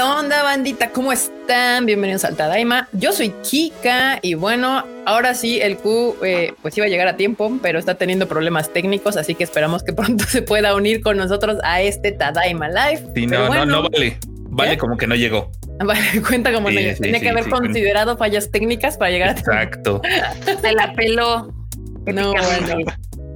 ¿Qué onda, bandita? ¿Cómo están? Bienvenidos al Tadaima. Yo soy Kika y bueno, ahora sí, el Q eh, pues iba a llegar a tiempo, pero está teniendo problemas técnicos, así que esperamos que pronto se pueda unir con nosotros a este Tadaima Live. Sí, no, no, no vale. Vale como que no llegó. Vale, cuenta como no llegó. Tiene que haber considerado fallas técnicas para llegar a tiempo. Exacto. Se la peló. No, bueno.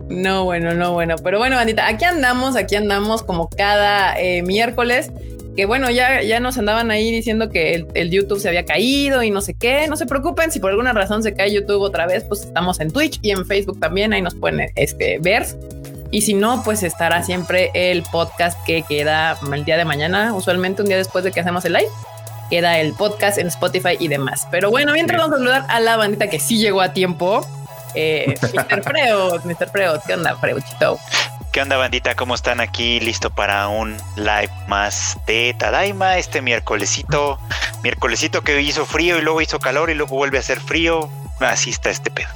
No, bueno, no, bueno. Pero bueno, bandita, aquí andamos, aquí andamos como cada eh, miércoles que bueno, ya, ya nos andaban ahí diciendo que el, YouTube se había caído y no sé qué. No se preocupen, si por alguna razón se cae YouTube otra vez, pues estamos en Twitch y en Facebook también, ahí nos pueden este, ver. Y si no, pues estará siempre el podcast que queda el día de mañana, usualmente un día después de que hacemos el live. Queda el podcast en Spotify y demás. Pero bueno, mientras vamos a saludar a la bandita que sí llegó a tiempo. Eh, Mr. Freud, Mr. Freud, ¿qué onda, Freuchito? ¿Qué onda bandita? ¿Cómo están aquí? Listo para un live más de Tadaima este miércolesito. Miércolesito que hizo frío y luego hizo calor y luego vuelve a hacer frío. Así está este pedo.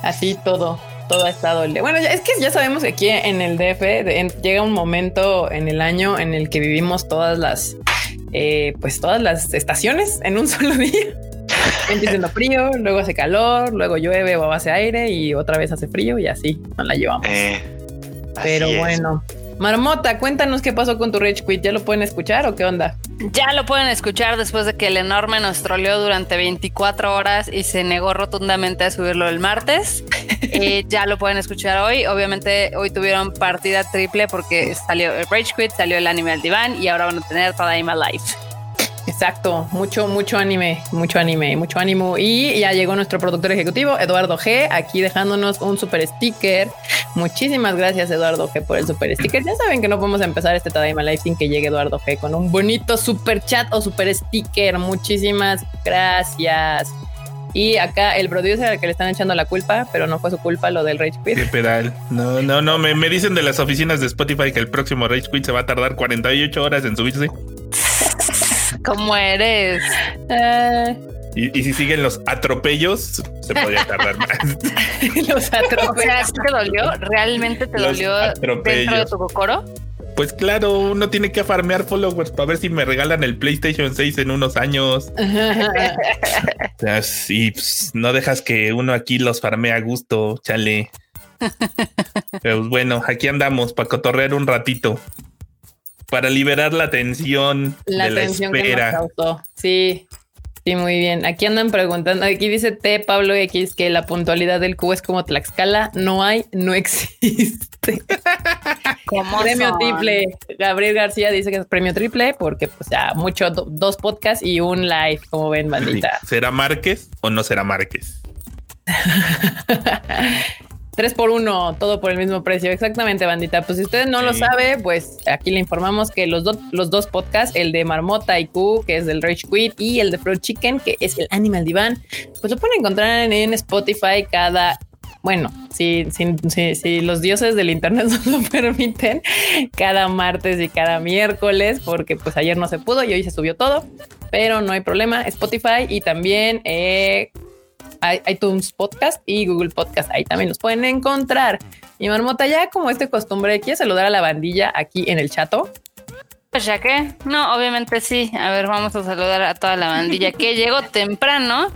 Así todo, todo ha estado. Bueno, es que ya sabemos que aquí en el DF llega un momento en el año en el que vivimos todas las, eh, pues todas las estaciones en un solo día. Empieza frío, luego hace calor, luego llueve o hace aire y otra vez hace frío y así nos la llevamos. Eh, pero bueno. Marmota, cuéntanos qué pasó con tu Rage Quit. ¿Ya lo pueden escuchar o qué onda? Ya lo pueden escuchar después de que el enorme nos troleó durante 24 horas y se negó rotundamente a subirlo el martes. Eh, ya lo pueden escuchar hoy. Obviamente hoy tuvieron partida triple porque salió el Rage Quit, salió el anime al diván y ahora van a tener Tadaima Live. Exacto, mucho, mucho anime, mucho anime, mucho ánimo. Y ya llegó nuestro productor ejecutivo, Eduardo G, aquí dejándonos un super sticker. Muchísimas gracias, Eduardo G, por el super sticker. Ya saben que no podemos empezar este Tadaima Live sin que llegue Eduardo G con un bonito super chat o super sticker. Muchísimas gracias. Y acá el producer al que le están echando la culpa, pero no fue su culpa lo del Rage Quit. Qué pedal. No, no, no. Me, me, dicen de las oficinas de Spotify que el próximo Rage Quit se va a tardar 48 horas en subirse. ¿Cómo eres? Eh. Y, si siguen los atropellos, se podría tardar más. los atropellos. O te dolió? ¿Realmente te dolió dentro de tu cocoro? Pues claro, uno tiene que farmear followers para ver si me regalan el PlayStation 6 en unos años. Sí, pues, no dejas que uno aquí los farmee a gusto, chale. Pero pues, bueno, aquí andamos para cotorrear un ratito para liberar la tensión la de la tensión espera. Que nos causó. Sí, sí, muy bien. Aquí andan preguntando, aquí dice T Pablo X que la puntualidad del cubo es como Tlaxcala, no hay, no existe. premio triple. Gabriel García dice que es premio triple porque pues ya mucho dos podcasts y un live, como ven, bandita. ¿Será Márquez o no será Márquez? Tres por uno, todo por el mismo precio. Exactamente, bandita. Pues si usted no lo sabe, pues aquí le informamos que los, los dos podcasts, el de Marmota y Q, que es del Rage Quit, y el de Pro Chicken, que es el Animal Divan, pues lo pueden encontrar en, Spotify cada bueno, si, si, si, los dioses del internet nos lo permiten, cada martes y cada miércoles, porque pues ayer no se pudo y hoy se subió todo, pero no hay problema. Spotify y también eh, iTunes Podcast y Google Podcast. Ahí también los pueden encontrar. Y Marmota, ya como este costumbre, ¿quieres saludar a la bandilla aquí en el chato? Pues ya que, no, obviamente sí. A ver, vamos a saludar a toda la bandilla que llegó temprano.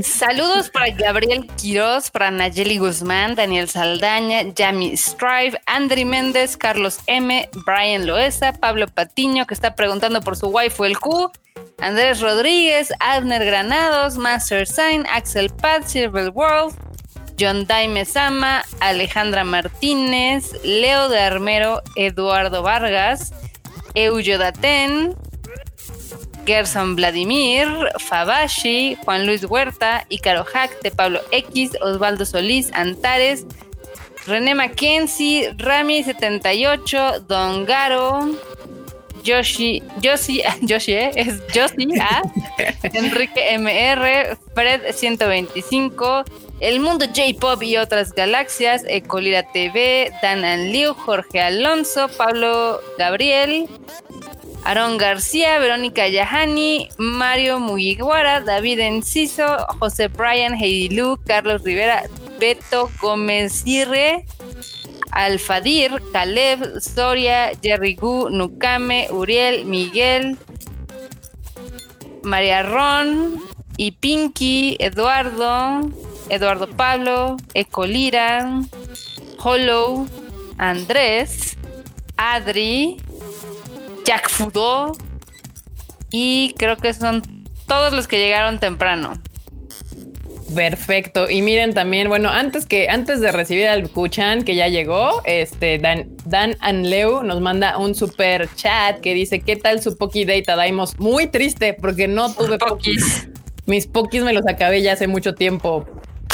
Saludos para Gabriel Quiroz, para Nayeli Guzmán, Daniel Saldaña, Yami Strive, Andri Méndez, Carlos M, Brian Loesa, Pablo Patiño, que está preguntando por su waifu el Q, Andrés Rodríguez, Abner Granados, Master Sign, Axel Paz, Silver World, John Daime Sama, Alejandra Martínez, Leo de Armero, Eduardo Vargas, Euyo Daten, Gerson Vladimir, Fabashi, Juan Luis Huerta, Icaro Hack de Pablo X, Osvaldo Solís, Antares, René Mackenzie, Rami78, Don Garo, Yoshi, Yoshi, Yoshi, ¿eh? es Yoshi, ¿ah? Enrique MR, Fred 125, El Mundo J-Pop y otras galaxias, Ecolira TV, Dan Liu, Jorge Alonso, Pablo Gabriel, Aaron García, Verónica Yahani, Mario Mugiwara, David Enciso, José Brian, Heidi Lu, Carlos Rivera, Beto Gómez Irre, Alfadir, Caleb, Soria, Jerry Gu, Nukame, Uriel, Miguel, María Ron y Pinky, Eduardo, Eduardo Pablo, Ecolira, Hollow, Andrés, Adri, Jack Fudo y creo que son todos los que llegaron temprano. Perfecto. Y miren también, bueno, antes que antes de recibir al Kuchan que ya llegó, este Dan Dan Anleu nos manda un super chat que dice qué tal su Poki Data Daimos. Muy triste porque no tuve Pokis. Mis Pokis me los acabé ya hace mucho tiempo.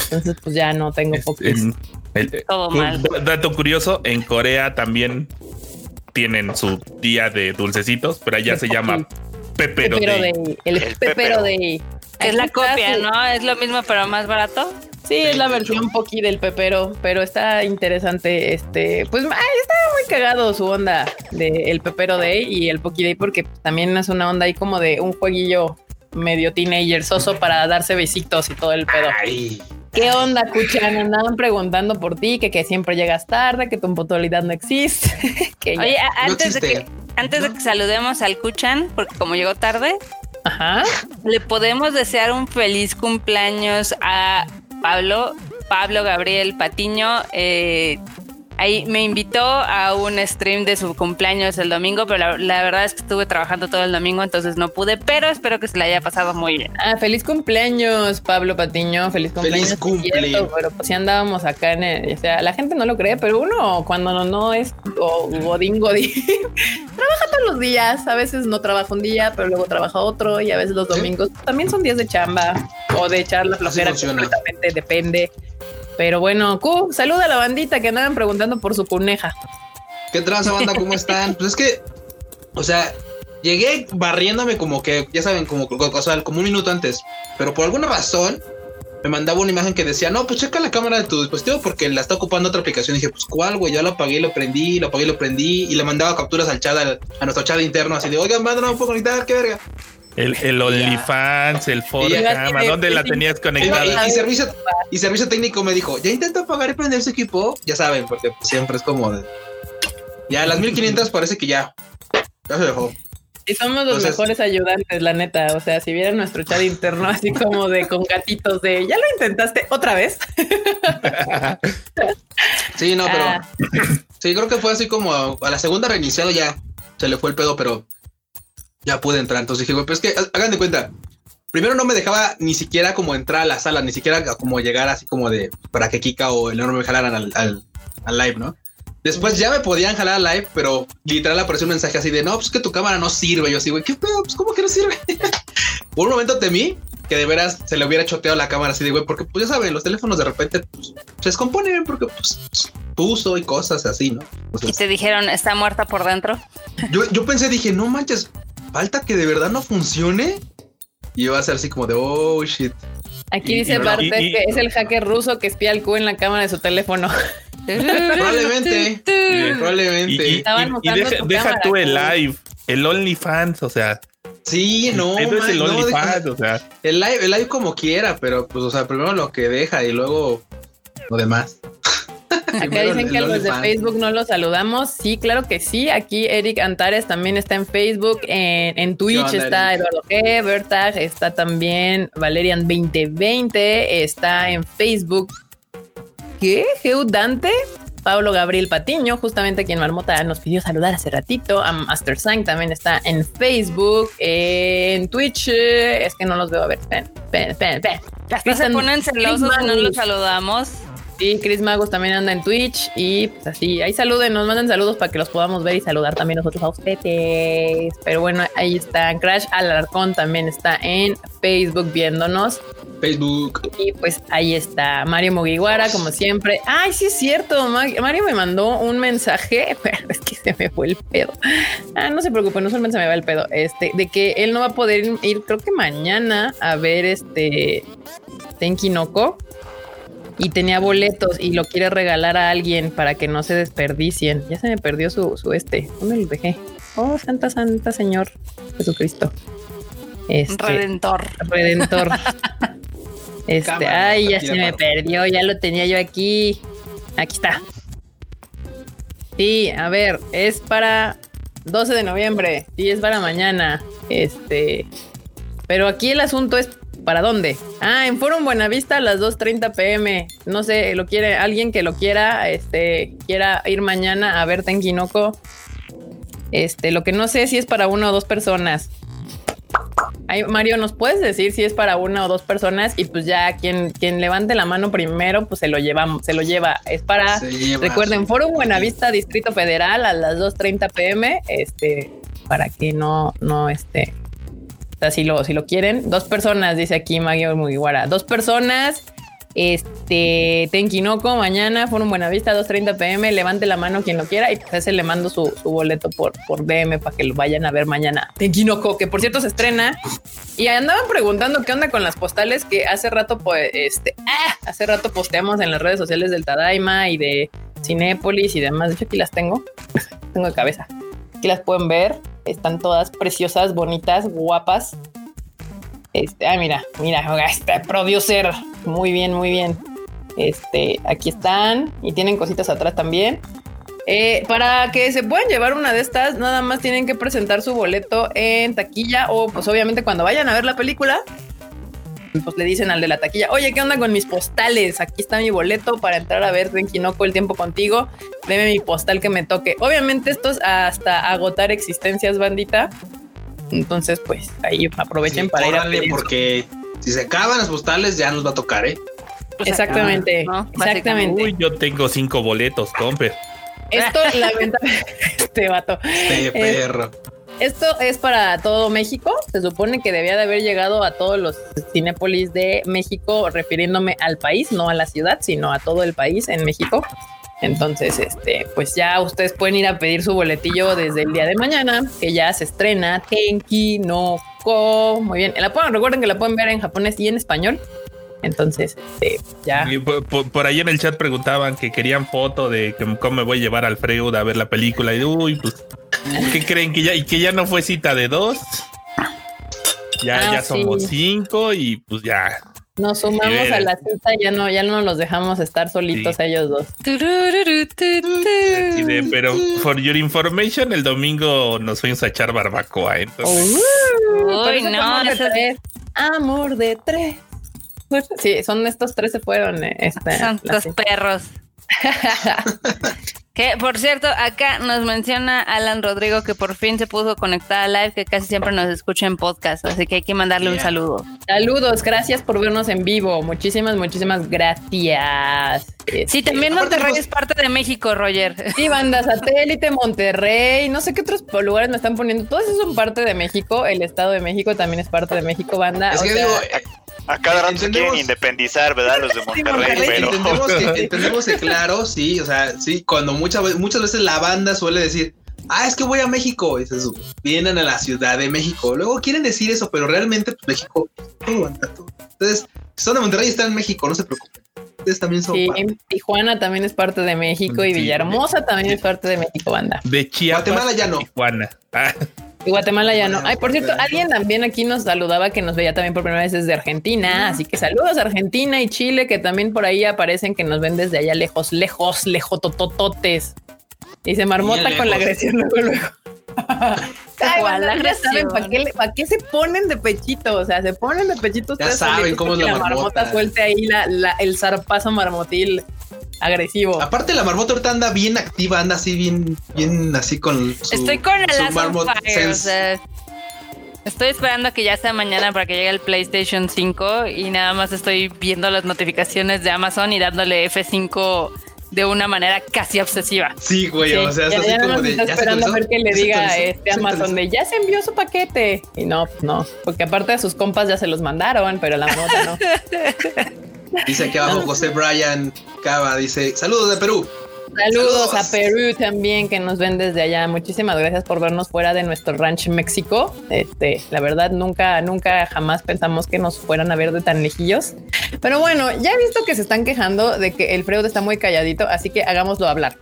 Entonces, pues ya no tengo Pokis. Todo mal. Dato curioso, en Corea también tienen su día de dulcecitos, pero allá se llama Pepero, Day. El, Pepero Day. Es la copia, ¿no? Es lo mismo, pero más barato. Sí, es la versión poqui del pepero, pero está interesante. Este, pues está muy cagado su onda de el pepero day y el poqui day, porque también es una onda ahí como de un jueguillo medio teenager soso para darse besitos y todo el pedo. ¿Qué onda, Cuchan? Andaban preguntando por ti, que, que siempre llegas tarde, que tu puntualidad no existe. que Oye, antes, de que, antes de que saludemos al Cuchan, porque como llegó tarde, Ajá. Le podemos desear un feliz cumpleaños a Pablo, Pablo Gabriel Patiño. Eh, ahí me invitó a un stream de su cumpleaños el domingo, pero la, verdad es que estuve trabajando todo el domingo, entonces no pude, pero espero que se le haya pasado muy bien. Ah, feliz cumpleaños, Pablo Patiño, feliz cumpleaños. Feliz cumpleaños. pero pues si andábamos acá en el, o sea, la gente no lo cree, pero uno cuando no, no es godín, godín, trabaja todos los días, a veces no trabaja un día, pero luego trabaja otro y a veces los domingos también son días de chamba o de echar la flojera, completamente depende. Pero bueno, Q, saluda a la bandita que andaban preguntando por su coneja. ¿Qué tranza, banda? ¿Cómo están? Pues es que, o sea, llegué barriéndome como que, ya saben, como, como un minuto antes, pero por alguna razón me mandaba una imagen que decía, no, pues checa la cámara de tu dispositivo porque la está ocupando otra aplicación. Dije, pues cuál, güey, ya lo apagué, lo prendí, lo apagué, lo prendí y le mandaba capturas al chat, a nuestro chat interno, así de, oigan, banda, no me puedo conectar, qué verga. El, el OnlyFans, el foro ¿dónde la tenías conectada? Y, servicio, y servicio técnico me dijo, ya intento apagar y prender su equipo, ya saben, porque siempre es como de... Ya a las 1500 parece que ya, ya se dejó. Y somos los mejores ayudantes, la neta. O sea, si vieran nuestro chat interno así como de con gatitos de ya lo intentaste otra vez. sí, no, pero ah. sí, creo que fue así como a la segunda reiniciado ya se le fue el pedo, pero ya pude entrar. Entonces dije, güey, pues es que hagan de cuenta. Primero no me dejaba ni siquiera como entrar a la sala, ni siquiera como llegar así como de para que Kika o el enorme me jalaran al, al, live, ¿no? Después ya me podían jalar al live, pero literal apareció un mensaje así de no, pues que tu cámara no sirve. Yo así, güey, ¿qué pedo? Pues cómo que no sirve. Por un momento temí que de veras se le hubiera choteado la cámara así de güey, porque pues ya saben, los teléfonos de repente pues, se descomponen porque pues uso y cosas así, ¿no? y te dijeron, está muerta por dentro. Yo, yo pensé, dije, no manches, falta que de verdad no funcione. Y va a ser así como de, oh, shit. Aquí dice Bartek que es el hacker ruso que espía al Q en la cámara de su teléfono. probablemente. probablemente. Y, deja, tú el live, el OnlyFans, o sea. Sí, no. es el OnlyFans, o sea. El live, el live como quiera, pero pues, o sea, primero lo que deja y luego lo demás. Acá dicen que los de Facebook no los saludamos. Sí, claro que sí. Aquí Eric Antares también está en Facebook. En, Twitch está Eduardo G. Bertag, está también Valerian 2020. Está en Facebook. ¿Qué? Geu Dante. Pablo Gabriel Patiño, justamente quien Marmota nos pidió saludar hace ratito. A Master Sang también está en Facebook, en Twitch. Es que no los veo. A ver, ven, ven, ven, ven. se ponen celosos y no los saludamos. Sí, Chris Magos también anda en Twitch y pues así, ahí saluden, nos mandan saludos para que los podamos ver y saludar también nosotros a ustedes. Pero bueno, ahí está Crash Alarcón también está en Facebook viéndonos. Facebook. Y pues ahí está Mario Mugiwara, como siempre. Ay, sí es cierto. Mario me mandó un mensaje, pero es que se me fue el pedo. Ah, no se preocupe, no solamente se me va el pedo. Este, de que él no va a poder ir, creo que mañana a ver este Tenkinoko y tenía boletos y lo quiere regalar a alguien para que no se desperdicien. Ya se me perdió su, su este. ¿Dónde lo dejé? Oh, Santa, Santa Señor Jesucristo. Este, Redentor. Redentor. este, ay, ya se me perdió, ya lo tenía yo aquí. Aquí está. Sí, a ver, es para 12 de noviembre. Sí, es para mañana. Este, Pero aquí el asunto es ¿para dónde? Ah, en Forum Buenavista a las 2.30 pm. No sé, lo quiere alguien que lo quiera, este, quiera ir mañana a ver Tenkinoko. Este, lo que no sé si es para una o dos personas. Ay, Mario, ¿nos puedes decir si es para una o dos personas? Y pues ya quien, quien levante la mano primero, pues se lo llevamos, se lo lleva. Es para, lleva, recuerden. Foro Buenavista, Distrito Federal, a las 2.30 pm, este, para que no, no, este, si lo, si lo quieren, dos personas, dice aquí Mario Mugiwara, dos personas, este, Tenkinoko, mañana, Foro Buenavista, 2.30 pm, levante la mano quien lo quiera y pues ese le mando su, su boleto por, por DM para que lo vayan a ver mañana. Tenkinoko, que por cierto se estrena y andaban preguntando qué onda con las postales que hace rato, pues, este, ah, hace rato posteamos en las redes sociales del Tadaima y de Cinépolis y demás. De hecho, aquí las tengo. tengo de cabeza. Aquí las pueden ver. Están todas preciosas, bonitas, guapas. Este, ah, mira, mira, este producer. Muy bien, muy bien. Este, aquí están y tienen cositas atrás también. Eh, para que se puedan llevar una de estas, nada más tienen que presentar su boleto en taquilla o pues obviamente cuando vayan a ver la película, pues le dicen al de la taquilla, oye, ¿qué onda con mis postales? Aquí está mi boleto para entrar a ver Tenkinoko el tiempo contigo. Deme mi postal que me toque. Obviamente esto es hasta agotar existencias, bandita. Entonces, pues ahí aprovechen Sí, para ir a pedir. porque si se acaban las postales ya nos va a tocar, ¿eh? Pues Exactamente, acá, ¿no? exactamente. Uy, yo tengo cinco boletos, comper. Esto, lamentablemente, este vato. Este Eh, perro. Esto es para todo México. Se supone que debía de haber llegado a todos los cinépolis de México, refiriéndome al país, no a la ciudad, sino a todo el país en México. Entonces, este, pues ya ustedes pueden ir a pedir su boletillo desde el día de mañana, que ya se estrena Tenki no Ko. Muy bien. La pueden, recuerden que la pueden ver en japonés y en español. Entonces, este, ya. Por, por- ahí en el chat preguntaban que querían foto de cómo me voy a llevar al Freud a ver la película. Y uy, pues, ¿qué creen? Que ya, y que ya no fue cita de dos. Ya, Ah, ya somos cinco y pues ya. Nos sumamos a la cita, ya no, ya no los dejamos estar solitos Sí. a ellos dos. De, pero for your information, el domingo nos fuimos a echar barbacoa. Entonces, Uy, no, amor de tres. Amor de tres. Sí, son estos tres se fueron. eh, Esta, la- Santos perros. Que por cierto, acá nos menciona Alan Rodrigo que por fin se pudo conectar a live, que casi siempre nos escucha en podcast, así que hay que mandarle un saludo. Saludos, gracias por vernos en vivo. Muchísimas, muchísimas gracias. Sí, Este, también Monterrey pues- es parte de México, Roger. Sí, banda satélite, Monterrey, no sé qué otros lugares me están poniendo. Todos esos son parte de México. El Estado de México también es parte de México, banda. Es O que sea, digo, A cada rato se quieren independizar, ¿verdad? Los de Monterrey, Monterrey, pero entendemos que, entendemos que claro, sí, o sea, sí, cuando muchas veces, muchas veces la banda suele decir, ah, es que voy a México, y dices, vienen a la Ciudad de México, luego quieren decir eso, pero realmente pues, México, todo anda todo. Entonces, si son de Monterrey y están en México, no se preocupen. Ustedes también son sí, parte. Tijuana también es parte de México y Sí. Villahermosa también es parte de México, banda. de Chiapas. Guatemala ya no. Tijuana. Ah, Y Guatemala ya no. Ay, por cierto, alguien también aquí nos saludaba que nos veía también por primera vez desde Argentina. Así que saludos a Argentina y Chile, que también por ahí aparecen que nos ven desde allá lejos, lejos, lejotototes. Dice Marmota Bien con la agresión luego, luego. Ay, ¿Cuál banda, ya saben agresión? para qué, pa' qué se ponen de pechito. O sea, se ponen de pechito. Ya saben cómo es para la que la marmota marmota. suelte ahí la, la- el zarpazo marmotil agresivo. Aparte, la marmota ahorita anda bien activa, anda así bien, bien así con su, Estoy con el Fire, o sense. sea, estoy esperando que ya sea mañana para que llegue el PlayStation 5 y nada más estoy viendo las notificaciones de Amazon y dándole F5 de una manera casi obsesiva. Sí, güey, Sí, o sea, ya, está así como de. está ¿ya se esperando a ver que le ¿Ya se diga actualizó? este ¿Ya se Amazon de ya se envió su paquete. Y no, pues no, porque aparte de sus compas ya se los mandaron, pero la nota no. Dice aquí abajo José Brian Cava, dice, saludos de Perú. Saludos, Saludos. a Perú también que nos ven desde allá. Muchísimas gracias por vernos fuera de nuestro ranch México. Este, la verdad, nunca, nunca jamás pensamos que nos fueran a ver de tan lejillos. Pero bueno, ya he visto que se están quejando de que el Freud está muy calladito, así que hagámoslo hablar.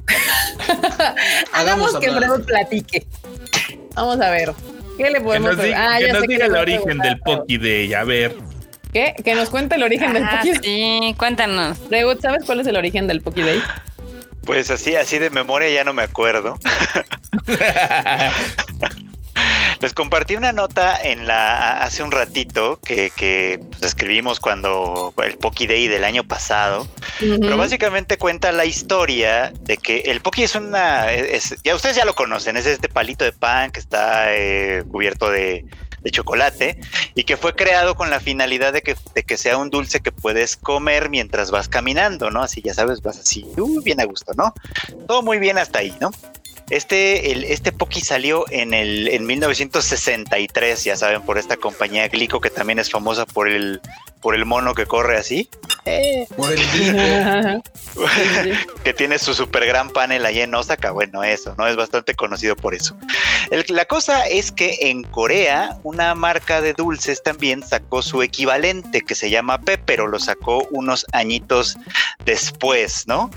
Hagamos que hablar. Freud platique. Vamos a ver. ¿Qué le que podemos nos, diga, Ah, que ya nos sé que diga el origen del pero- Poki Day. A ver. ¿Qué? Que nos cuente el origen del Ah, Poki Day. sí, cuéntanos. ¿sabes cuál es el origen del Poki Day? pues así, así de memoria ya no me acuerdo. Les compartí una nota en la hace un ratito que, que pues, escribimos cuando el Poki Day del año pasado. Pero básicamente cuenta la historia de que el Poki es una. es- ya ustedes ya lo conocen, es este palito de pan que está eh, cubierto de, de chocolate y que fue creado con la finalidad de que, de que sea un dulce que puedes comer mientras vas caminando, ¿no? Así ya sabes, vas así, uh, bien a gusto, ¿no? Todo muy bien hasta ahí, ¿no? Este, el, este Poki salió en el en 1963, ya saben, por esta compañía Glico que también es famosa por el por el mono que corre así, Por el glico. Ajá. que tiene su super gran panel ahí en Osaka. Bueno, eso, ¿no? Es bastante conocido por eso. El- la cosa es que en Corea, una marca de dulces también sacó su equivalente que se llama Pe, pero lo sacó unos añitos después, ¿no?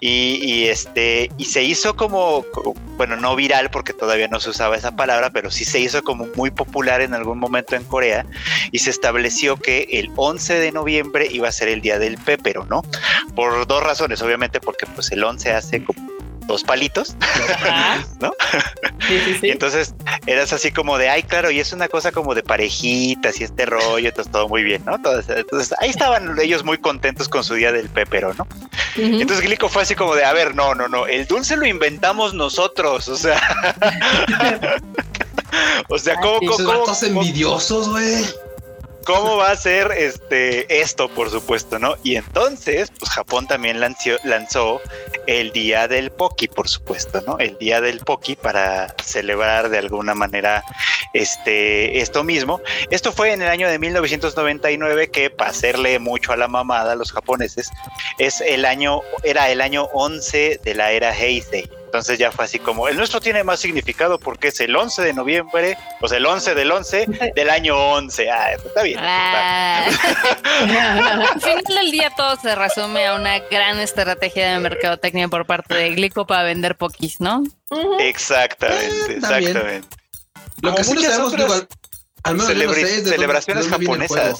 Y, y, este, y se hizo como, co- bueno, no viral porque todavía no se usaba esa palabra, pero sí se hizo como muy popular en algún momento en Corea y se estableció que el 11 de noviembre iba a ser el día del pépero, ¿no? Por dos razones, obviamente porque pues el 11 hace como dos palitos, Ah, ¿no? sí, sí, Y sí. entonces eras así como de, ay, claro, y es una cosa como de parejitas y este rollo, entonces todo muy bien, ¿no? Todo- entonces ahí estaban ellos muy contentos con su día del pépero, ¿no? Entonces Glico fue así como de, a ver, no, no, no, el dulce lo inventamos nosotros, o sea... o sea, ¿cómo, cómo, cómo- envidiosos, güey. Cómo va a ser este esto, por supuesto, ¿no? Y entonces, pues Japón también lanzó, el Día del Poki, por supuesto, ¿no? El Día del Poki para celebrar de alguna manera este esto mismo. Esto fue en el año de 1999 que para hacerle mucho a la mamada a los japoneses es el año era el año 11 de la era Heisei. Entonces ya fue así como, el nuestro tiene más significado porque es el 11 de noviembre, o sea, el 11 del 11 del año 11. Ah, está bien. Ah. Al final del día todo se resume a una gran estrategia de mercadotecnia por parte de Glico para vender pokis, ¿no? Exactamente, Eh, también. exactamente. Lo Como que sí no muchas sabemos, otras digo, al- al menos no sé dónde- celebraciones de dónde japonesas. juego.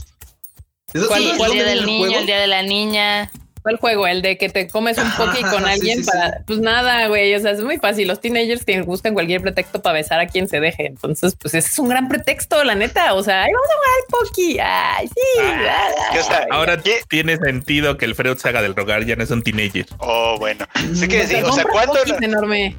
¿De dónde- ¿Cuál- El día del el niño, el día de la niña. ¿Cuál juego? El de que te comes un poqui con alguien sí, sí. para. Pues nada, güey. O sea, es muy fácil. Los teenagers que buscan cualquier pretexto para besar a quien se deje. Entonces, pues ese es un gran pretexto, la neta. O sea, ay, vamos a jugar al poqui. Ay, sí. ah, ¿Qué está? Ahora ¿Qué? tiene sentido que el Freud se haga del rogar, ya no es un teenager. Oh, bueno. Sí que Pues, sí, o sea, ¿cuándo, pokis enorme.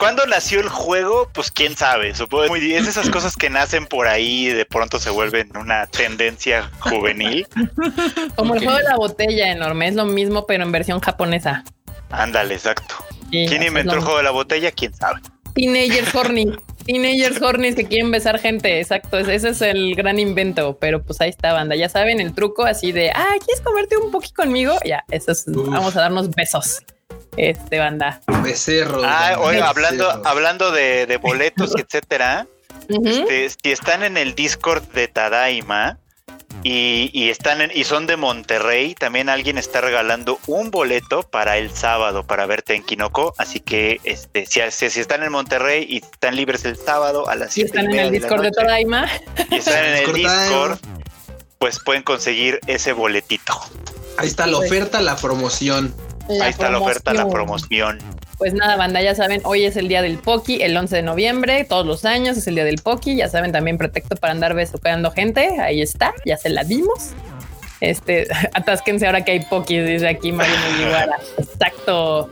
¿Cuándo nació el juego? Pues quién sabe. Supongo muy es de esas cosas que nacen por ahí y de pronto se vuelven una tendencia juvenil. Como el juego de la botella enorme. Es lo mismo, pero en versión japonesa. Ándale, exacto. Sí, ¿Quién es inventó el juego de la botella? ¿Quién sabe? Teenagers horny. Teenagers horny que quieren besar gente. Exacto. Ese es el gran invento. Pero pues ahí está, banda. Ya saben el truco así de, ah, ¿quieres comerte un poqui conmigo? Ya, eso es. Uf. Vamos a darnos besos. Este banda. Becerro. Ah, oye, hablando, becerro. hablando de, de boletos y etcétera, este, si están en el Discord de Tadaima y, y están en- y son de Monterrey, también alguien está regalando un boleto para el sábado para verte en Kinoko. Así que este, si, si- si están en Monterrey y están libres el sábado a las Si 7 están en el Discord de Todaima. y están en el. Discord, pues pueden conseguir ese boletito. Ahí está la oferta, la promoción. Ahí está la oferta, la promoción. Pues nada, banda, ya saben, hoy es el día del Poki, el 11 de noviembre, todos los años es el día del Poki, ya saben, también pretexto para andar besuqueando gente, ahí está, ya se la dimos. Este, atásquense ahora que hay Pokis, dice aquí Mariana Guevara. Exacto.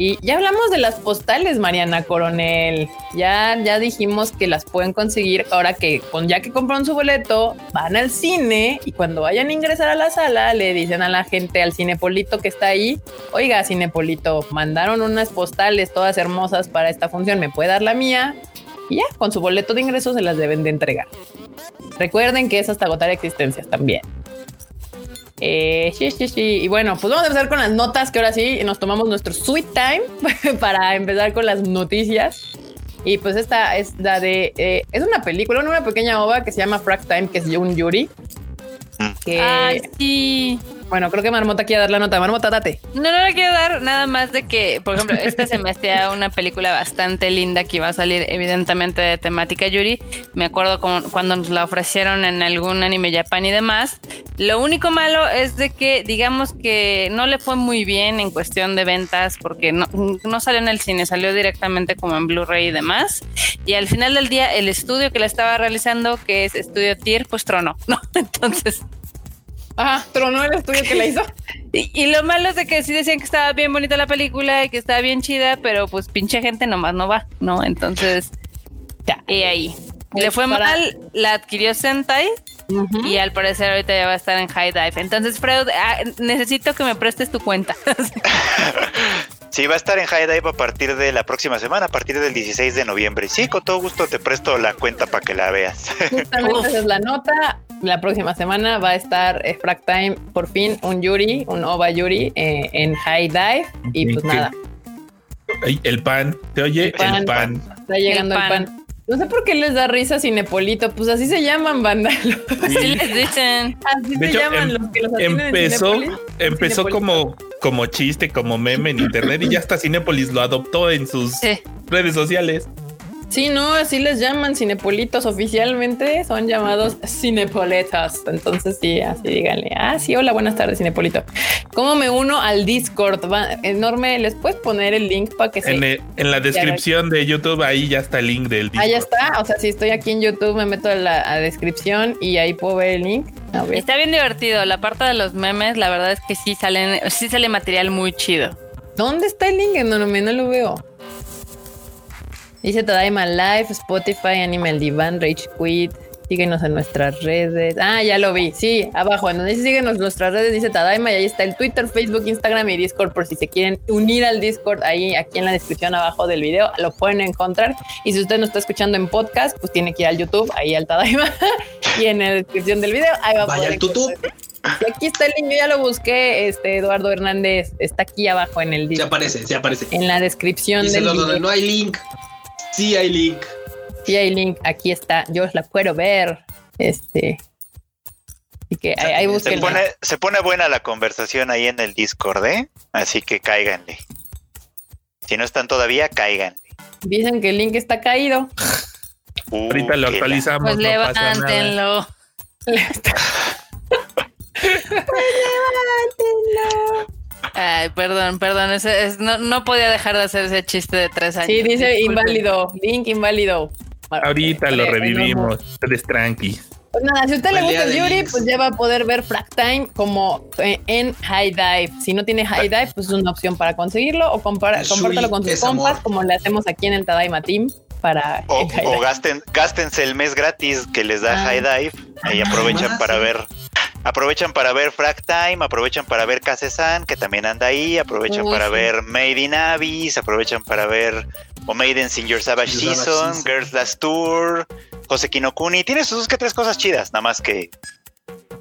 Y ya hablamos de las postales, Mariana Coronel. Ya, ya dijimos que las pueden conseguir ahora que con ya que compraron su boleto, van al cine y cuando vayan a ingresar a la sala, le dicen a la gente, al cinepolito que está ahí, oiga, cinepolito, mandaron unas postales todas hermosas para esta función, ¿me puede dar la mía? Y ya, con su boleto de ingreso se las deben de entregar. Recuerden que es hasta agotar existencias también. Eh, sí, sí, sí. Y bueno, pues vamos a empezar con las notas, que ahora sí nos tomamos nuestro sweet time para empezar con las noticias. Y pues esta es la de... eh, es una película, una pequeña ova que se llama Frag Time, que es un Yuri. Que, Ay, sí. Bueno, creo que Marmota quiere dar la nota. Marmota, date. No, no le quiero dar nada más de que, por ejemplo, esta se me hacía una película bastante linda que iba a salir evidentemente de temática Yuri. Me acuerdo como cuando nos la ofrecieron en algún anime Japan y demás. Lo único malo es de que digamos que no le fue muy bien en cuestión de ventas porque no, no salió en el cine, salió directamente como en Blu-ray y demás. Y al final del día el estudio que la estaba realizando, que es Estudio Tier, pues tronó, ¿no? Entonces... Ajá, tronó el estudio que la hizo. Y, y lo malo es de que sí decían que estaba bien bonita la película y que estaba bien chida, pero pues pinche gente nomás no va, ¿no? Entonces, Ya. y ahí. Pues Le fue para- mal, la adquirió Sentai y al parecer ahorita ya va a estar en High Dive. Entonces, Freud, ah, necesito que me prestes tu cuenta. Sí, va a estar en High Dive a partir de la próxima semana, a partir del 16 de noviembre. Sí, con todo gusto te presto la cuenta para que la veas. Justamente esa es la nota. La próxima semana va a estar eh, Frag Time, por fin, un Yuri, un OVA Yuri eh, en High Dive. Y pues nada, el pan, te oye El pan. el pan. está llegando el El pan. No sé por qué les da risa Cinepolito, pues así se llaman, banda. Así les dicen. Así De se hecho, llaman em- los que los Empezó, empezó como, como chiste, como meme en internet y ya hasta Cinépolis lo adoptó en sus Sí. redes sociales. Sí, no, así les llaman Cinepolitos oficialmente, son llamados Cinepoletas. Entonces sí, así díganle. Ah, sí, hola, buenas tardes, Cinepolito. ¿Cómo me uno al Discord? Va, enorme, ¿les puedes poner el link para que se... En, el- en la descripción de YouTube ahí ya está el link del Ah, ya Discord. está. O sea, si estoy aquí en YouTube, me meto a la a descripción y ahí puedo ver el link. A ver. Está bien divertido. La parte de los memes, la verdad es que sí salen, sí sale material muy chido. ¿Dónde está el link? Enorme, no lo veo. Dice Tadaima Live, Spotify, Animal Divan, Rage Quit. Síguenos en nuestras redes. Ah, ya lo vi. Sí, abajo. En donde dice síguenos en nuestras redes, dice Tadaima. Y ahí está el Twitter, Facebook, Instagram y Discord. Por si se quieren unir al Discord, ahí aquí en la descripción abajo del video lo pueden encontrar. Y si usted no está escuchando en podcast, pues tiene que ir al YouTube, ahí al Tadaima. y en la descripción del video, ahí va a Vaya poder al tutú. encontrar. Y aquí está el link, yo ya lo busqué. Este Eduardo Hernández está aquí abajo en el Se aparece, se aparece. En la descripción Dice del video. no hay link. Sí hay link. Sí hay link, aquí está, yo os la puedo ver. Este. Así que ahí, ahí Se pone, se pone buena la conversación ahí en el Discord, ¿eh? Así que cáiganle. Si no están todavía, cáiganle. Dicen que el link está caído. Uh, Ahorita lo actualizamos. Pues no pasa nada. levántenlo. Ay, perdón, perdón. ese es- no, no podía dejar de hacer ese chiste de tres años. Sí, dice Disculpen. inválido, link inválido. Ahorita lo revivimos. Ustedes tranqui. Pues nada, si a usted le gusta el de Yuri, links. pues ya va a poder ver Frag Time como eh, en High Dive. Si no tiene High Dive, pues es una opción para conseguirlo o compara- Shuri con sus compas, amor. como le hacemos aquí en el Tadaima Team para O, gasten, gástense el mes gratis que les da Ah. High Dive y aprovechan Ah, para sí. ver. Aprovechan para ver Frag Time, aprovechan para ver Kase-san, que también anda ahí, aprovechan Uy, para sí. ver Made in Abyss, aprovechan para ver o Made in Sing Your Savage Your Savage Season, Season. Girls Last Tour, Jose Kinokuni, tiene sus dos que tres cosas chidas, nada más que,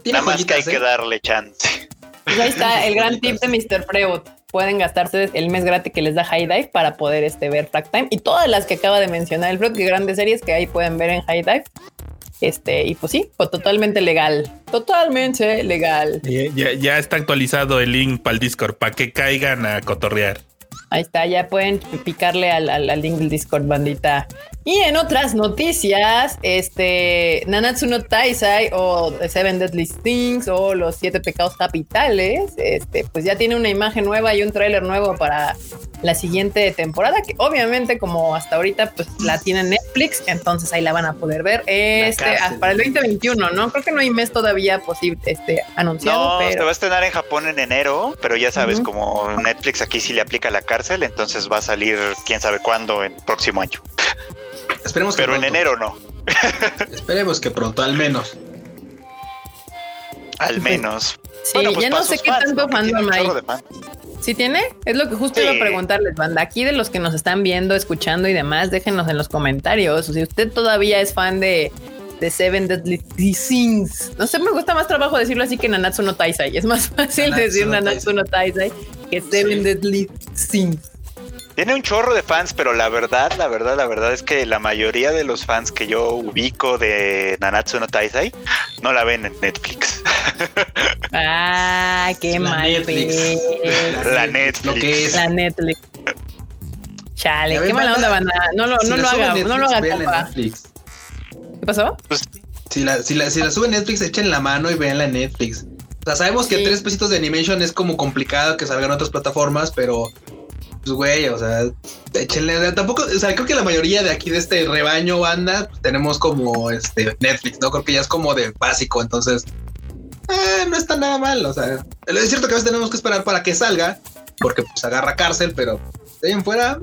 Tiene nada más que hay que ¿eh? darle chance. Pues ahí está el gran tip de Mr. Freud. Pueden gastarse el mes gratis que les da High Dive para poder este, ver Frag Time y todas las que acaba de mencionar el Freud, que grandes series que ahí pueden ver en High Dive. Este, y pues sí, pues totalmente legal. Totalmente legal. Ya, ya- ya está actualizado el link para el Discord para que caigan a cotorrear. Ahí está, ya pueden picarle al, al- al link del Discord, bandita. Y en otras noticias, este Nanatsu no Taisai o The Seven Deadly Things o los siete pecados capitales, este, pues ya tiene una imagen nueva y un tráiler nuevo para la siguiente temporada, que obviamente como hasta ahorita pues la tiene Netflix, entonces ahí la van a poder ver este, ah, para el 2021, ¿no? Creo que no hay mes todavía posible este anunciado, No, se pero va a estrenar en Japón en enero, pero ya sabes, Ujú. como Netflix aquí sí le aplica la cárcel, entonces va a salir quién sabe cuándo en próximo año. Esperemos que Pero en enero no, Esperemos que pronto, al menos. al menos. sí, Bueno, pues ya no sé qué fans, tanto fandom hay. ¿Sí tiene? Es lo que justo iba a preguntarles, banda. Aquí de los que nos están viendo, escuchando y demás, déjenos en los comentarios. Si usted todavía es fan de, de Seven Deadly Sins. No sé, me gusta más trabajo decirlo así que Nanatsu no Taisai. Es más fácil Nanatsu decir no Nanatsu no Taisai que Seven Sí. Deadly Sins. Tiene un chorro de fans, pero la verdad, la verdad, la verdad es que la mayoría de los fans que yo ubico de Nanatsu no Taisai no la ven en Netflix. Ah, qué La mal. Netflix. La Netflix. Lo que es. La Netflix. Chale, qué mala onda, banda. No lo, Si no lo haga, Netflix, no lo haga, compa. Netflix. ¿Qué pasó? Pues, Si la, si, la, si la sube Netflix, echen la mano y vean la Netflix. O sea, sabemos que Sí. tres pesitos de animation es como complicado que salgan otras plataformas, pero pues güey, o sea, échenle, o sea, tampoco, o sea, creo que la mayoría de aquí de este rebaño banda pues, tenemos como este Netflix, ¿no? Creo que ya es como de básico, entonces eh, no está nada mal, o sea, es cierto que a veces tenemos que esperar para que salga, porque pues agarra cárcel, pero de ahí en fuera,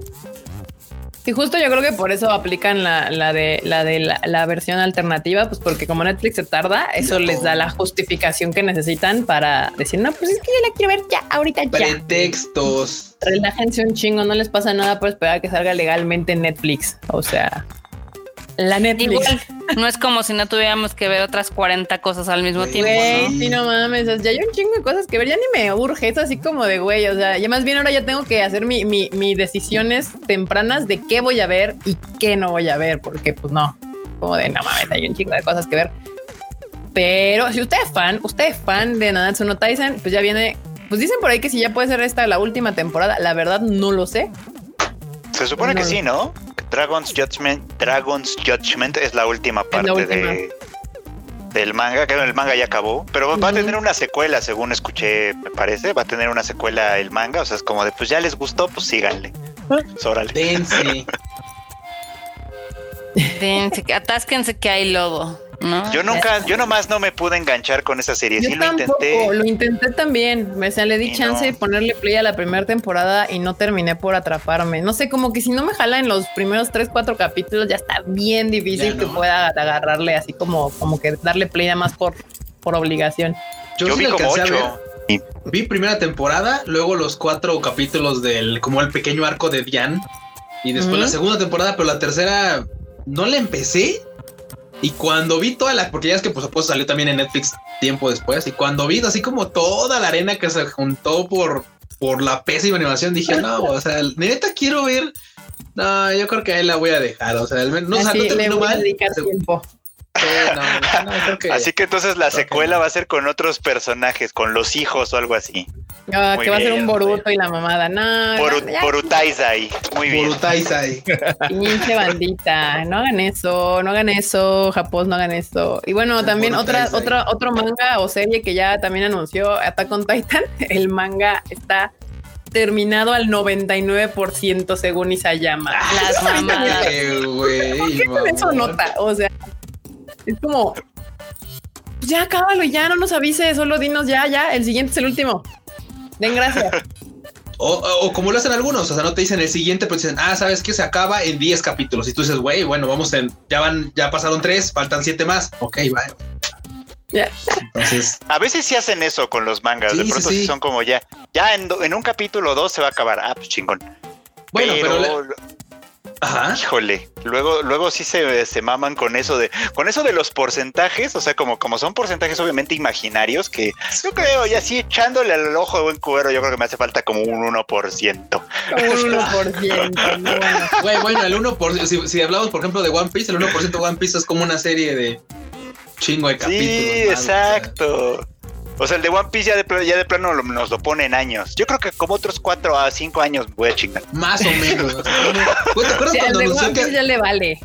Y justo yo creo que por eso aplican la, la de, la, de la, la versión alternativa, pues porque como Netflix se tarda, eso les da la justificación que necesitan para decir, no, pues es que yo la quiero ver ya, ahorita ya. pretextos. Relájense un chingo, no les pasa nada por esperar a que salga legalmente en Netflix. O sea, la Netflix. Igual, no es como si no tuviéramos que ver otras 40 cosas al mismo tiempo. Güey, ¿no? sí, no mames, o sea, ya hay un chingo de cosas que ver, ya ni me urge, es así como de güey, o sea, ya más bien ahora ya tengo que hacer mi, mi, mi decisiones tempranas de qué voy a ver y qué no voy a ver, porque pues no, como de no mames, hay un chingo de cosas que ver. Pero si usted es fan, usted es fan de Nanatsu no Taisen, pues ya viene, pues dicen por ahí que si ya puede ser esta la última temporada, la verdad no lo sé. se supone que sí, ¿no? Dragon's Judgment, Dragon's Judgment es la última parte última. de del manga, que el manga ya acabó, pero va a tener una secuela, según escuché, me parece, va a tener una secuela el manga, o sea, es como de, pues ya les gustó, pues síganle. Ah. Órale. Dense. Dense, atásquense que hay lodo, ¿no? Yo nunca, yo nomás no me pude enganchar con esa serie, Yo sí lo intenté. lo intenté también. O sea, le di Y chance no. de ponerle play a la primera temporada y no terminé por atraparme. No sé, como que si no me jala en los primeros tres, cuatro capítulos, ya está bien difícil que pueda agarrarle así como, como que darle play nada más por, por obligación. Yo, Yo sí vi como ocho. Vi primera temporada, luego los cuatro capítulos del como el pequeño arco de Diane y después la segunda temporada, pero la tercera no la empecé. Y cuando vi toda la, porque ya es que por supuesto salió también en Netflix tiempo después, y cuando vi así como toda la arena que se juntó por, por la pésima animación, dije, no, o sea, neta quiero ver. No, yo creo que ahí la voy a dejar. O sea, al menos- no, o sea, Así no le terminó voy a mal. Sí, tiempo. no, no, creo que- Así que entonces la secuela va a ser con otros personajes, con los hijos o algo así. Ah, que va a ser un bien, Boruto y la mamada. No, Por, no, Borutaizai. Muy bien. Borutaisai. pinche bandita. No hagan eso, no hagan eso, Japón, no hagan eso. Y bueno, también otra, otra, otro manga o serie que ya también anunció Attack on Titan. El manga está terminado al 99% según Isayama. Las mamadas. Güey, ¿Qué con eso nota? O sea, es como pues ya acábalo y ya no nos avise, solo dinos ya, ya, el siguiente es el último. Den gracias. O, o- o como lo hacen algunos, o sea, no te dicen el siguiente, pero dicen, ah, sabes que se acaba en 10 capítulos. Y tú dices, güey, bueno, vamos en, ya van, ya pasaron tres, faltan siete más. Ok, va. Ya. Entonces, A veces sí hacen eso con los mangas. Sí, de pronto sí, sí. son como ya. Ya en, do- en un capítulo dos se va a acabar. Ah, pues chingón. bueno, pero, pero, le- ajá. híjole, luego, luego sí se, se maman con eso de, con eso de los porcentajes, o sea, como, como son porcentajes obviamente imaginarios, que yo creo, y así echándole al ojo de buen cubero, yo creo que me hace falta como un 1%. Como un 1%. no, bueno. Güey, bueno, el 1%, si, si hablamos, por ejemplo, de One Piece, el 1% de One Piece es como una serie de chingo de capítulos. Sí, más, o sea. O sea, el de One Piece ya de, pl- ya de plano lo- nos lo pone en años. Yo creo que como otros 4 a 5 años voy a chingar. Más o menos. ¿te acuerdas Sí, cuando de anunció One Piece que, ya le vale.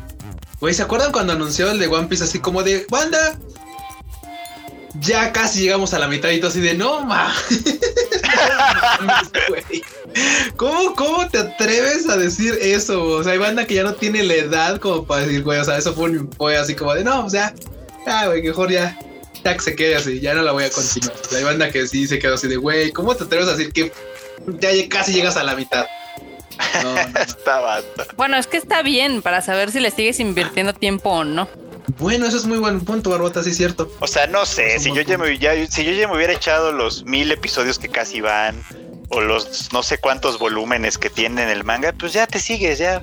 Güey, ¿se acuerdan cuando anunció el de One Piece así como de banda? Ya casi llegamos a la mitad y todo así de no ma. No mames, güey. ¿Cómo, ¿Cómo te atreves a decir eso? O sea, hay banda que ya no tiene la edad como para decir, güey, o sea, eso fue, un- fue así como de no, o sea, ya, güey, mejor ya, ya que se quede así, ya no la voy a continuar. Sea, hay banda que sí se quedó así de, güey, ¿cómo te atreves a decir que ya casi llegas a la mitad? No, no, no. Esta banda. Bueno, es que está bien para saber si le sigues invirtiendo tiempo o no. Bueno, eso es muy buen punto, Barbota, sí es cierto. O sea, no sé, si yo, ya me, ya- si yo ya me hubiera echado los mil episodios que casi van, o los no sé cuántos volúmenes que tienen el manga, pues ya te sigues, ya.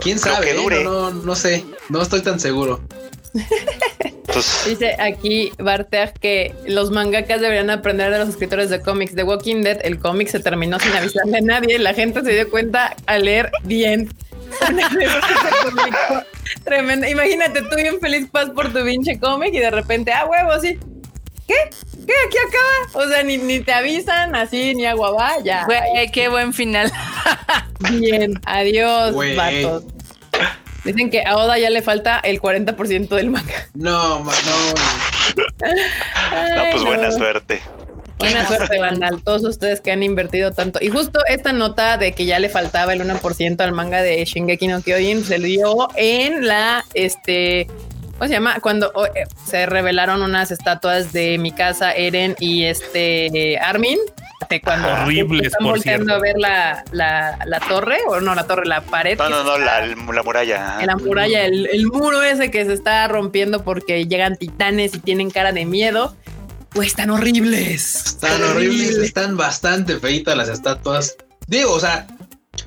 ¿Quién Lo sabe? que eh? dure. No, no, no sé, no estoy tan seguro. Dice aquí Barteag que los mangakas deberían aprender de los escritores de cómics. The Walking Dead, el cómic se terminó sin avisarle a nadie. La gente se dio cuenta al leer The End. Publicó. Tremendo. Imagínate tú bien feliz paz por tu pinche cómic y de repente, ah, huevo, sí. ¿Qué? ¿qué? Aquí acaba. O sea, ni, ni te avisan así, ni agua va, ya. Güey, qué buen final. Bien, adiós, Güey. vatos. Dicen que a Oda ya le falta el 40% del manga. No, ma- no. No, pues buena suerte. Buena suerte, Vandal. Todos ustedes que han invertido tanto. Y justo esta nota de que ya le faltaba el 1% al manga de Shingeki no Kyojin se dio en la, este, ¿cómo se llama? Cuando oh, eh, se revelaron unas estatuas de Mikasa, Eren y este Armin. De cuando Horribles, están por volteando cierto. a ver la, la, la torre, o no, la torre, la pared. No, no, no, la, la muralla. la muralla, el, el muro ese que se está rompiendo porque llegan titanes y tienen cara de miedo. Pues están horribles. Están horribles, están bastante feitas las estatuas. Digo, o sea,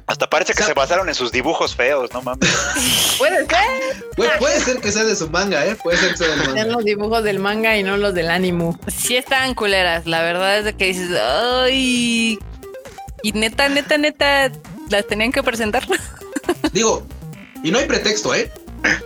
Hasta parece que O sea- se basaron en sus dibujos feos, no mames. Puede ser. puede, puede ser que sea de su manga, ¿eh? Puede ser que sea del Sean manga. los dibujos del manga y no los del ánimo. Sí estaban culeras. La verdad es de que dices, ay. Y neta, neta, neta, las tenían que presentar. Digo, y no hay pretexto, ¿eh?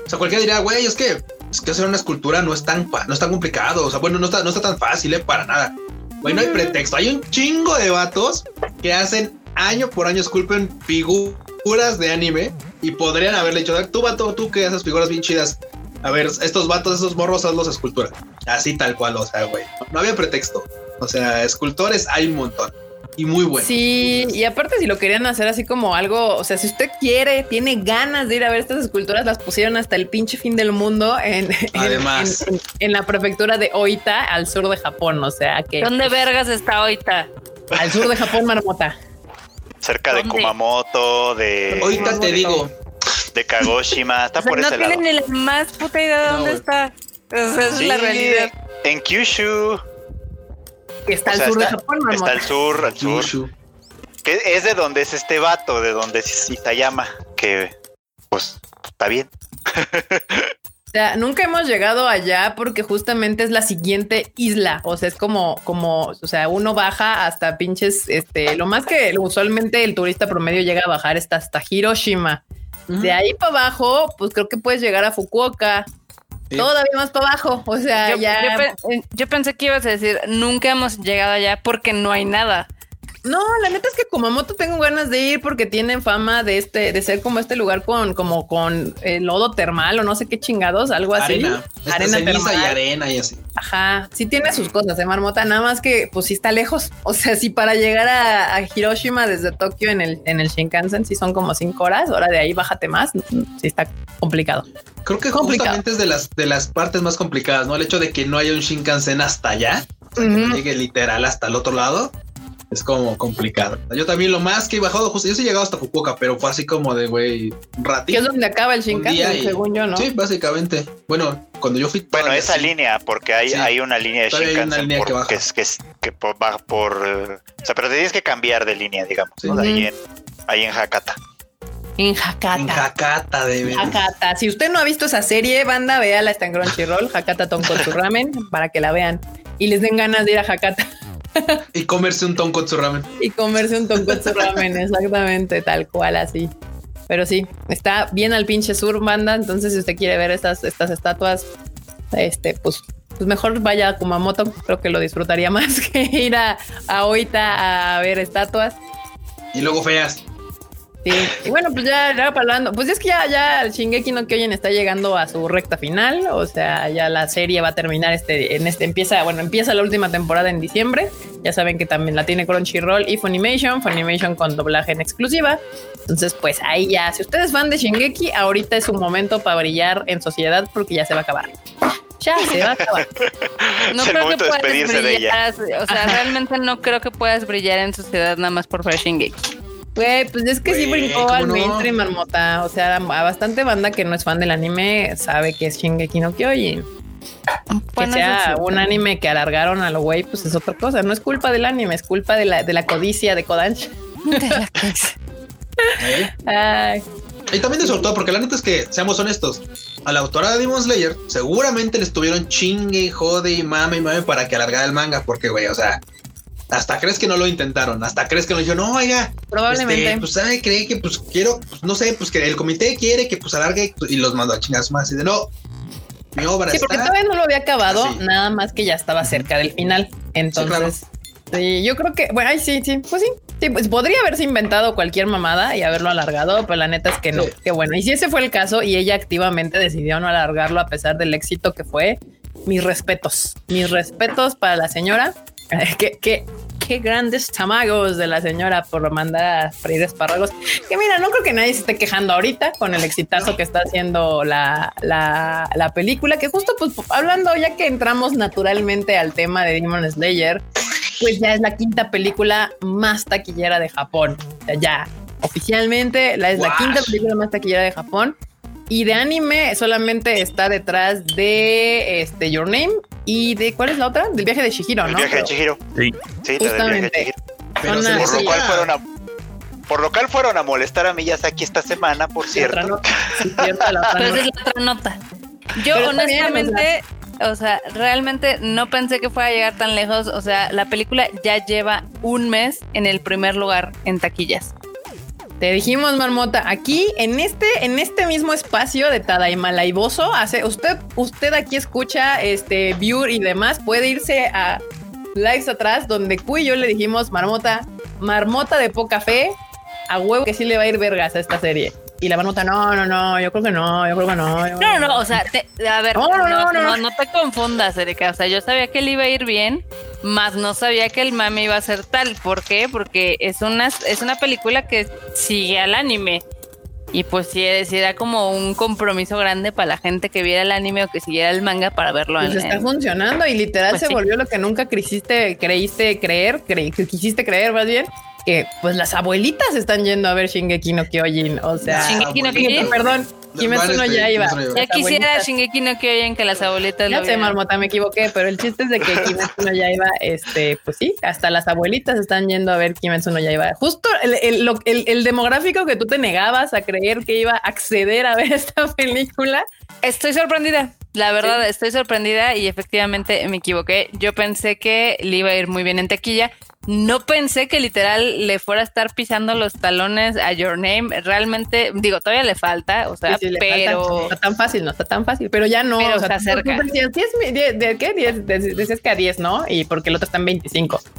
O sea, cualquiera dirá, güey, es que, es que hacer una escultura no es tan, pa- no es tan complicado. O sea, bueno, no está, no está tan fácil, ¿eh? Para nada. Güey, no hay pretexto. Hay un chingo de vatos que hacen año por año esculpen figuras de anime y podrían haberle dicho, tú, vato, tú que haces figuras bien chidas. A ver, estos vatos, esos morros, hazlos escultura. Así tal cual, o sea, güey. No había pretexto. O sea, escultores hay un montón. Y muy buenos. Sí, y aparte si lo querían hacer así como algo, o sea, si usted quiere, tiene ganas de ir a ver estas esculturas, las pusieron hasta el pinche fin del mundo en, en- Además. en, en- en la prefectura de Oita, al sur de Japón, o sea que ¿Dónde vergas está ahorita? al sur de Japón, Marmota. Cerca de. Kumamoto, de, Ahorita te digo, de Kagoshima, está O sea, por no ese lado. tienen ni la más puta idea de No, dónde está. O sea, esa Sí, es la realidad. En Kyushu, Que está O al sea, sur de está- Japón, está Marmota. al sur, al sur. Kyushu. Que es de donde es este vato, de donde es Itayama, que pues está bien. O sea, nunca hemos llegado allá porque justamente es la siguiente isla. O sea, es como, como, o sea, uno baja hasta pinches, este, lo más que usualmente el turista promedio llega a bajar está hasta Hiroshima. De ahí para abajo, pues creo que puedes llegar a Fukuoka. Sí. Todavía más para abajo. O sea, Yo, ya. yo pe- yo pensé que ibas a decir, nunca hemos llegado allá porque no hay nada. No, la neta es que Kumamoto tengo ganas de ir porque tienen fama de este, de ser como este lugar con, como con eh, lodo termal o no sé qué chingados, algo así. Arena. Arena ceniza y termal. arena y así. Ajá, sí tiene sus cosas de marmota, nada más que pues sí está lejos. O sea, si para llegar a, a Hiroshima desde Tokio en el, en el Shinkansen sí son como cinco horas, ahora de ahí bájate más, sí está complicado. Creo que Complicado. justamente es de las de las partes más complicadas, ¿no? El hecho de que no haya un Shinkansen hasta allá, o sea, que no Ujú. llegue literal hasta el otro lado, es como complicado. Yo también lo más que he bajado, justo yo sí he llegado hasta Fukuoka, pero fue así como de güey, un Que es ratito. donde acaba el Shinkansen, y- según yo, ¿no? Sí, básicamente. Bueno, cuando yo fui. Bueno, esa línea, porque hay, Sí. hay una línea de Todavía hay una Shinkansen línea por- que baja. que, es, que, es- que por- va por... o sea, pero te tienes que cambiar de línea, digamos, Sí. ¿no? De ahí en, ahí en Hakata. En Hakata. En Hakata, de verdad. Hakata. Si usted no ha visto esa serie, banda, véala, está en Crunchyroll, Hakata Tonkotsu Ramen, para que la vean y les den ganas de ir a Hakata Y comerse un tonkotsu ramen. y comerse un Tonkotsu Ramen, exactamente, tal cual así. Pero sí, está bien al pinche sur, banda. Entonces, si usted quiere ver estas, estas estatuas, este, pues, pues mejor vaya a Kumamoto. Creo que lo disfrutaría más que ir a, a Oita a ver estatuas. Y luego feas. Sí, y bueno, pues ya, ya hablando, pues es que ya, ya el Shingeki no Kyojin está llegando a su recta final, o sea, ya la serie va a terminar este, en este, empieza, bueno, empieza la última temporada en diciembre, ya saben que también la tiene Crunchyroll y Funimation, Funimation con doblaje en exclusiva, entonces pues ahí ya, si ustedes fan de Shingeki, ahorita es un momento para brillar en sociedad porque ya se va a acabar. Ya se va a acabar. No Es el creo que puedas de brillar. O sea, realmente no creo que puedas brillar en sociedad nada más por ver Shingeki. Güey, pues es que sí brincó ¿cómo al no? mainstream, marmota. O sea, a bastante banda que no es fan del anime sabe que es Shingeki no Kyojin. Que sea un anime que alargaron a lo güey, pues es otra cosa. No es culpa del anime, es culpa de la, de la codicia de Kodansha. ¿eh? Ay, Y también de sobre todo, porque la neta es que, seamos honestos, a la autora de Demon Slayer seguramente le estuvieron chingue y jode y mame y mame para que alargara el manga, porque, güey, o sea, hasta crees que no lo intentaron, hasta crees que no dijeron, no, oiga, probablemente. este, pues sabe, cree que pues quiero, pues, no sé, pues que el comité quiere que pues alargue y los mandó a chingas más y de no, mi obra sí, porque está. todavía no lo había acabado, así. nada más que ya estaba cerca del final. Entonces, sí, yo creo que, bueno, ay, sí, sí, pues sí, sí, pues podría haberse inventado cualquier mamada y haberlo alargado, pero la neta es que no, Sí. qué bueno. Y si ese fue el caso y ella activamente decidió no alargarlo a pesar del éxito que fue, mis respetos, mis respetos para la señora. que, que, qué grandes chamagos de la señora por mandar a freír espárragos. Que mira, no creo que nadie se esté quejando ahorita con el exitazo que está haciendo la, la, la película, que justo pues hablando, ya que entramos naturalmente al tema de Demon Slayer, pues ya es la quinta película más taquillera de Japón. O sea, ya oficialmente la es la Guau. quinta película más taquillera de Japón. Y de anime solamente está detrás de este Your Name y de ¿cuál es la otra? Del viaje de Shihiro, El ¿no? viaje de Chihiro. Sí. Sí, la del viaje de Justamente. Chihiro. Pero Son se una- les Por lo cual fueron a por lo cual fueron a molestar a Miyazaki esta semana, por la otra cierto. nota. Sí, cierto, la otra Pero esa nota. es la otra nota. Yo Pero está bien, honestamente, o sea, realmente no pensé que fuera a llegar tan lejos. O sea, la película ya lleva un mes en el primer lugar en taquillas. Te dijimos, Marmota, aquí en este, en este mismo espacio de Tadaima Laiboso, hace usted, usted aquí escucha este viewer y demás, puede irse a lives atrás donde Q y yo le dijimos, Marmota, Marmota de poca fe, a huevo que sí le va a ir vergas a esta serie. Y la Marmota, no, no, no, yo creo que no, yo creo que no. yo No, no, no, o sea, te- a ver, No, no, no, no. no te confundas, Erika. O sea, yo sabía que le iba a ir bien, más no sabía que el mame iba a ser tal. ¿Por qué? Porque es una, es una película que sigue al anime. Y pues sí, era como un compromiso grande para la gente que viera el anime o que siguiera el manga para verlo Pues en, está en- funcionando y literal Pues se sí. volvió lo que nunca creíste, creíste creer, que quisiste creer más bien, que pues las abuelitas están yendo a ver Shingeki no Kyojin, o sea, Shingeki no Kyojin. perdón, Kimetsu no Yaiba. Ya quisiera. Shingeki no Kyojin que las abuelitas Ya lo sé. Marmota, me equivoqué, pero el chiste es de que Kimetsu no Yaiba, este, pues sí, hasta las abuelitas están yendo a ver Kimetsu no Yaiba. Justo el, el, lo- el- el demográfico que tú te negabas a creer que iba a acceder a ver esta película, Estoy sorprendida. La verdad, estoy sorprendida y efectivamente me equivoqué. Yo pensé que le iba a ir muy bien en tequilla. No pensé que literal le fuera a estar pisando los talones a Your Name. Realmente, digo, todavía le falta, o sea, Sí, sí, le pero falta, no está tan fácil, no está tan fácil, pero ya no. Pero o sea, se acerca. tú decías, 10 mi- die- de, qué? 10, de- decías que a 10, ¿no? Y porque el otro está en 25. sí.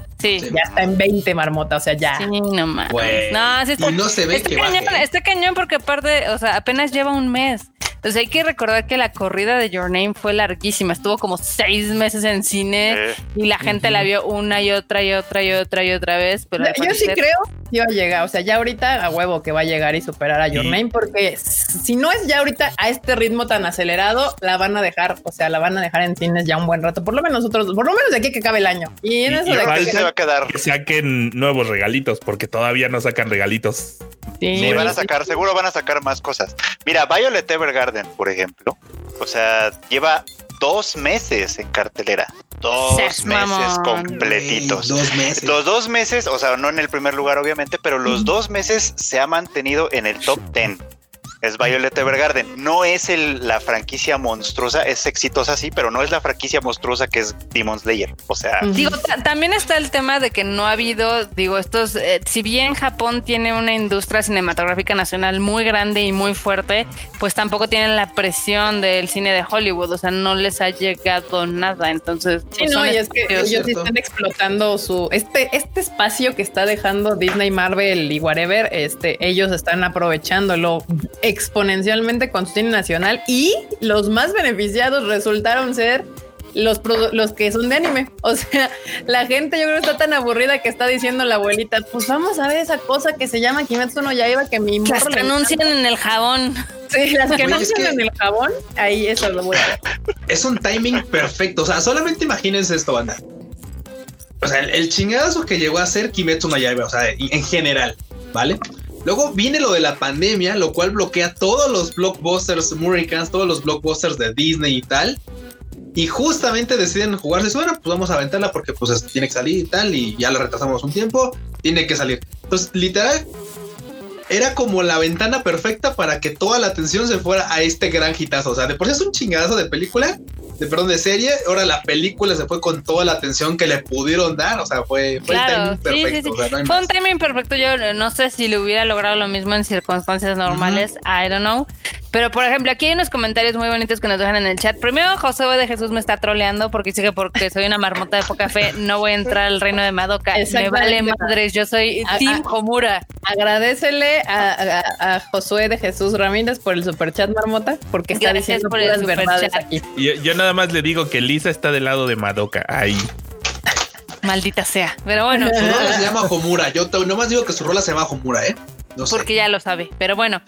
Sí. Ya está en 20, marmota, o sea, ya. Sí, no más. Güey. No, sí está, Y no se ve está que cañón, baje. está cañón porque aparte, o sea, apenas lleva un mes. Entonces hay que recordar que la corrida de Your Name fue larguísima. Estuvo como seis meses en cine Eh, y la gente la vio una y otra y otra y otra y otra vez. Pero Yo sí creo que iba a llegar, o sea, ya ahorita a huevo que va a llegar y superar a Your Name, porque si no es ya ahorita a este ritmo tan acelerado, la van a dejar, o sea, la van a dejar en cines ya un buen rato, por lo menos nosotros, por lo menos de aquí que cabe el año. Y en Y- eso y de que se va a quedar. Que saquen nuevos regalitos, porque todavía no sacan regalitos. Sí, Sí, van a sí, sacar, seguro van a sacar más cosas. Mira, Violet Evergarden, por ejemplo, o sea, lleva dos meses en cartelera. Dos meses mamón. completitos. Dos meses. Los dos meses, o sea, no en el primer lugar, obviamente, pero los dos meses se ha mantenido en el top 10. Es Violet Evergarden. No es el- la franquicia monstruosa, es exitosa, sí, pero no es la franquicia monstruosa que es Demon Slayer. O sea. Digo, ta- también está el tema de que no ha habido, digo, estos, eh, si bien Japón tiene una industria cinematográfica nacional muy grande y muy fuerte, pues tampoco tienen la presión del cine de Hollywood, o sea, no les ha llegado nada, entonces... Sí, pues, no, y es que ellos sí cierto. están explotando su este este espacio que está dejando Disney, Marvel y whatever, este ellos están aprovechándolo exponencialmente con su cine nacional y los más beneficiados resultaron ser los, los que son de anime. O sea, la gente yo creo que está tan aburrida que está diciendo la abuelita, pues vamos a ver esa cosa que se llama Kimetsu no Yaiba que mi Las que anuncian en el jabón. Sí, las que que- en el jabón, ahí eso lo voy a ver. Es un timing perfecto. O sea, solamente imagínense esto, banda. O sea, el, el chingadazo que llegó a ser Kimetsu no Yaiba, o sea, en general, ¿vale? Luego viene lo de la pandemia, lo cual bloquea todos los blockbusters americanos, todos los blockbusters de Disney y tal. Y justamente deciden jugarse, bueno, pues vamos a aventarla porque pues es- tiene que salir y tal, y ya la retrasamos un tiempo, tiene que salir. Entonces, literal, era como la ventana perfecta para que toda la atención se fuera a este gran hitazo. O sea, de por sí es un chingadazo de película, de perdón, de serie. Ahora la película se fue con toda la atención que le pudieron dar. O sea, fue, fue Claro, el timing sí, sí, perfecto. sí. O sea, no hay Fue un timing perfecto. Yo no sé si le hubiera logrado lo mismo en circunstancias normales. I don't know. Pero, por ejemplo, aquí hay unos comentarios muy bonitos que nos dejan en el chat. Primero, José de Jesús me está troleando porque dice que porque soy una marmota de poca fe no voy a entrar al reino de Madoka. Me vale madres, yo soy Team Homura. Agradecele a, Josué de Jesús Ramírez por el superchat marmota porque está diciendo por las verdades aquí. Yo, nada más le digo que Lisa está del lado de Madoka. Ahí. Maldita sea. Pero bueno. Su rola se llama Homura. Yo nomás digo que su rola se llama Homura, ¿eh? No Porque ya lo sabe. Pero bueno.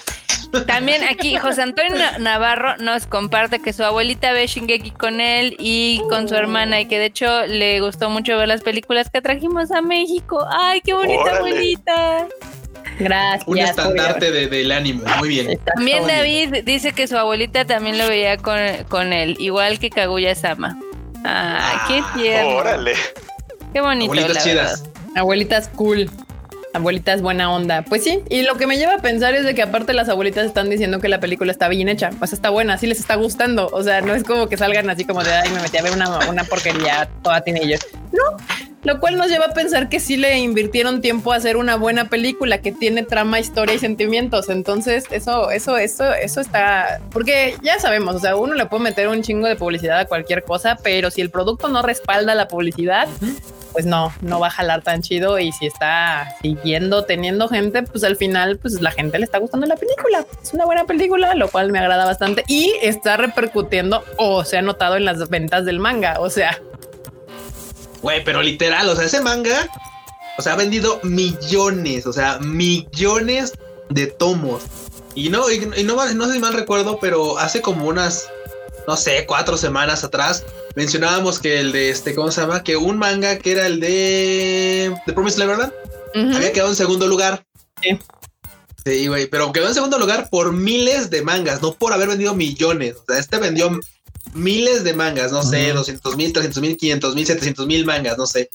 También aquí José Antonio Navarro nos comparte que su abuelita ve Shingeki con él y con su hermana y que de hecho le gustó mucho ver las películas que trajimos a México. ¡Ay, qué bonita abuelita! Gracias. Un estandarte de, del anime. Muy bien. También David dice que su abuelita también lo veía con, él, igual que Kaguya Sama. ¡Ay, qué ah, tierno! ¡Órale! Qué bonito. Abuelitas chidas. Abuelitas cool. Abuelitas buena onda. Pues sí, y lo que me lleva a pensar es de que aparte las abuelitas están diciendo que la película está bien hecha, pues está buena, sí les está gustando. O sea, no es como que salgan así como de, ay, me metí a ver una, una porquería toda teenager. No, lo cual nos lleva a pensar que sí le invirtieron tiempo a hacer una buena película que tiene trama, historia y sentimientos. Entonces, eso, eso, eso, eso está, porque ya sabemos, o sea, uno le puede meter un chingo de publicidad a cualquier cosa, pero si el producto no respalda la publicidad, pues no, no va a jalar tan chido y si está siguiendo teniendo gente, pues al final, pues la gente le está gustando la película. Es una buena película, lo cual me agrada bastante y está repercutiendo o se ha notado en las ventas del manga. O sea, güey, pero literal, o sea, ese manga, o sea, ha vendido millones, o sea, millones de tomos. Y no, y, no, no sé si mal recuerdo, pero hace como unas, no sé, cuatro semanas atrás, mencionábamos que el de este, ¿cómo se llama? Que un manga que era el de The Promised Neverland había quedado en segundo lugar. Sí. Sí, güey, pero quedó en segundo lugar por miles de mangas, no por haber vendido millones. O sea, este vendió miles de mangas, no sé, 200 mil, 300 mil, 500 mil, 700 mil mangas, no sé.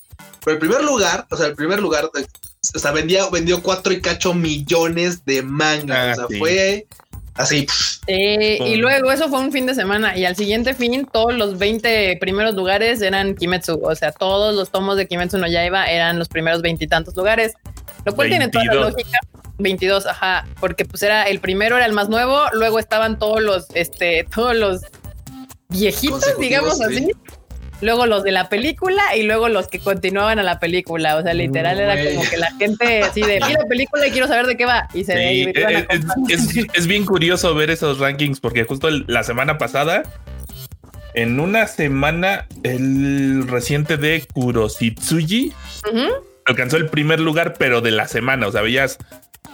Pero el primer lugar, o sea, el primer lugar, o sea, vendía, vendió cuatro y cacho millones de mangas. Ah, o sea, fue Así. y luego eso fue un fin de semana y al siguiente fin todos los 20 primeros lugares eran Kimetsu, o sea, todos los tomos de Kimetsu no Yaiba eran los primeros veintitantos lugares, lo cual tiene toda la lógica. 22, ajá, porque pues era el primero era el más nuevo, luego estaban todos los este todos los viejitos, digamos así luego los de la película y luego los que continuaban a la película. O sea, literal era como que la gente así de vi la película y quiero saber de qué va. Y se eh, es, bien curioso ver esos rankings porque justo la semana pasada, en una semana, el reciente de Kurositsuji alcanzó el primer lugar, pero de la semana. O sea, veías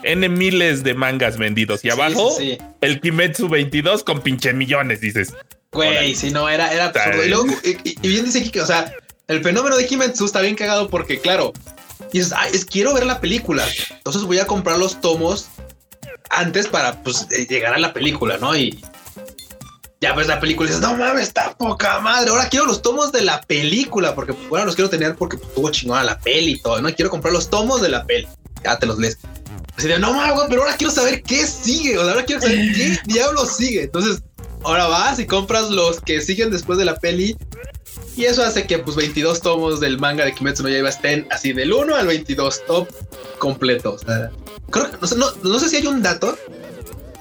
N miles de mangas vendidos y abajo el Kimetsu 22 con pinche millones, dices. Güey, si no, era, era absurdo. Y, luego, y, bien dice que, o sea, el fenómeno de Kimetsu está bien cagado porque, claro, dices, ay, es, quiero ver la película. Entonces voy a comprar los tomos antes para, pues, eh, llegar a la película, ¿no? Y ya ves la película y dices, no mames, está poca madre. Ahora quiero los tomos de la película porque, bueno, los quiero tener porque pues, tuvo chingona la peli y todo, ¿no? Quiero comprar los tomos de la peli. Ya te los lees. Así de, no mames, pero ahora quiero saber qué sigue. O sea, ahora quiero saber qué diablo sigue. Entonces, ahora vas y compras los que siguen después de la peli. Y eso hace que pues 22 tomos del manga de Kimetsu no Yaiba estén así del 1 al 22 top completos. creo que, no, sé si hay un dato,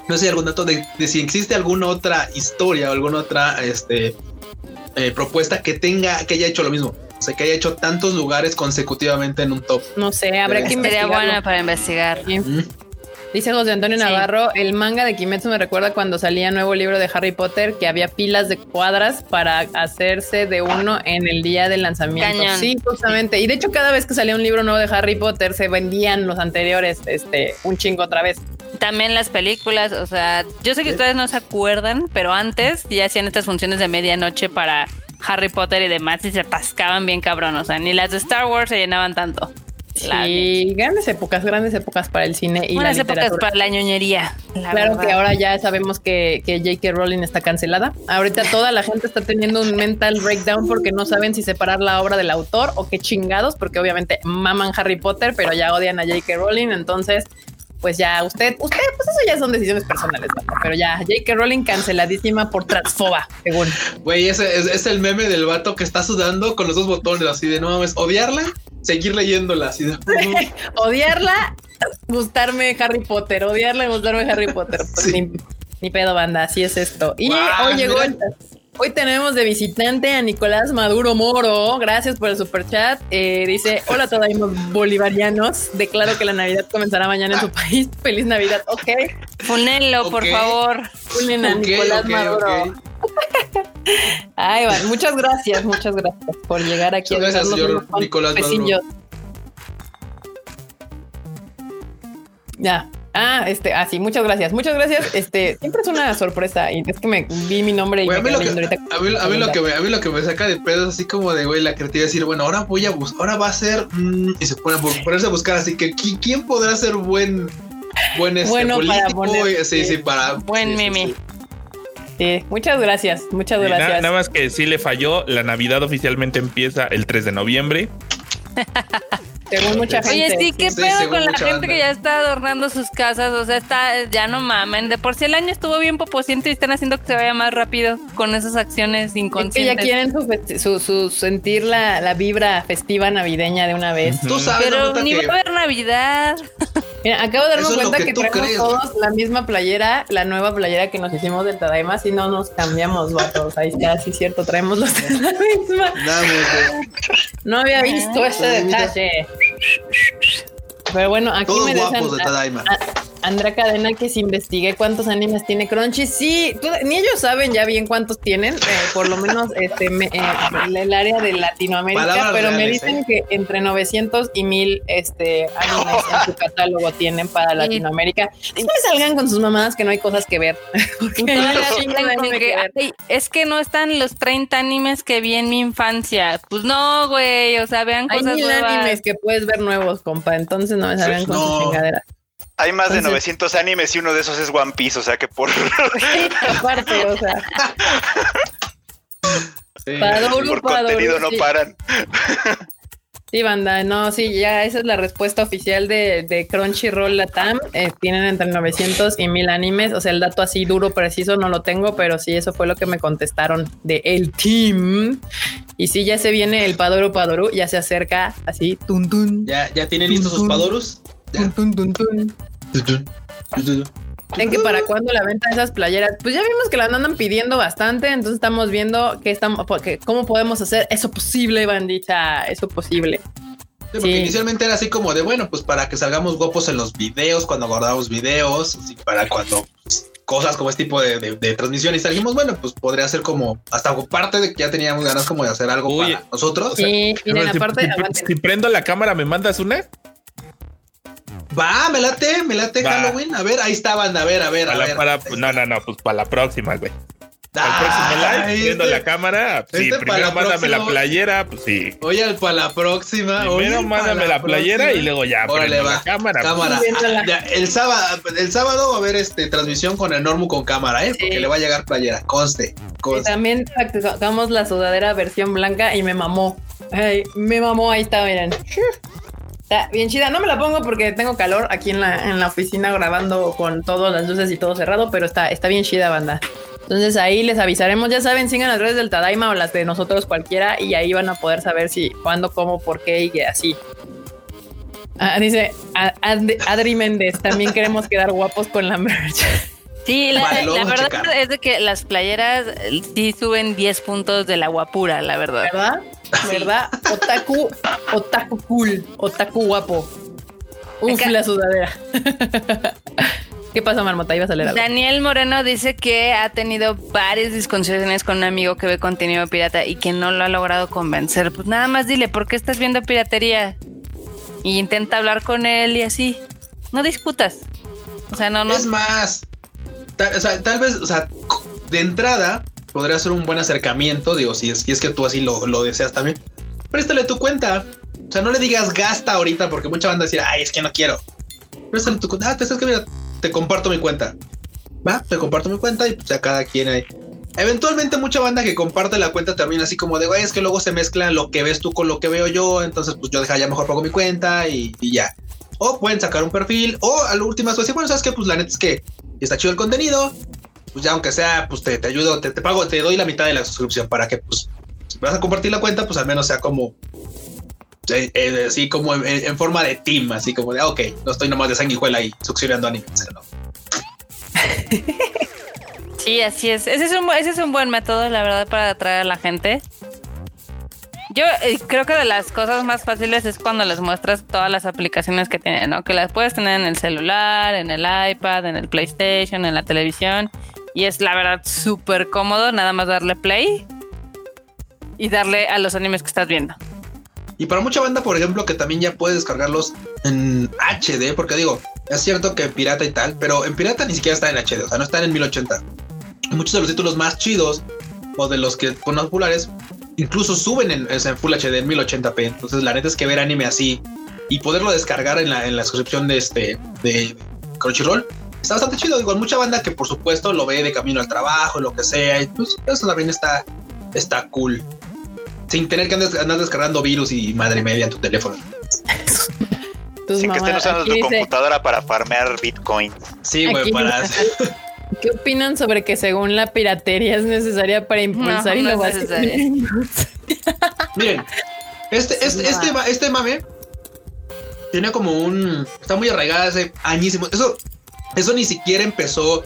no sé si hay algún dato de, si existe alguna otra historia o alguna otra este, eh, propuesta que tenga, que haya hecho lo mismo. O sea, que haya hecho tantos lugares consecutivamente en un top. No sé, habrá que investigar. Sería buena para investigar. Dice José Antonio Navarro, el manga de Kimetsu me recuerda cuando salía nuevo libro de Harry Potter que había pilas de cuadras para hacerse de uno en el día del lanzamiento. Sí, justamente. Y de hecho cada vez que salía un libro nuevo de Harry Potter se vendían los anteriores este un chingo otra vez. También las películas, o sea, yo sé que ustedes no se acuerdan, pero antes ya hacían estas funciones de medianoche para Harry Potter y demás y se atascaban bien cabrón, o sea, ni las de Star Wars se llenaban tanto. Sí, grandes épocas, grandes épocas para el cine y Buenas la literatura. épocas para la ñoñería. claro que ahora ya sabemos que, que J.K. Rowling está cancelada. Ahorita toda la gente está teniendo un mental breakdown porque no saben si separar la obra del autor o qué chingados, porque obviamente maman Harry Potter, pero ya odian a J.K. Rowling. Entonces, pues ya usted, usted, pues eso ya son decisiones personales, pero ya J.K. Rowling canceladísima por transfoba, según. Güey, ese es, el meme del vato que está sudando con los dos botones, así de no mames, odiarla, seguir leyéndola, así de odiarla, gustarme Harry Potter, odiarla, gustarme Harry Potter. Pues Ni pedo, banda, así es esto. Y hoy llegó Hoy tenemos de visitante a Nicolás Maduro Moro. Gracias por el super chat. Eh, dice: Hola, todos bolivarianos. Declaro que la Navidad comenzará mañana en su país. Feliz Navidad. Ok. Ponenlo, por favor. Ponen a Nicolás Maduro. Ay. Muchas gracias, muchas gracias por llegar aquí. Muchas gracias, señor Nicolás Maduro. Ya, Ah, este, ah, sí, muchas gracias, muchas gracias. Este, siempre es una sorpresa y es que me vi mi nombre y a, mí lo que, a, mí, lo que me, a mí lo que me saca de pedo es así como de, güey, la creatividad decir, bueno, ahora voy a buscar, ahora va a ser, mm", y se pone a ponerse a buscar, así que ¿quién podrá ser buen, buen este, bueno político? Para sí, sí, para. Buen meme. Sí, muchas gracias, muchas gracias. nada más que sí le falló, la Navidad oficialmente empieza el 3 de noviembre. Según mucha gente. Oye, sí, qué pedo con la gente que ya está adornando sus casas. O sea, está, ya no mamen. De por sí el año estuvo bien popociente y están haciendo que se vaya más rápido con esas acciones inconscientes. Es que ya quieren su, sentir la, la, vibra festiva navideña de una vez. Tú sabes, Pero ni va a haber Navidad. Mira, acabo de darme cuenta que, traemos todos la misma playera, la nueva playera que nos hicimos del Tadaima, si no nos cambiamos, vatos. Ahí está, sí, cierto, traemos los de la misma. No había visto ese detalle. Pero bueno, aquí me guapos de Tadaima. Andrea Cadena que si investigué cuántos animes tiene Crunchy. Sí, ni ellos saben ya bien cuántos tienen, eh, por lo menos este, eh, el área de Latinoamérica, pero me dicen ¿eh? que entre 900 y 1000 este, animes en su catálogo tienen para Latinoamérica. No me salgan con sus mamadas que no hay cosas que ver. es que no están los 30 animes que vi en mi infancia. Pues no, güey, o sea, vean hay cosas mil animes que puedes ver nuevos, compa, entonces no me salgan con sus chingaderas. Hay más de 900 animes y uno de esos es One Piece, o sea que por. aparte, o sea. por contenido no paran. Sí, banda, no, sí, ya esa es la respuesta oficial de, de Crunchyroll Latam. Eh, tienen entre 900 y 1000 animes, o sea, el dato así duro, preciso no lo tengo, pero sí, eso fue lo que me contestaron de el team. Y sí, ya se viene el Padoru Padoru, ya se acerca así, tun tun. ¿Ya, ya tienen listos sus Padorus? ¿En que para cuándo la venta de esas playeras? Pues ya vimos que la andan pidiendo bastante, entonces estamos viendo que estamos, cómo podemos hacer eso posible, bandita, eso posible. porque inicialmente era así como de bueno, pues para que salgamos guapos en los videos, cuando guardamos videos, y para cuando pues, cosas como este tipo de, transmisión y salimos, bueno, pues podría ser como hasta parte de que ya teníamos ganas como de hacer algo para nosotros. Sí, miren, aparte, si, prendo la cámara, ¿me mandas una? Va, me late, me late Halloween. A ver, ahí estaban, a ver, a ver, a ver. Para, no, no, no, pues para la próxima, güey. Para el próximo live, este, viendo la cámara. Pues sí, este primero mándame la playera, pues sí. Oye, para la próxima. Primero mándame la, playera y luego ya Órale, va. la cámara. cámara. el sábado, el sábado va a haber este transmisión con el Normu con cámara, ¿eh? Porque le va a llegar playera, conste. conste. Y también sacamos la sudadera versión blanca y me mamó. Ay, me mamó, ahí está, miren. Está bien chida. No me la pongo porque tengo calor aquí en la, en la oficina grabando con todas las luces y todo cerrado, pero está, está bien chida, banda. Entonces ahí les avisaremos, ya saben, sigan las redes del Tadaima o las de nosotros cualquiera y ahí van a poder saber si, cuándo, cómo, por qué y así. Ah, dice Adri Méndez, también queremos quedar guapos con la merch. Sí, la, verdad es de que las playeras sí suben 10 puntos de la guapura, la verdad. ¿Verdad? ¿Verdad? Otaku, otaku cool, otaku guapo. Uf, la sudadera. ¿Qué pasa, Marmota? Ibas a leer algo. Daniel Moreno dice que ha tenido varias discusiones con un amigo que ve contenido pirata y que no lo ha logrado convencer. Pues nada más dile, ¿por qué estás viendo piratería? Y intenta hablar con él y así. No discutas. O sea, no, no. Es más, tal, vez, o sea, de entrada, podría ser un buen acercamiento, digo, si es, que tú así lo, deseas también. Préstale tu cuenta. O sea, no le digas gasta ahorita porque mucha banda decir, ay, es que no quiero. Préstale tu cuenta. Ah, te sabes que mira, te comparto mi cuenta. Va, te comparto mi cuenta y pues a cada quien hay. Eventualmente mucha banda que comparte la cuenta también así como de, güey, es que luego se mezcla lo que ves tú con lo que veo yo, entonces pues yo deja ya mejor pago mi cuenta y, ya. O pueden sacar un perfil, o a lo último, pues, bueno, sabes que pues la neta es que está chido el contenido, pues ya aunque sea, pues te, te ayudo, te, te, pago, te doy la mitad de la suscripción para que, pues, si vas a compartir la cuenta, pues al menos sea como, eh, eh, así como en, forma de team, así como de, ah, ok, no estoy nomás de sanguijuela ahí succionando animes, ¿no? Sí, así es. Ese es, un, ese es un buen método, la verdad, para atraer a la gente. Yo eh, creo que de las cosas más fáciles es cuando les muestras todas las aplicaciones que tienen, ¿no? Que las puedes tener en el celular, en el iPad, en el PlayStation, en la televisión. Y es la verdad súper cómodo nada más darle play y darle a los animes que estás viendo. Y para mucha banda, por ejemplo, que también ya puedes descargarlos en HD, porque digo, es cierto que pirata y tal, pero en pirata ni siquiera está en HD, o sea, no están en 1080. Muchos de los títulos más chidos o de los que son más populares incluso suben en, en, Full HD en 1080p. Entonces, la neta es que ver anime así y poderlo descargar en la, en la suscripción de este de Crunchyroll está bastante chido. Igual mucha banda que por supuesto lo ve de camino al trabajo, lo que sea. Y pues eso también está, está cool. Sin tener que andar, descargando virus y madre media en tu teléfono. Sin que estén usando tu computadora para farmear Bitcoin. Sí, güey, para. ¿Qué opinan sobre que según la piratería es necesaria para impulsar no? Miren, este, este, este, este mame tiene como un. Está muy arraigada hace añísimo. Eso, eso ni siquiera empezó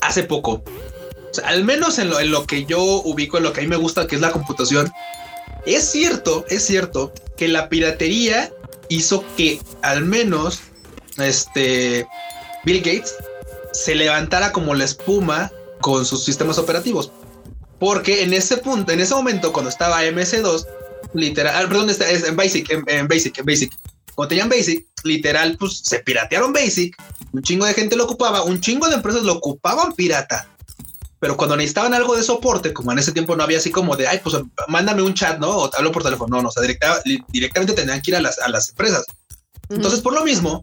hace poco. O sea, al menos en lo, en lo que yo ubico, en lo que a mí me gusta, que es la computación. Es cierto, es cierto que la piratería hizo que al menos este Bill Gates se levantara como la espuma con sus sistemas operativos. Porque en ese punto, en ese momento, cuando estaba MS2, literal, ah, perdón, es en Basic, en, Basic, en Basic. Cuando tenían Basic, literal, pues se piratearon Basic. Un chingo de gente lo ocupaba, un chingo de empresas lo ocupaban pirata. Pero cuando necesitaban algo de soporte, como en ese tiempo no había así como de, ay, pues mándame un chat, ¿no? O te hablo por teléfono. No, no, o sea, directamente tenían que ir a las, a las empresas. Entonces, por lo mismo,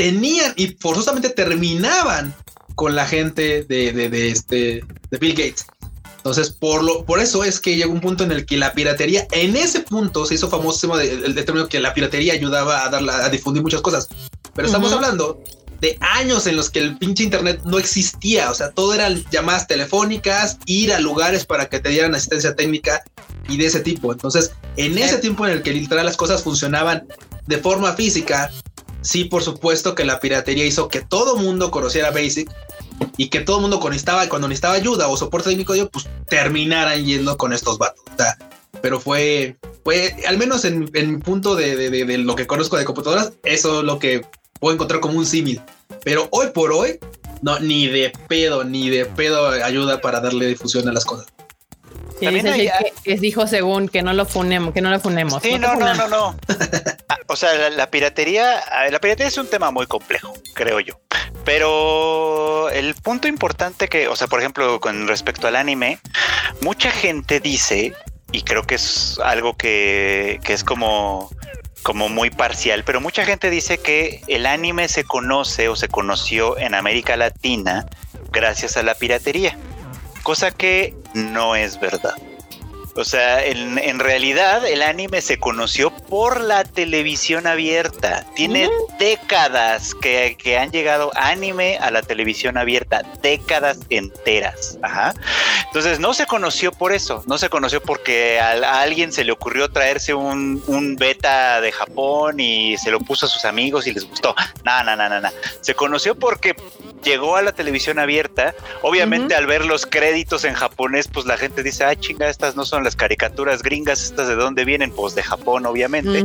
tenían y forzosamente terminaban con la gente de, de, este de Bill Gates. Entonces, por lo, por eso es que llegó un punto en el que la piratería, en ese punto se hizo famoso el, término que la piratería ayudaba a darla, a difundir muchas cosas. Pero estamos hablando de años en los que el pinche internet no existía. O sea, todo eran llamadas telefónicas, ir a lugares para que te dieran asistencia técnica y de ese tipo. Entonces, en ese tiempo en el que literal las cosas funcionaban de forma física, sí, por supuesto que la piratería hizo que todo mundo conociera Basic y que todo mundo cuando necesitaba, cuando necesitaba ayuda o soporte técnico, pues terminaran yendo con estos vatos. pero fue, fue, al menos en, en punto de, lo que conozco de computadoras, eso es lo que puedo encontrar como un símil. Pero hoy por hoy, no, ni de pedo, ni de pedo ayuda para darle difusión a las cosas. Sí, que, dijo según que no lo funemos, que no lo funemos. Sí, no, no, no, no, ah, o sea, la, piratería, la piratería es un tema muy complejo, creo yo. Pero el punto importante que, o sea, por ejemplo, con respecto al anime, mucha gente dice, y creo que es algo que, que es como como muy parcial, pero mucha gente dice que el anime se conoce o se conoció en América Latina gracias a la piratería cosa que no es verdad. O sea, en, realidad el anime se conoció por la televisión abierta. Tiene décadas que, han llegado anime a la televisión abierta, décadas enteras. Ajá. Entonces no se conoció por eso, no se conoció porque a, alguien se le ocurrió traerse un, un, beta de Japón y se lo puso a sus amigos y les gustó. No, no, no, no, no. Se conoció porque llegó a la televisión abierta. Obviamente al ver los créditos en japonés, pues la gente dice, ah, chinga, estas no son las caricaturas gringas, estas de dónde vienen, pues de Japón, obviamente.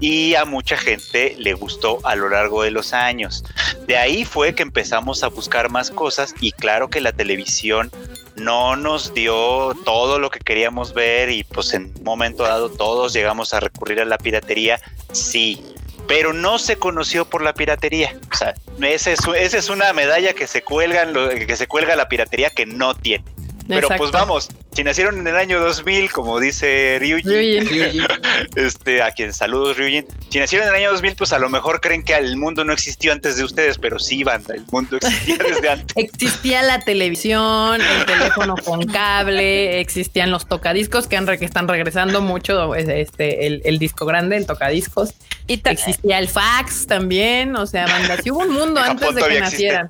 Y a mucha gente le gustó a lo largo de los años. De ahí fue que empezamos a buscar más cosas y claro que la televisión no nos dio todo lo que queríamos ver y pues en un momento dado todos llegamos a recurrir a la piratería, sí, pero no se conoció por la piratería. O sea, esa es, una medalla que se cuelga, que se cuelga la piratería que no tiene. Pero pues vamos, si nacieron en el año 2000, como dice Ryujin, este, a quien saludos Ryujin, si nacieron en el año 2000, pues a lo mejor creen que el mundo no existió antes de ustedes, pero sí, banda, el mundo existía desde antes. Existía la televisión, el teléfono con cable, existían los tocadiscos que, que están regresando mucho, este, el, disco grande, el tocadiscos. Y existía el fax también, o sea, banda, sí hubo un mundo antes de que nacieran.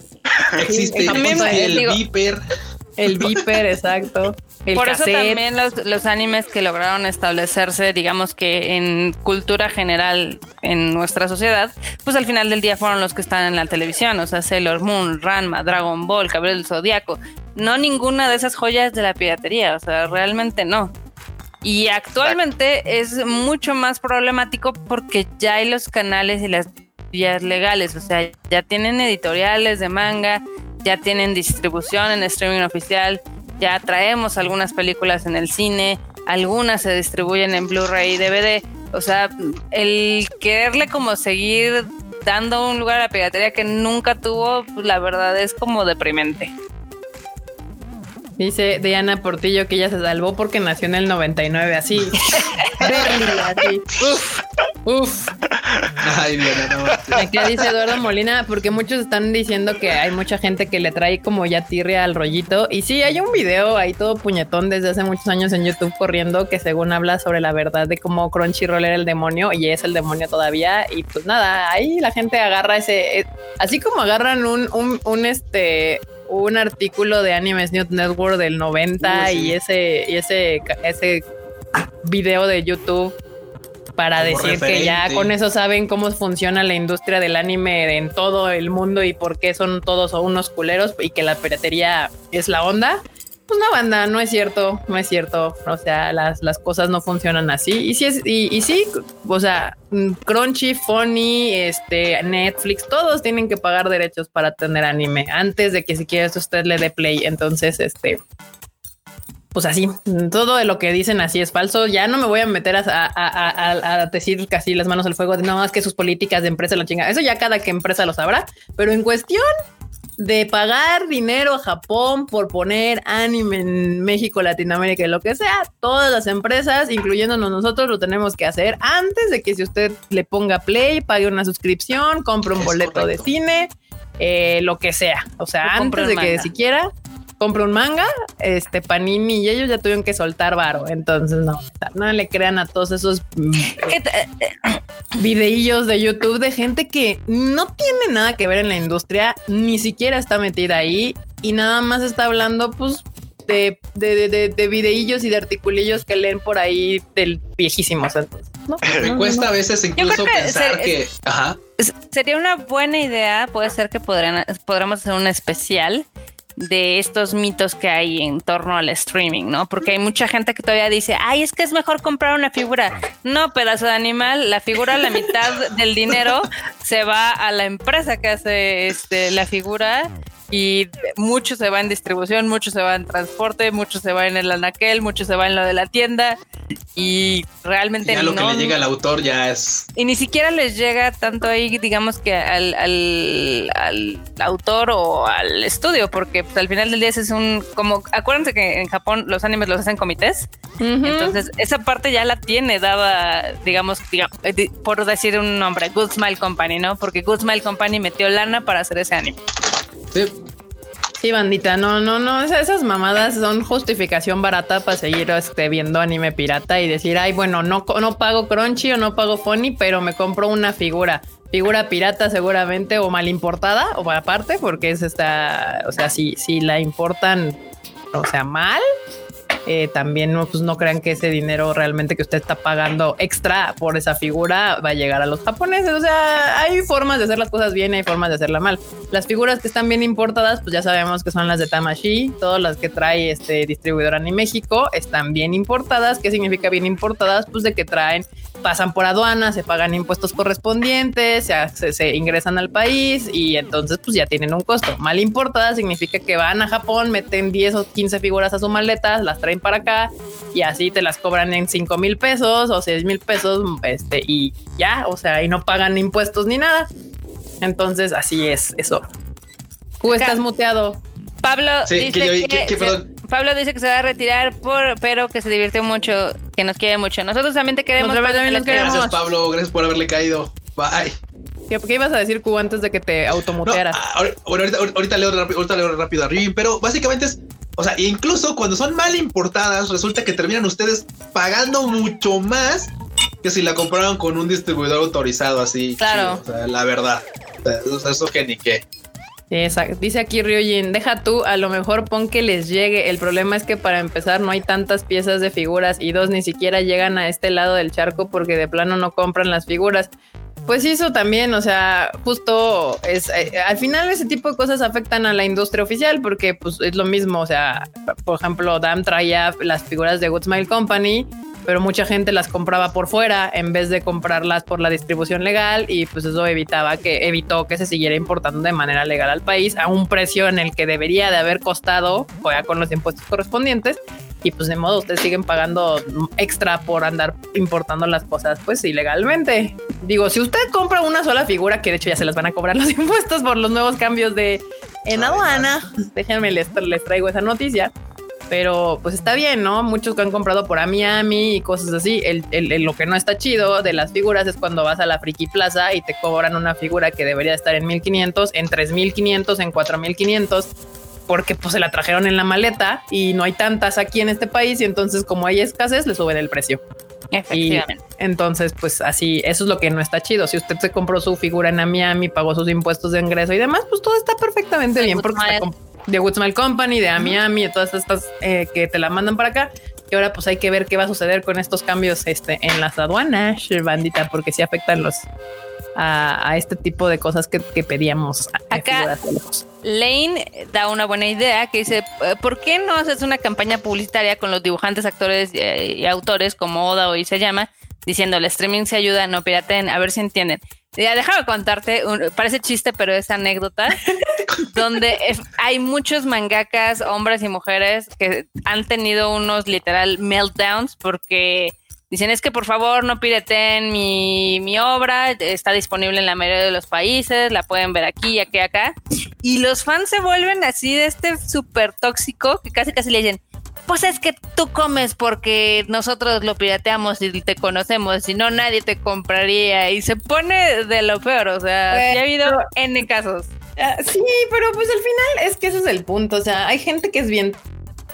Existe, el viper. El Viper, exacto. Por eso también los, los, animes que lograron establecerse, digamos que en cultura general en nuestra sociedad, pues al final del día fueron los que están en la televisión, o sea, Sailor Moon, Ranma, Dragon Ball, Cabello del Zodiaco. No ninguna de esas joyas de la piratería, o sea, realmente no. Y actualmente es mucho más problemático porque ya hay los canales y las vías legales, o sea, ya tienen editoriales de manga, ya tienen distribución en streaming oficial, ya traemos algunas películas en el cine, algunas se distribuyen en Blu-ray y DVD. O sea, el quererle como seguir dando un lugar a la piratería que nunca tuvo, pues, la verdad es como deprimente. Dice Diana Portillo que ella se salvó porque nació en el 99, así. así. Uf, uf. Ay, Diana, no. Aquí dice Eduardo Molina, porque muchos están diciendo que hay mucha gente que le trae como ya tirria al rollito. Y sí, hay un video ahí todo puñetón desde hace muchos años en YouTube corriendo que según habla sobre la verdad de cómo Crunchyroll era el demonio y es el demonio todavía. Y pues nada, ahí la gente agarra ese, eh, así como agarran un, un, un este un artículo de Animes News Network del 90 y ese y ese ese video de YouTube para decir que ya con eso saben cómo funciona la industria del anime en todo el mundo y por qué son todos unos culeros y que la piratería es la onda. Pues no, banda, no es cierto, no es cierto. O sea, las, las cosas no funcionan así. Y sí, es, y, y sí, o sea, Crunchy, Funny, este, Netflix, todos tienen que pagar derechos para tener anime antes de que siquiera usted le dé play. Entonces, este, pues así, todo de lo que dicen así es falso. Ya no me voy a meter a, decir casi las manos al fuego de no más que sus políticas de empresa lo chingan. Eso ya cada que empresa lo sabrá, pero en cuestión de pagar dinero a Japón por poner anime en México, Latinoamérica y lo que sea, todas las empresas, incluyéndonos nosotros, lo tenemos que hacer antes de que si usted le ponga play, pague una suscripción, compre un boleto de cine, eh, lo que sea. O sea, antes de que siquiera compre un manga, este Panini y ellos ya tuvieron que soltar varo. Entonces, no, no le crean a todos esos mm, videillos de YouTube de gente que no tiene nada que ver en la industria, ni siquiera está metida ahí y nada más está hablando, pues, de, de, de, de videillos y de articulillos que leen por ahí del viejísimos. Me cuesta a veces incluso pensar que, sería una buena idea. Puede ser que podrán, podremos hacer un especial de estos mitos que hay en torno al streaming, ¿no? Porque hay mucha gente que todavía dice, ay, es que es mejor comprar una figura. No, pedazo de animal, la figura, la mitad del dinero se va a la empresa que hace este, la figura y mucho se va en distribución, mucho se va en transporte, mucho se va en el anaquel, mucho se va en lo de la tienda y realmente ya lo que le llega al autor ya es y ni siquiera les llega tanto ahí digamos que al, al, autor o al estudio porque pues, al final del día es un como acuérdense que en Japón los animes los hacen comités entonces esa parte ya la tiene dada digamos, digamos eh, por decir un nombre Good Smile Company no porque Good Smile Company metió lana para hacer ese anime Sí. bandita, no, no, no, esas mamadas son justificación barata para seguir este, viendo anime pirata y decir, ay, bueno, no, no pago Crunchy o no pago Funny, pero me compro una figura. Figura pirata seguramente o mal importada o aparte, porque es esta, o sea, si, si la importan, o sea, mal, eh, también no, pues no crean que ese dinero realmente que usted está pagando extra por esa figura va a llegar a los japoneses. O sea, hay formas de hacer las cosas bien y hay formas de hacerla mal. Las figuras que están bien importadas, pues ya sabemos que son las de Tamashi, todas las que trae este distribuidor en México están bien importadas. ¿Qué significa bien importadas? Pues de que traen, pasan por aduana, se pagan impuestos correspondientes, se, se ingresan al país y entonces pues ya tienen un costo. Mal importadas significa que van a Japón, meten 10 o 15 figuras a su maleta, las traen para acá y así te las cobran en 5 mil pesos o 6 mil pesos este, y ya, o sea, y no pagan impuestos ni nada. Entonces, así es eso. Tú estás muteado. Pablo dice que, Pablo dice que se va a retirar, por, pero que se divirtió mucho, que nos quiere mucho. Nosotros también te queremos. Gracias, Pablo. Gracias por haberle caído. Bye. ¿Qué, ibas a decir, Q, antes de que te automutearas? ahorita, ahorita, leo, ahorita leo rápido a pero básicamente es o sea, incluso cuando son mal importadas, resulta que terminan ustedes pagando mucho más que si la compraban con un distribuidor autorizado así. Claro. o sea, la verdad. O sea, eso que ni qué. Dice aquí Ryojin, deja tú, a lo mejor pon que les llegue. El problema es que para empezar no hay tantas piezas de figuras y dos ni siquiera llegan a este lado del charco porque de plano no compran las figuras. Pues eso también, o sea, justo es eh, al final ese tipo de cosas afectan a la industria oficial porque pues es lo mismo, o sea, por ejemplo, Dam traía las figuras de Good Smile Company pero mucha gente las compraba por fuera en vez de comprarlas por la distribución legal y pues eso evitaba que evitó que se siguiera importando de manera legal al país a un precio en el que debería de haber costado, con los impuestos correspondientes y pues de modo ustedes siguen pagando extra por andar importando las cosas pues ilegalmente. Digo, si usted compra una sola figura que de hecho ya se las van a cobrar los impuestos por los nuevos cambios de en aduana, déjenme les, les traigo esa noticia pero pues está bien, ¿no? Muchos que han comprado por Miami y cosas así. El, lo que no está chido de las figuras es cuando vas a la Friki Plaza y te cobran una figura que debería estar en 1500, en 3500, en 4500 porque pues se la trajeron en la maleta y no hay tantas aquí en este país y entonces como hay escasez le suben el precio. Efectivamente. entonces, pues así, eso es lo que no está chido. Si usted se compró su figura en Miami, pagó sus impuestos de ingreso y demás, pues todo está perfectamente bien porque está de Woodsmile Company, de Miami, de todas estas eh, que te la mandan para acá. Y ahora pues hay que ver qué va a suceder con estos cambios este, en las aduanas, bandita, porque sí afectan los a, este tipo de cosas que, pedíamos. Acá Lane da una buena idea que dice, eh, ¿por qué no haces una campaña publicitaria con los dibujantes, actores eh, y, autores como Oda hoy se llama, diciendo el streaming se ayuda, no piraten, a ver si entienden. Ya déjame contarte, parece chiste, pero es anécdota, donde hay muchos mangakas, hombres y mujeres, que han tenido unos literal meltdowns porque dicen es que por favor no pireten mi, mi obra, está disponible en la mayoría de los países, la pueden ver aquí, aquí, acá. Y los fans se vuelven así de este súper tóxico que casi casi le dicen, pues es que tú comes porque nosotros lo pirateamos y te conocemos, si no nadie te compraría y se pone de lo peor, o sea, ya ha habido N casos. Ah, sí, pero pues al final es que ese es el punto, o sea, hay gente que es bien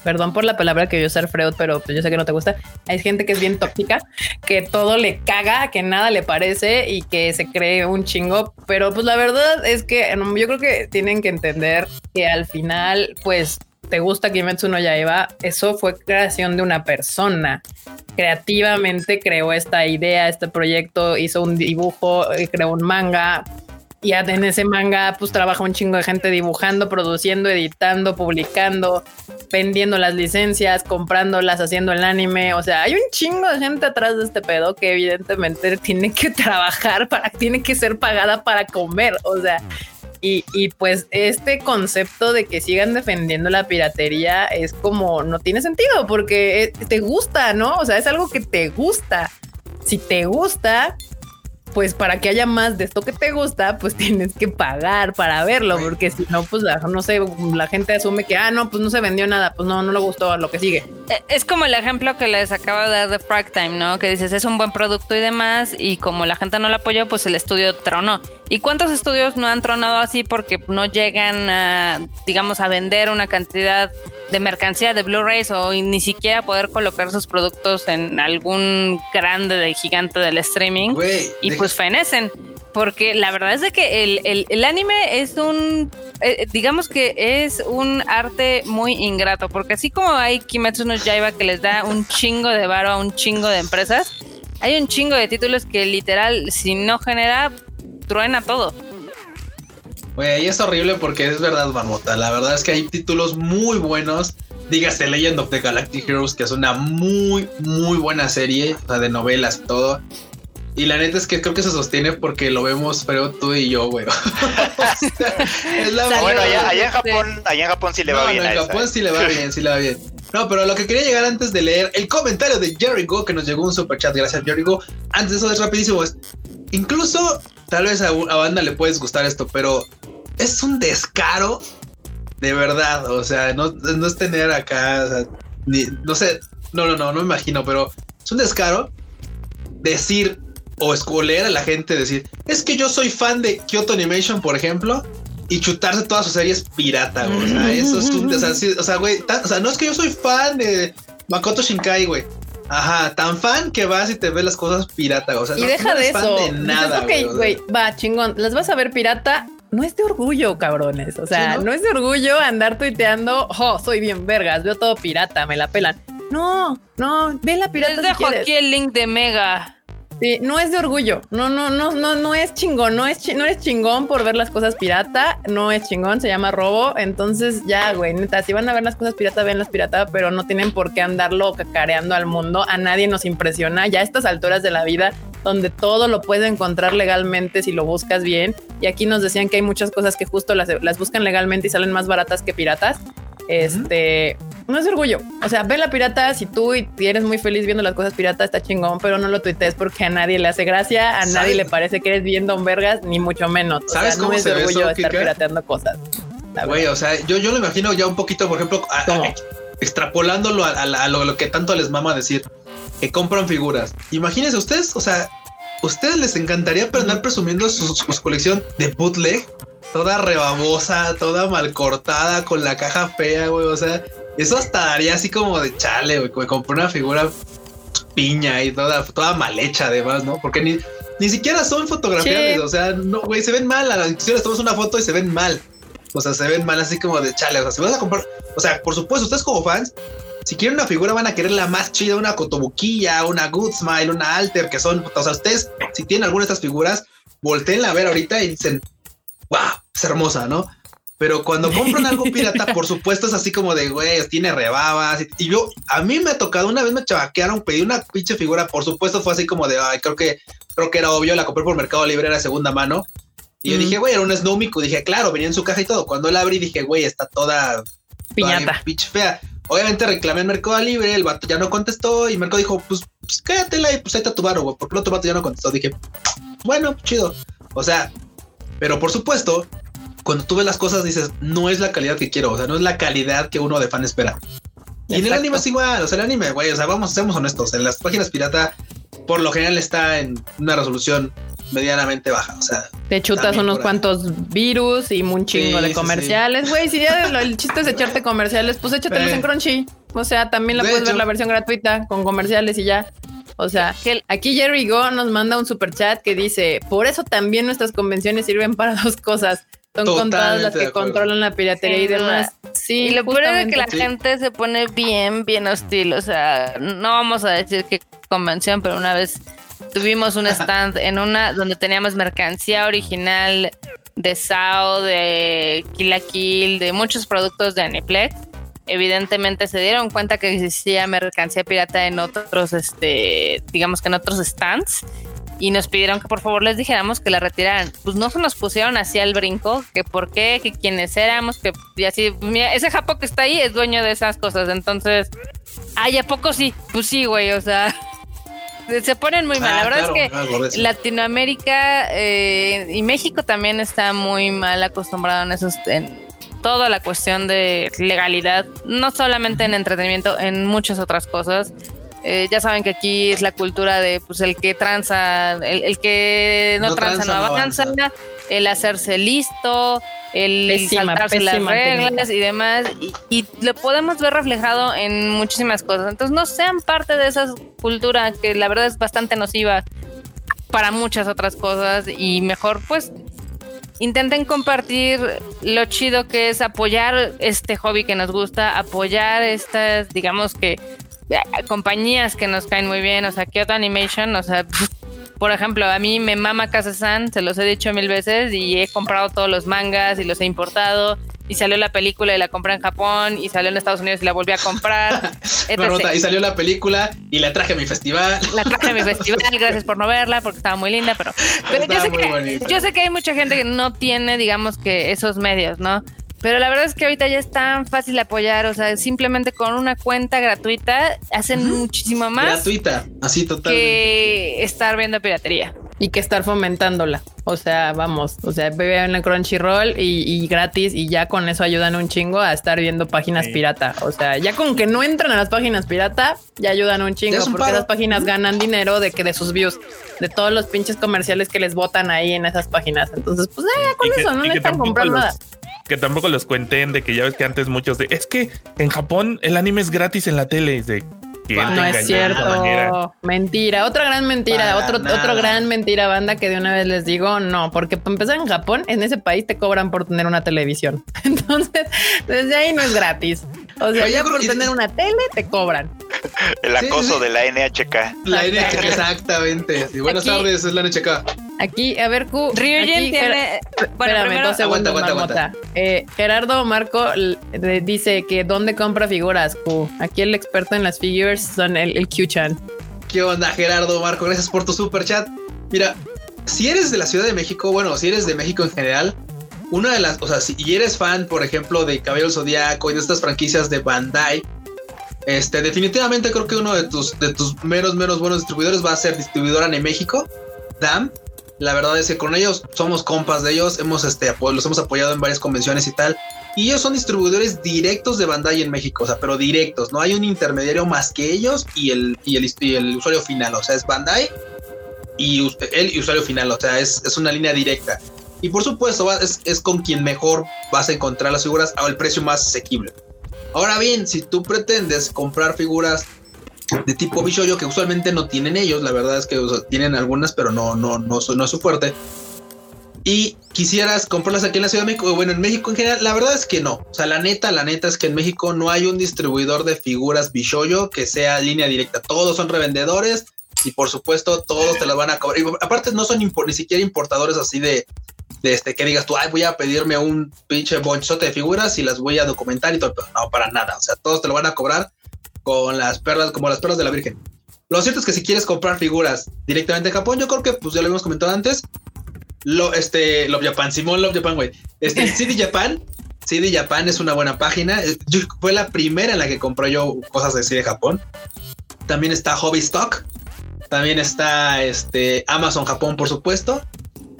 perdón por la palabra que voy a usar Freud, pero pues yo sé que no te gusta. Hay gente que es bien tóxica, que todo le caga, que nada le parece y que se cree un chingo. Pero pues la verdad es que yo creo que tienen que entender que al final, pues te gusta Kimetsu no Yaiba, eso fue creación de una persona. Creativamente creó esta idea, este proyecto, hizo un dibujo, eh, creó un manga. Y en ese manga, pues trabaja un chingo de gente dibujando, produciendo, editando, publicando, vendiendo las licencias, comprándolas, haciendo el anime. O sea, hay un chingo de gente atrás de este pedo que evidentemente tiene que trabajar para, tiene que ser pagada para comer. O sea, y, pues este concepto de que sigan defendiendo la piratería es como no tiene sentido porque eh, te gusta, ¿no? O sea, es algo que te gusta. Si te gusta, pues para que haya más de esto que te gusta, pues tienes que pagar para verlo, porque si no, pues no sé, la gente asume que, ah, no, pues no se vendió nada, pues no, no le gustó lo que sigue. Eh, es como el ejemplo que les acabo de dar de Frag Time, ¿no? Que dices, es un buen producto y demás, y como la gente no lo apoyó, pues el estudio tronó. ¿Y cuántos estudios no han tronado así porque no llegan a, digamos, a vender una cantidad de mercancía de Blu-rays o ni siquiera poder colocar sus productos en algún grande de gigante del streaming? y pues fenecen. Porque la verdad es de que el, el, anime es un, eh, digamos que es un arte muy ingrato, porque así como hay Kimetsu no Yaiba que les da un chingo de varo a un chingo de empresas, hay un chingo de títulos que literal, si no genera, truena todo. Güey, es horrible porque es verdad, Marmota. La verdad es que hay títulos muy buenos. Dígase Legend of the Galactic Heroes, que es una muy, muy buena serie, o sea, de novelas y todo. Y la neta es que creo que se sostiene porque lo vemos, pero tú y yo, güey. es la bueno, allá, en Japón, allá en Japón sí le va bien. en Japón sí le va bien, sí le va bien. No, pero lo que quería llegar antes de leer el comentario de Jericho, que nos llegó un super chat, gracias Jericho. Antes de eso es rapidísimo. incluso, tal vez a, a banda le puedes gustar esto, pero es un descaro de verdad. O sea, no, no es tener acá, o sea, ni, no sé, no, no, no, no me imagino, pero es un descaro decir o escoler a la gente decir, es que yo soy fan de Kyoto Animation, por ejemplo, y chutarse todas sus series pirata, güey. O sea, eso es un, o sea, güey, o sea, no es que yo soy fan de Makoto Shinkai, güey. Ajá, tan fan que vas y te ves las cosas pirata, o sea, y deja de eso. de nada, güey, va, chingón, las vas a ver pirata no es de orgullo, cabrones. O sea, Sí, ¿no? ¿no? es de orgullo andar tuiteando, oh, soy bien vergas, veo todo pirata, me la pelan. No, no, ve la pirata Les dejo aquí el link de Mega. Sí, no es de orgullo. No, no, no, no, no es chingón. No es, no es chingón por ver las cosas pirata. No es chingón, se llama robo. Entonces, ya, güey, neta, si van a ver las cosas pirata, ven las pirata, pero no tienen por qué andarlo cacareando al mundo. A nadie nos impresiona. Ya a estas alturas de la vida, donde todo lo puedes encontrar legalmente si lo buscas bien. Y aquí nos decían que hay muchas cosas que justo las, las buscan legalmente y salen más baratas que piratas. Este, no es orgullo. O sea, ve la pirata si tú y eres muy feliz viendo las cosas pirata, está chingón, pero no lo tuitees porque a nadie le hace gracia, a ¿Sabes? nadie le parece que eres bien don vergas, ni mucho menos. O ¿Sabes sea, cómo no es ve orgullo eso, estar Kika? pirateando cosas. Güey, o sea, yo, yo lo imagino ya un poquito, por ejemplo, a- a- ¿Cómo? extrapolándolo a lo, lo que tanto les mama decir, que compran figuras. Imagínense ustedes, o sea, ustedes les encantaría andar presumiendo su, su- colección de bootleg, toda rebabosa, toda mal cortada, con la caja fea, güey. O sea, eso hasta daría así como de chale, güey. Compré una figura piña y toda, toda mal hecha, además, ¿no? Porque ni, ni siquiera son fotografiables, Sí. o sea, no, güey, se ven mal. A la discusión les tomas una foto y se ven mal. O sea, se ven mal así como de chale. O sea, si vas a comprar, o sea, por supuesto, ustedes como fans, si quieren una figura, van a querer la más chida, una Cotobuquilla, una Good Smile, una Alter, que son, o sea, ustedes, si tienen alguna de estas figuras, volteenla a ver ahorita y dicen, wow, es hermosa, ¿no? Pero cuando compran algo pirata, por supuesto, es así como de, güey, tiene rebabas. Y, yo, a mí me ha tocado, una vez me chavaquearon, pedí una pinche figura, por supuesto, fue así como de, ay, creo que, creo que era obvio, la compré por Mercado Libre, era segunda mano. Y yo dije, güey, era un Snow Miku. Dije, claro, venía en su caja y todo. Cuando la abrí, dije, güey, está toda Piñata. Pinche fea. Obviamente reclamé en Mercado Libre, el vato ya no contestó y Mercado dijo, pues, pues quédatela y pues ahí está tu varo, güey, porque el otro vato ya no contestó. Dije, bueno, chido. O sea, pero por supuesto, cuando tú ves las cosas dices, no es la calidad que quiero, o sea, no es la calidad que uno de fan espera. Y en el anime es igual, o sea, el anime, güey, o sea, vamos, seamos honestos, en las páginas pirata, por lo general está en una resolución medianamente baja, o sea, Te chutas unos cuantos virus y un chingo Sí, de comerciales. Güey, si ya lo- el chiste es echarte comerciales, pues échatelos Eh. en Crunchy. O sea, también la De puedes ver la versión gratuita con comerciales y ya. O sea, Que- aquí Jerry Go nos manda un super chat que dice: Por eso también nuestras convenciones sirven para dos cosas. Son contadas las Totalmente que controlan la piratería y demás. Sí, y lo peor es que la. Sí. gente se pone bien, bien hostil. O sea, no vamos a decir qué convención, pero una vez tuvimos un stand en una donde teníamos mercancía original de Sao, de Kill la Kill, de muchos productos de Aniplex. Evidentemente se dieron cuenta que existía mercancía pirata en otros, este, digamos que en otros stands. Y nos pidieron que por favor les dijéramos que la retiraran. Pues no se nos pusieron así al brinco, que por qué, que quiénes éramos, que y así, mira, ese japo que está ahí es dueño de esas cosas. Entonces, ay, ¿a poco sí? Pues sí, güey, o sea, se ponen muy mal. ah, la verdad claro, es que. Latinoamérica eh, y México también está muy mal acostumbrado en esos en toda la cuestión de legalidad, no solamente en entretenimiento, en muchas otras cosas. Eh, ya saben que aquí es la cultura de pues el que tranza, el, el que no, No tranza, tranza, no no avanza, avanza. El hacerse listo, el Pésima, saltarse las reglas y demás, y, y lo podemos ver reflejado en muchísimas cosas. Entonces no sean parte de esa cultura que la verdad es bastante nociva para muchas otras cosas y mejor pues intenten compartir lo chido que es apoyar este hobby que nos gusta, apoyar estas, digamos que eh, compañías que nos caen muy bien, o sea, Kyoto Animation, o sea, por ejemplo, a mí me mama Casa-san, se los he dicho mil veces y he comprado todos los mangas y los he importado. Y salió la película y la compré en Japón y salió en Estados Unidos y la volví a comprar. Y salió la película y la traje a mi festival. La traje a mi festival, gracias por no verla porque estaba muy linda, pero, pero yo, sé que, yo sé que hay mucha gente que no tiene, digamos que esos medios, ¿no? Pero la verdad es que ahorita ya es tan fácil apoyar, o sea, simplemente con una cuenta gratuita hacen muchísimo más Gratuita, así totalmente. que estar viendo piratería. y que estar fomentándola. O sea, vamos, o sea, vean la Crunchyroll y, y gratis y ya con eso ayudan un chingo a estar viendo páginas Sí. pirata. O sea, ya con que no entran a las páginas pirata, ya ayudan un chingo un porque paro. esas páginas ganan dinero de que de sus views, de todos los pinches comerciales que les botan ahí en esas páginas. Entonces, pues ya, con Y que- eso no tampoco comprar los- nada. Que tampoco los cuenten de que ya ves que antes muchos de es que en Japón el anime es gratis en la tele. Es de que no es cierto. Mentira, otra gran mentira, otro, otro gran mentira banda que de una vez les digo, no, porque para empezar en Japón, en ese país te cobran por tener una televisión. Entonces, desde ahí no es gratis. O sea, ya por tener una tele te cobran. El acoso de la NHK. La NHK, exactamente. buenas tardes, es la NHK. Aquí, a ver, Q. Ryujin tiene. Bueno, Espérame, dos segundos, aguanta, aguanta, eh, Gerardo Marco dice que dónde compra figuras, Q. Aquí el experto en las figures son el, el Q-Chan. ¿Qué onda, Gerardo Marco? Gracias por tu super chat. Mira, si eres de la Ciudad de México, bueno, si eres de México en general, una de las, o sea, si eres fan, por ejemplo, de Cabello Zodíaco y de estas franquicias de Bandai, este, definitivamente creo que uno de tus, de tus meros, meros buenos distribuidores va a ser distribuidora en México, DAM. La verdad es que con ellos somos compas de ellos, hemos, este, los hemos apoyado en varias convenciones y tal. Y ellos son distribuidores directos de Bandai en México, o sea, pero directos, no hay un intermediario más que ellos y el, y el, y el usuario final, o sea, es Bandai y el usuario final, o sea, es, es una línea directa. Y por supuesto, es, es, con quien mejor vas a encontrar las figuras a el precio más asequible. Ahora bien, si tú pretendes comprar figuras de tipo Bishoyo que usualmente no tienen ellos, la verdad es que tienen algunas, pero no, no, no, no es su fuerte. Y quisieras comprarlas aquí en la Ciudad de México, bueno, en México en general, la verdad es que no. O sea, la neta, la neta es que en México no hay un distribuidor de figuras Bishoyo que sea línea directa. Todos son revendedores y por supuesto todos te las van a cobrar. Aparte no son ni siquiera importadores así de, de este que digas tú, ay, voy a pedirme un pinche bonchote de figuras y las voy a documentar y todo, pero no, para nada. O sea, todos te lo van a cobrar con las perlas, como las perlas de la Virgen. Lo cierto es que si quieres comprar figuras directamente en Japón, yo creo que, pues ya lo hemos comentado antes, lo, este, Love Japan, Simón Love Japan, güey. Este, CD Japan, CD Japan es una buena página. fue la primera en la que compré yo cosas de CD Japón. También está Hobby Stock. También está este, Amazon Japón, por supuesto.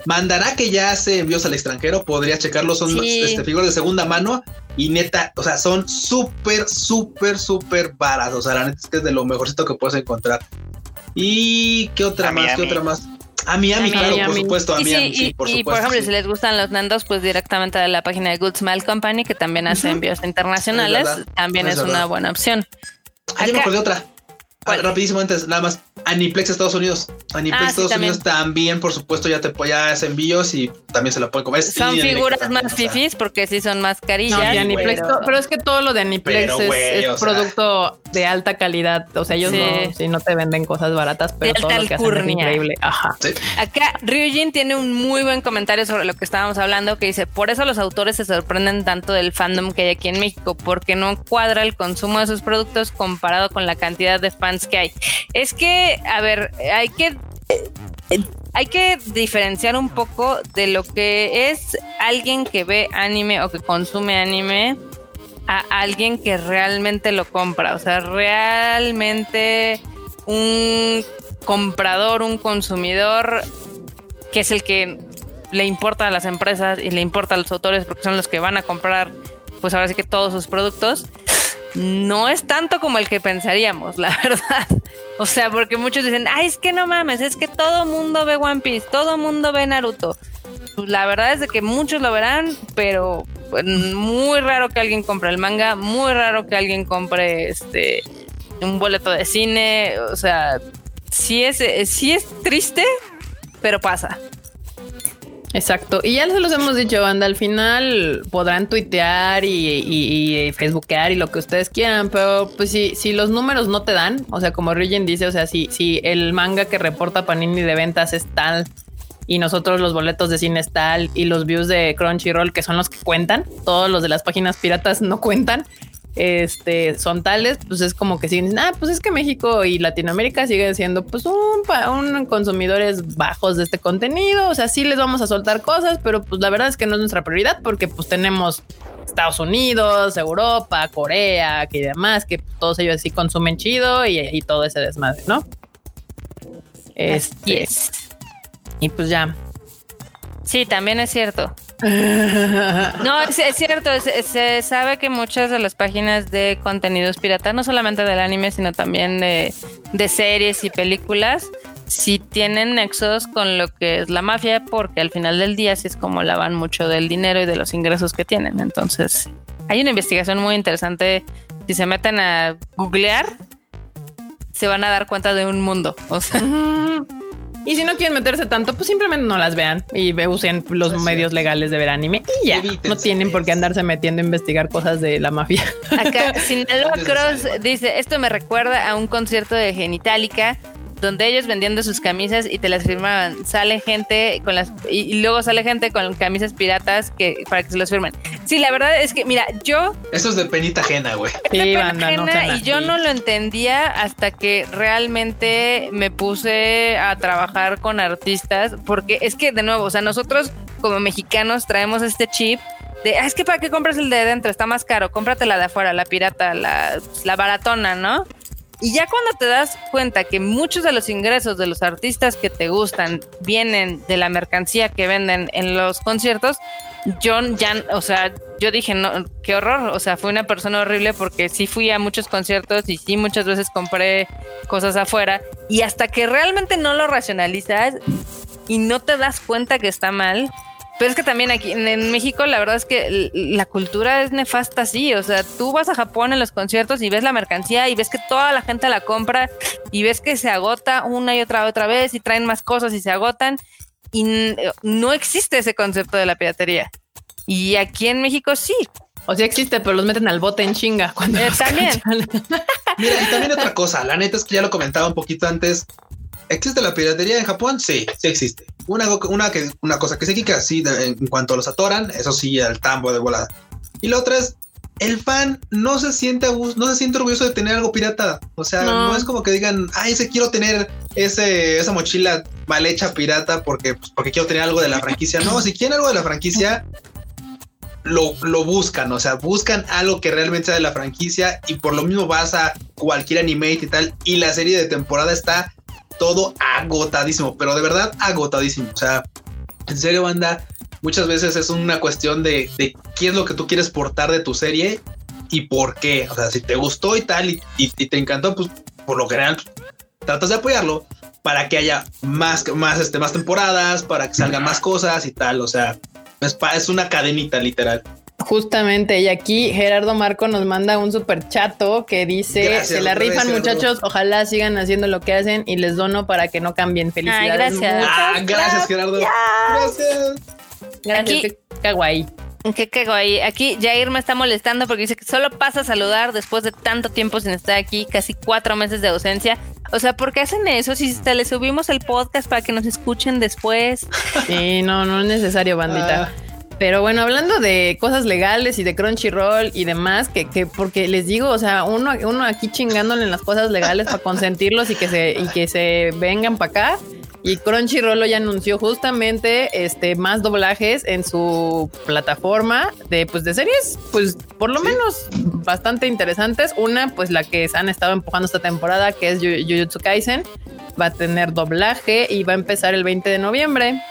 Mandará que ya hace envíos al extranjero, podría checarlo, son este, figuras de segunda mano y neta, o sea, son súper, súper, súper baratos. O sea, la neta es que es de lo mejorcito que puedes encontrar. ¿Y qué otra más? ¿Qué otra más? A Miami, claro, por supuesto, a Miami, sí, por y, por ejemplo, si les gustan los nandos, pues directamente a la página de Good Smile Company, que también hace envíos internacionales, también es, una buena opción. Ah, me acordé otra. Ah, rapidísimo antes, nada más. Aniplex Estados Unidos. Aniplex ah, Estados Unidos también, por supuesto, ya te ya hace envíos y también se la puede comer. Son figuras más fifis porque sí son más carillas. pero... es que todo lo de Aniplex es, producto de alta calidad. O sea, ellos no, si no te venden cosas baratas, pero todo lo que hacen es increíble. Ajá. Acá Ryujin tiene un muy buen comentario sobre lo que estábamos hablando que dice, por eso los autores se sorprenden tanto del fandom que hay aquí en México, porque no cuadra el consumo de sus productos comparado con la cantidad de fans que hay. Es que, a ver, hay que hay que diferenciar un poco de lo que es alguien que ve anime o que consume anime a alguien que realmente lo compra. O sea, realmente un comprador, un consumidor, que es el que le importa a las empresas y le importa a los autores porque son los que van a comprar, pues ahora sí que todos sus productos no es tanto como el que pensaríamos, la verdad. O sea, porque muchos dicen, ay, es que no mames, es que todo mundo ve One Piece, todo mundo ve Naruto. Pues la verdad es de que muchos lo verán, pero pues, muy raro que alguien compre el manga, muy raro que alguien compre este un boleto de cine. O sea, sí es, sí es triste, pero pasa. Exacto. Y ya se los hemos dicho, banda. Al final podrán tuitear y, y, facebookear y lo que ustedes quieran, pero pues si, si los números no te dan, o sea, como Ryujin dice, o sea, si, si el manga que reporta Panini de ventas es tal y nosotros los boletos de cine es tal y los views de Crunchyroll, que son los que cuentan, todos los de las páginas piratas no cuentan este, son tales, pues es como que siguen, ah, pues es que México y Latinoamérica siguen siendo pues un, un consumidores bajos de este contenido, o sea, sí les vamos a soltar cosas, pero pues la verdad es que no es nuestra prioridad porque pues tenemos Estados Unidos, Europa, Corea, que demás, que todos ellos sí consumen chido y, todo ese desmadre, ¿no? Este, y pues ya. Sí, también es cierto. No, es, cierto, se sabe que muchas de las páginas de contenidos pirata, no solamente del anime, sino también de, series y películas, sí tienen nexos con lo que es la mafia, porque al final del día sí es como lavan mucho del dinero y de los ingresos que tienen. Entonces, hay una investigación muy interesante. Si se meten a googlear, se van a dar cuenta de un mundo. O sea, Y si no quieren meterse tanto, pues simplemente no las vean y usen los medios legales de ver anime y ya. Evítense no tienen por qué andarse metiendo a investigar cosas de la mafia. Acá Sinaloa Cross dice, esto me recuerda a un concierto de Genitalica donde ellos vendiendo sus camisas y te las firmaban. Sale gente con las y, y luego sale gente con camisas piratas que para que se los firmen. Sí, la verdad es que mira, yo Eso es de penita ajena, güey. Sí, banda, no ajena y yo no lo entendía hasta que realmente me puse a trabajar con artistas porque es que de nuevo, o sea, nosotros como mexicanos traemos este chip de, "Ah, es que para qué compras el de dentro, está más caro, cómprate la de afuera, la pirata, la, la baratona, ¿no? Y ya cuando te das cuenta que muchos de los ingresos de los artistas que te gustan vienen de la mercancía que venden en los conciertos, yo ya, o sea, yo dije, no, qué horror, o sea, fui una persona horrible porque sí fui a muchos conciertos y sí muchas veces compré cosas afuera y hasta que realmente no lo racionalizas y no te das cuenta que está mal. Pero es que también aquí en, en México la verdad es que la cultura es nefasta así, o sea, tú vas a Japón en los conciertos y ves la mercancía y ves que toda la gente la compra y ves que se agota una y otra otra vez y traen más cosas y se agotan y no existe ese concepto de la piratería. Y aquí en México sí. O sea, existe, pero los meten al bote en chinga cuando Eh, también. Mira, y también otra cosa, la neta es que ya lo comentaba un poquito antes. ¿Existe la piratería en Japón? Sí, sí existe. Una, una, que, una cosa que se quita así de- en cuanto los atoran, eso sí, al tambo de volada. Y la otra es, el fan no se siente no se siente orgulloso de tener algo pirata. O sea, No. no, es como que digan, ay, ese quiero tener ese, esa mochila mal hecha pirata porque, pues, porque quiero tener algo de la franquicia. No, si quieren algo de la franquicia, lo, lo buscan, o sea, buscan algo que realmente sea de la franquicia y por lo mismo vas a cualquier anime y tal y la serie de temporada está todo agotadísimo, pero de verdad agotadísimo, o sea, en serio banda, muchas veces es una cuestión de, de qué es lo que tú quieres portar de tu serie y por qué, o sea, si te gustó y tal y, y- y te encantó, pues por lo general tratas de apoyarlo para que haya más, más, este, más temporadas, para que salgan más cosas y tal, o sea, es, pa- es una cadenita literal. Justamente, y aquí Gerardo Marco nos manda un super chato que dice: Gracias, Se la rifan, gracias, muchachos. Ojalá sigan haciendo lo que hacen y les dono para que no cambien. Felicidades. gracias. Ah, gracias, Gerardo. Gracias. Gracias. Qué kawaii. Qué cago ahí. Aquí Jair me está molestando porque dice que solo pasa a saludar después de tanto tiempo sin estar aquí, casi cuatro meses de ausencia. O sea, ¿por qué hacen eso? Si hasta le subimos el podcast para que nos escuchen después. Sí, no, no es necesario, bandita. Ah. Pero bueno, hablando de cosas legales y de Crunchyroll y demás, que, que porque les digo, o sea, uno, uno aquí chingándole en las cosas legales para consentirlos y que se, y que se vengan para acá. Y Crunchyroll ya anunció justamente este más doblajes en su plataforma de pues de series, pues por lo Sí. menos bastante interesantes. Una, pues la que se han estado empujando esta temporada, que es Jujutsu Kaisen, va a tener doblaje y va a empezar el 20 de noviembre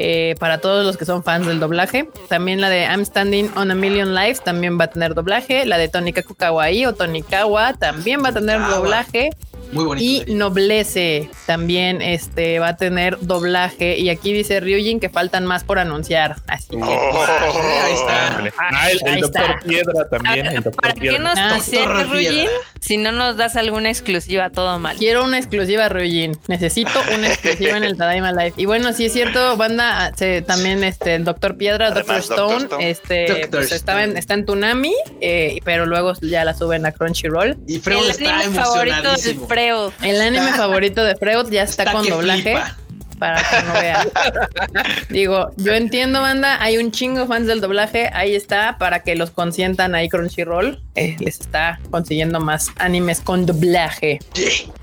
eh, para todos los que son fans del doblaje. También la de I'm Standing on a Million Lives también va a tener doblaje. La de Tonikaku Kawaii o Tonikawa también va a tener doblaje. Muy bonito. Y. Noblece también este, va a tener doblaje. Y aquí dice Ryujin que faltan más por anunciar. Así que Oh, ahí está. Ah, el, el Ahí doctor está. Piedra también. Ver, el doctor ¿Para qué nos Ah, Doctor Piedra. si no nos das alguna exclusiva? Todo mal. quiero una exclusiva Ryujin. Necesito una exclusiva en el Tadaima Live. Y bueno, sí es cierto, banda, se- también este, el Doctor Piedra, Doctor Además, Dr. Stone, Stone. este, Dr. pues, estaba en, está en Tunami, eh, pero luego ya la suben a Crunchyroll. Y Freud el está anime favorito del emocionadísimo. Freud. El anime favorito de Freud ya está, con doblaje flipa. para que no vean. Digo, yo entiendo, banda, hay un chingo fans del doblaje, ahí está, para que los consientan ahí Crunchyroll, eh, les está consiguiendo más animes con doblaje. Yeah.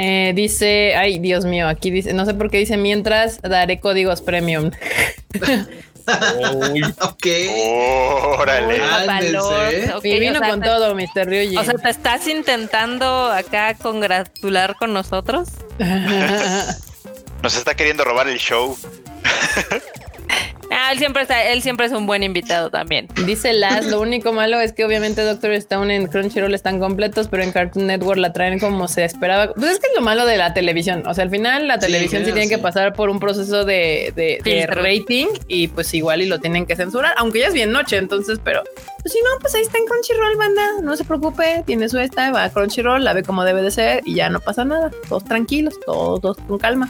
Eh, dice, ay, Dios mío, aquí dice, no sé por qué dice mientras daré códigos premium. Uy, Ok. Órale. Ah, Papalot, Ándese. ok, y vino o sea, con te- todo, Mr. Ryuji. O sea, ¿te estás intentando acá congratular con nosotros? Nos está queriendo robar el show. Ah, él siempre está, él siempre es un buen invitado también. Dice Las, lo único malo es que obviamente Doctor Stone en Crunchyroll están completos, pero en Cartoon Network la traen como se esperaba. Pues es que es lo malo de la televisión. O sea, al final la televisión sí, tiene que pasar por un proceso de, de, rating y pues igual y lo tienen que censurar, aunque ya es bien noche, entonces, pero pues si no, pues ahí está en Crunchyroll, banda. No se preocupe, tiene su esta, va a Crunchyroll, la ve como debe de ser y ya no pasa nada. Todos tranquilos, todos con calma.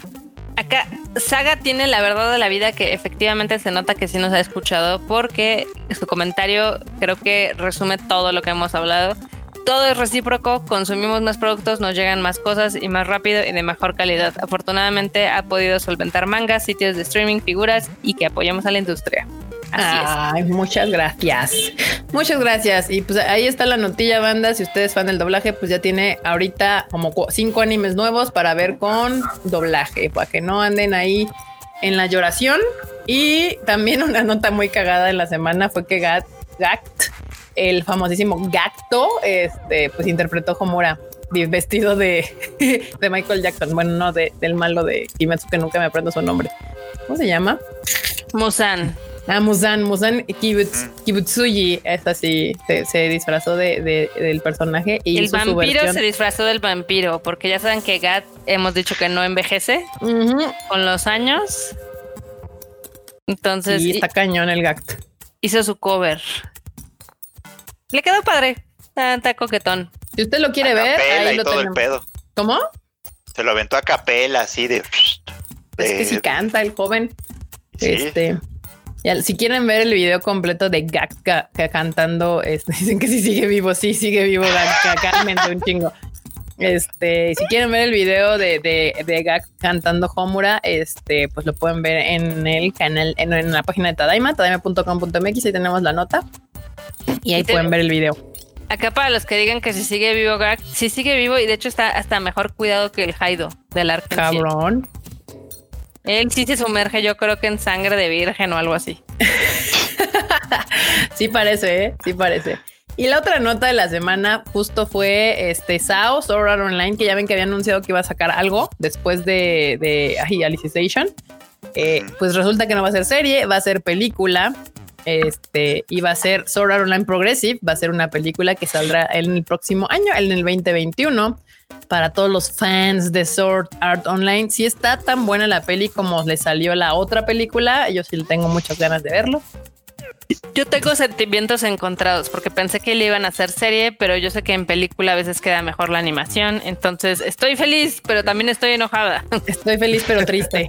Acá Saga tiene la verdad de la vida que efectivamente se nota que sí nos ha escuchado porque su comentario creo que resume todo lo que hemos hablado. Todo es recíproco, consumimos más productos, nos llegan más cosas y más rápido y de mejor calidad. Afortunadamente ha podido solventar mangas, sitios de streaming, figuras y que apoyemos a la industria. Ay, muchas gracias. Muchas gracias. Y pues ahí está la notilla, banda. Si ustedes fan del doblaje, pues ya tiene ahorita como cinco animes nuevos para ver con doblaje, para que no anden ahí en la lloración. Y también una nota muy cagada en la semana fue que Gat, Gact, el famosísimo Gacto, este, pues interpretó Homura vestido de, de Michael Jackson. Bueno, no de, del malo de Kimetsu, que nunca me aprendo su nombre. ¿Cómo se llama? Musan. Ah, Musan, Musan Kibutsuji es así, se, disfrazó de, del personaje y el vampiro se disfrazó del vampiro, porque ya saben que Gat hemos dicho que no envejece con los años. Entonces. Y está cañón el Gat. Hizo su cover. Le quedó padre. Está, coquetón. Si usted lo quiere ver, ahí lo todo el pedo. ¿Cómo? Se lo aventó a capela, así de. Es que sí canta el joven. Este si quieren ver el video completo de Gak cantando, este, dicen que sí sigue vivo, sí sigue vivo Gak, un chingo. Este, si quieren ver el video de, de, Gak cantando Homura, este, pues lo pueden ver en el canal, en, la página de Tadaima, tadaima.com.mx, ahí tenemos la nota. Y ahí pueden ver el video. Acá para los que digan que si sigue vivo Gak, sí sigue vivo y de hecho está hasta mejor cuidado que el Haido del Argentina. Cabrón. Él sí se sumerge, yo creo que en sangre de virgen o algo así. sí parece, ¿eh? sí parece. Y la otra nota de la semana justo fue este SAO, Sword Art Online, que ya ven que había anunciado que iba a sacar algo después de, de Alicization. Eh, pues resulta que no va a ser serie, va a ser película. Este, y va a ser Sword Art Online Progressive, va a ser una película que saldrá en el próximo año, en el 2021 para todos los fans de Sword Art Online. Si está tan buena la peli como le salió la otra película, yo sí tengo muchas ganas de verlo. Yo tengo sentimientos encontrados porque pensé que le iban a hacer serie, pero yo sé que en película a veces queda mejor la animación. Entonces estoy feliz, pero también estoy enojada. Estoy feliz, pero triste.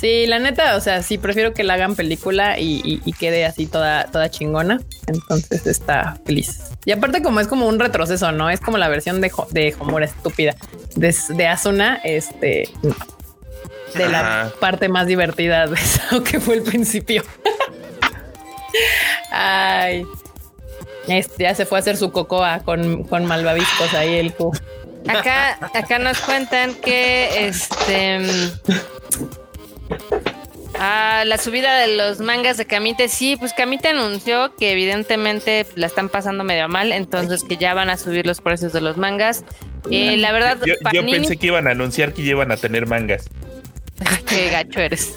Sí, la neta, o sea, sí prefiero que la hagan película y, quede así toda, toda chingona. Entonces está feliz. Y aparte, como es como un retroceso, no es como la versión de, de Homura estúpida de, de Asuna, este de la parte más divertida de eso que fue el principio. Ay, este ya se fue a hacer su cocoa con, con malvaviscos ahí el Q. Acá, acá nos cuentan que este Ah, la subida de los mangas de Kamite, sí, pues Kamite anunció que evidentemente la están pasando medio mal, entonces que ya van a subir los precios de los mangas. Eh, la verdad, yo, pensé que iban a anunciar que iban a tener mangas. Qué gacho eres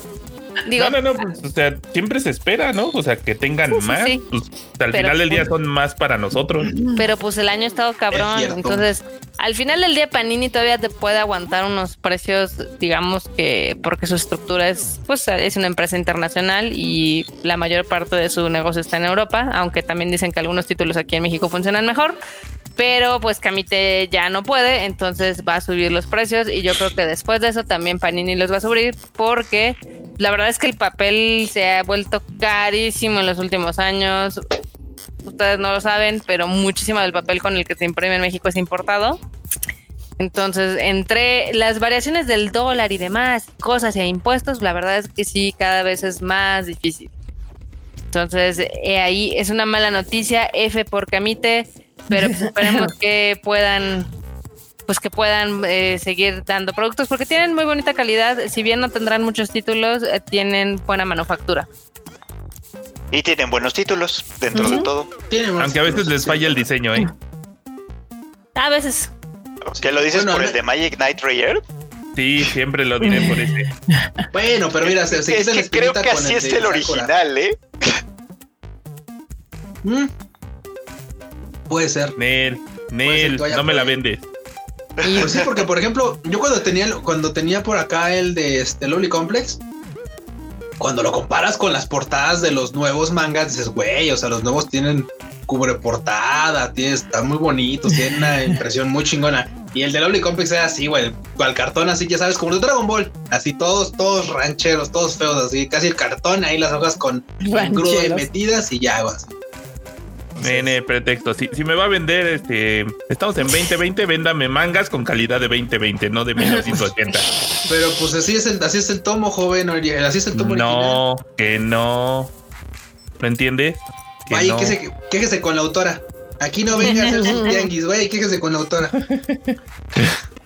no, no, no, pues, o sea, siempre se espera, ¿no? O sea, que tengan más. Pues, al final del día pues, son más para nosotros. Pero pues el año ha estado cabrón. Entonces, al final del día Panini todavía te puede aguantar unos precios, digamos que porque su estructura es, pues es una empresa internacional y la mayor parte de su negocio está en Europa, aunque también dicen que algunos títulos aquí en México funcionan mejor pero pues Camite ya no puede, entonces va a subir los precios y yo creo que después de eso también Panini los va a subir porque la verdad es que el papel se ha vuelto carísimo en los últimos años. Ustedes no lo saben, pero muchísimo del papel con el que se imprime en México es importado. Entonces, entre las variaciones del dólar y demás cosas e impuestos, la verdad es que sí, cada vez es más difícil. Entonces, ahí es una mala noticia. F por Camite pero pues esperemos que puedan pues que puedan eh, seguir dando productos porque tienen muy bonita calidad, si bien no tendrán muchos títulos, eh, tienen buena manufactura. Y tienen buenos títulos dentro de todo. Aunque a veces les falla el diseño, ¿eh? A veces. ¿Qué lo dices por el de Magic Knight Rayer? Sí, siempre lo diré por ese. Bueno, pero mira, se, se Es que creo que así es el Sakura. original, ¿eh? Mm. Puede ser. Nel, ser Nel, no me la vendes. Pues sí, porque por ejemplo, yo cuando tenía cuando tenía por acá el de este Loli Complex, cuando lo comparas con las portadas de los nuevos mangas, dices, güey, o sea, los nuevos tienen cubre portada, tiene, están muy bonitos, tienen una impresión muy chingona. Y el de Loli Complex era así, güey, al cartón así, ya sabes, como los de Dragon Ball, así todos, todos rancheros, todos feos, así, casi el cartón, ahí las hojas con Rancheros. metidas y ya, güey. así. Nene, pretexto. Si, si me va a vender, este, estamos en 2020, véndame mangas con calidad de 2020, no de 1980. Pero pues así es el, así es el tomo, joven, así es el tomo original. No, que no. ¿Me entiendes? Que no. quéjese, quéjese con la autora. Aquí no venga a hacer su tianguis, vaya, quéjese con la autora.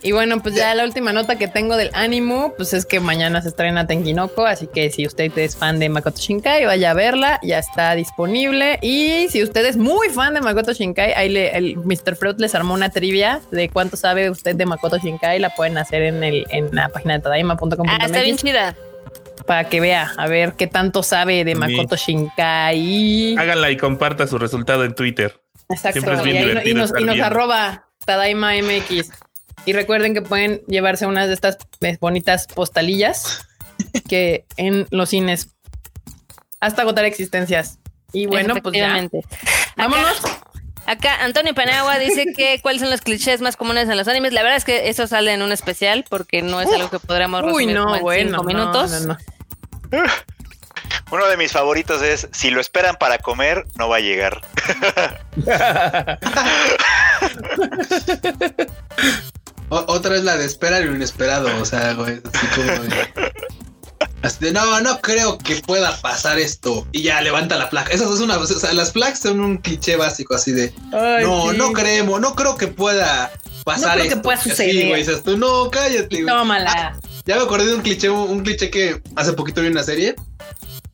Y bueno, pues ya la última nota que tengo del ánimo, pues es que mañana se estrena Tenkinoko, así que si usted es fan de Makoto Shinkai, vaya a verla, ya está disponible. Y si usted es muy fan de Makoto Shinkai, ahí le, el Mr. Fruit les armó una trivia de cuánto sabe usted de Makoto Shinkai, la pueden hacer en el en la página de tadaima.com.mx Ah, está bien chida. para que vea a ver qué tanto sabe de Makoto Shinkai. Háganla y comparta su resultado en Twitter. Exacto. Siempre es bien y, ahí y nos, y nos arroba Tadaima MX. Y recuerden que pueden llevarse unas de estas eh, bonitas postalillas que en los cines hasta agotar existencias. Y bueno, pues ya. Vámonos. Acá Antonio Panagua dice que cuáles son los clichés más comunes en los animes. La verdad es que eso sale en un especial porque no es algo que podríamos Uy, resumir como no, en bueno. cinco no, minutos. no, no. Uno de mis favoritos es si lo esperan para comer, no va a llegar. O- otra es la de esperar lo inesperado, o sea, güey, así como de, así de, no, no creo que pueda pasar esto. Y ya levanta la placa. Esas es una, o sea, las placas son un cliché básico, así de, Ay, no, sí. no creemos, no creo que pueda pasar creo que esto. pueda Así, suceder. güey, dices tú, no, cállate, güey. Tómala. Ya me acordé de un cliché, un, un cliché que hace poquito vi una serie.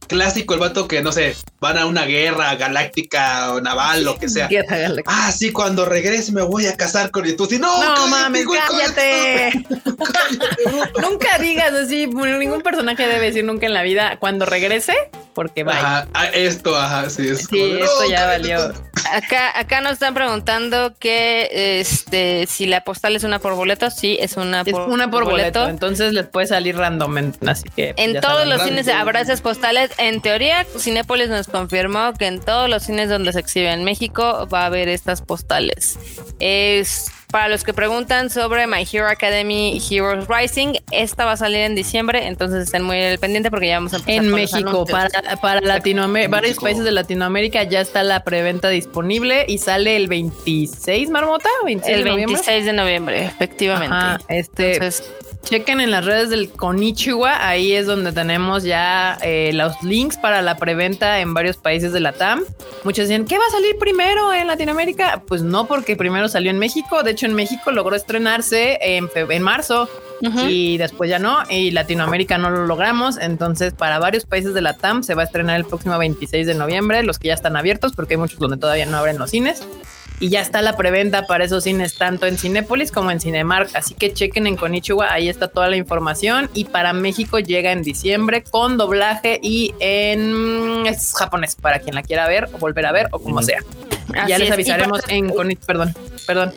Clásico, el vato que, no sé, van a una guerra galáctica o naval, lo que sea. Guerra Galáctica. Ah, sí, cuando regrese me voy a casar con y tú. Sí, no, No cállate, mames, güey, cállate. nunca digas así, ningún personaje debe decir nunca en la vida cuando regrese, porque vaya. Ajá, ah, esto, ajá, sí. Es Sí, como esto no, ya cállate, valió. tonto. Acá, acá nos están preguntando que este si la postal es una por boleto. Sí, es una Es por, una por boleto, entonces les puede salir random, así que En todos saben. los random. cines habrá esas postales. En teoría, Cinépolis nos confirmó que en todos los cines donde se exhibe en México va a haber estas postales. Es para los que preguntan sobre My Hero Academy Heroes Rising, esta va a salir en diciembre, entonces estén muy al pendiente porque ya vamos a empezar En con los México, anuncios. para, para Latinoamérica, varios países de Latinoamérica ya está la preventa disponible y sale el 26, Marmota, 26 el de noviembre. 26 de noviembre, efectivamente. Ajá, este, Entonces, chequen en las redes del Konichiwa, ahí es donde tenemos ya eh, los links para la preventa en varios países de la TAM. Muchos decían, ¿qué va a salir primero en Latinoamérica? Pues no, porque primero salió en México. De hecho, en México logró estrenarse en, en marzo ujú. y después ya no, y Latinoamérica no lo logramos. Entonces, para varios países de la TAM se va a estrenar el próximo 26 de noviembre, los que ya están abiertos, porque hay muchos donde todavía no abren los cines. Y ya está la preventa para esos cines, tanto en Cinépolis como en Cinemark. Así que chequen en Konichiwa, ahí está toda la información. Y para México llega en diciembre con doblaje y en es japonés, para quien la quiera ver o volver a ver o como sea. Así ya les avisaremos para- en Konichiwa, perdón, perdón.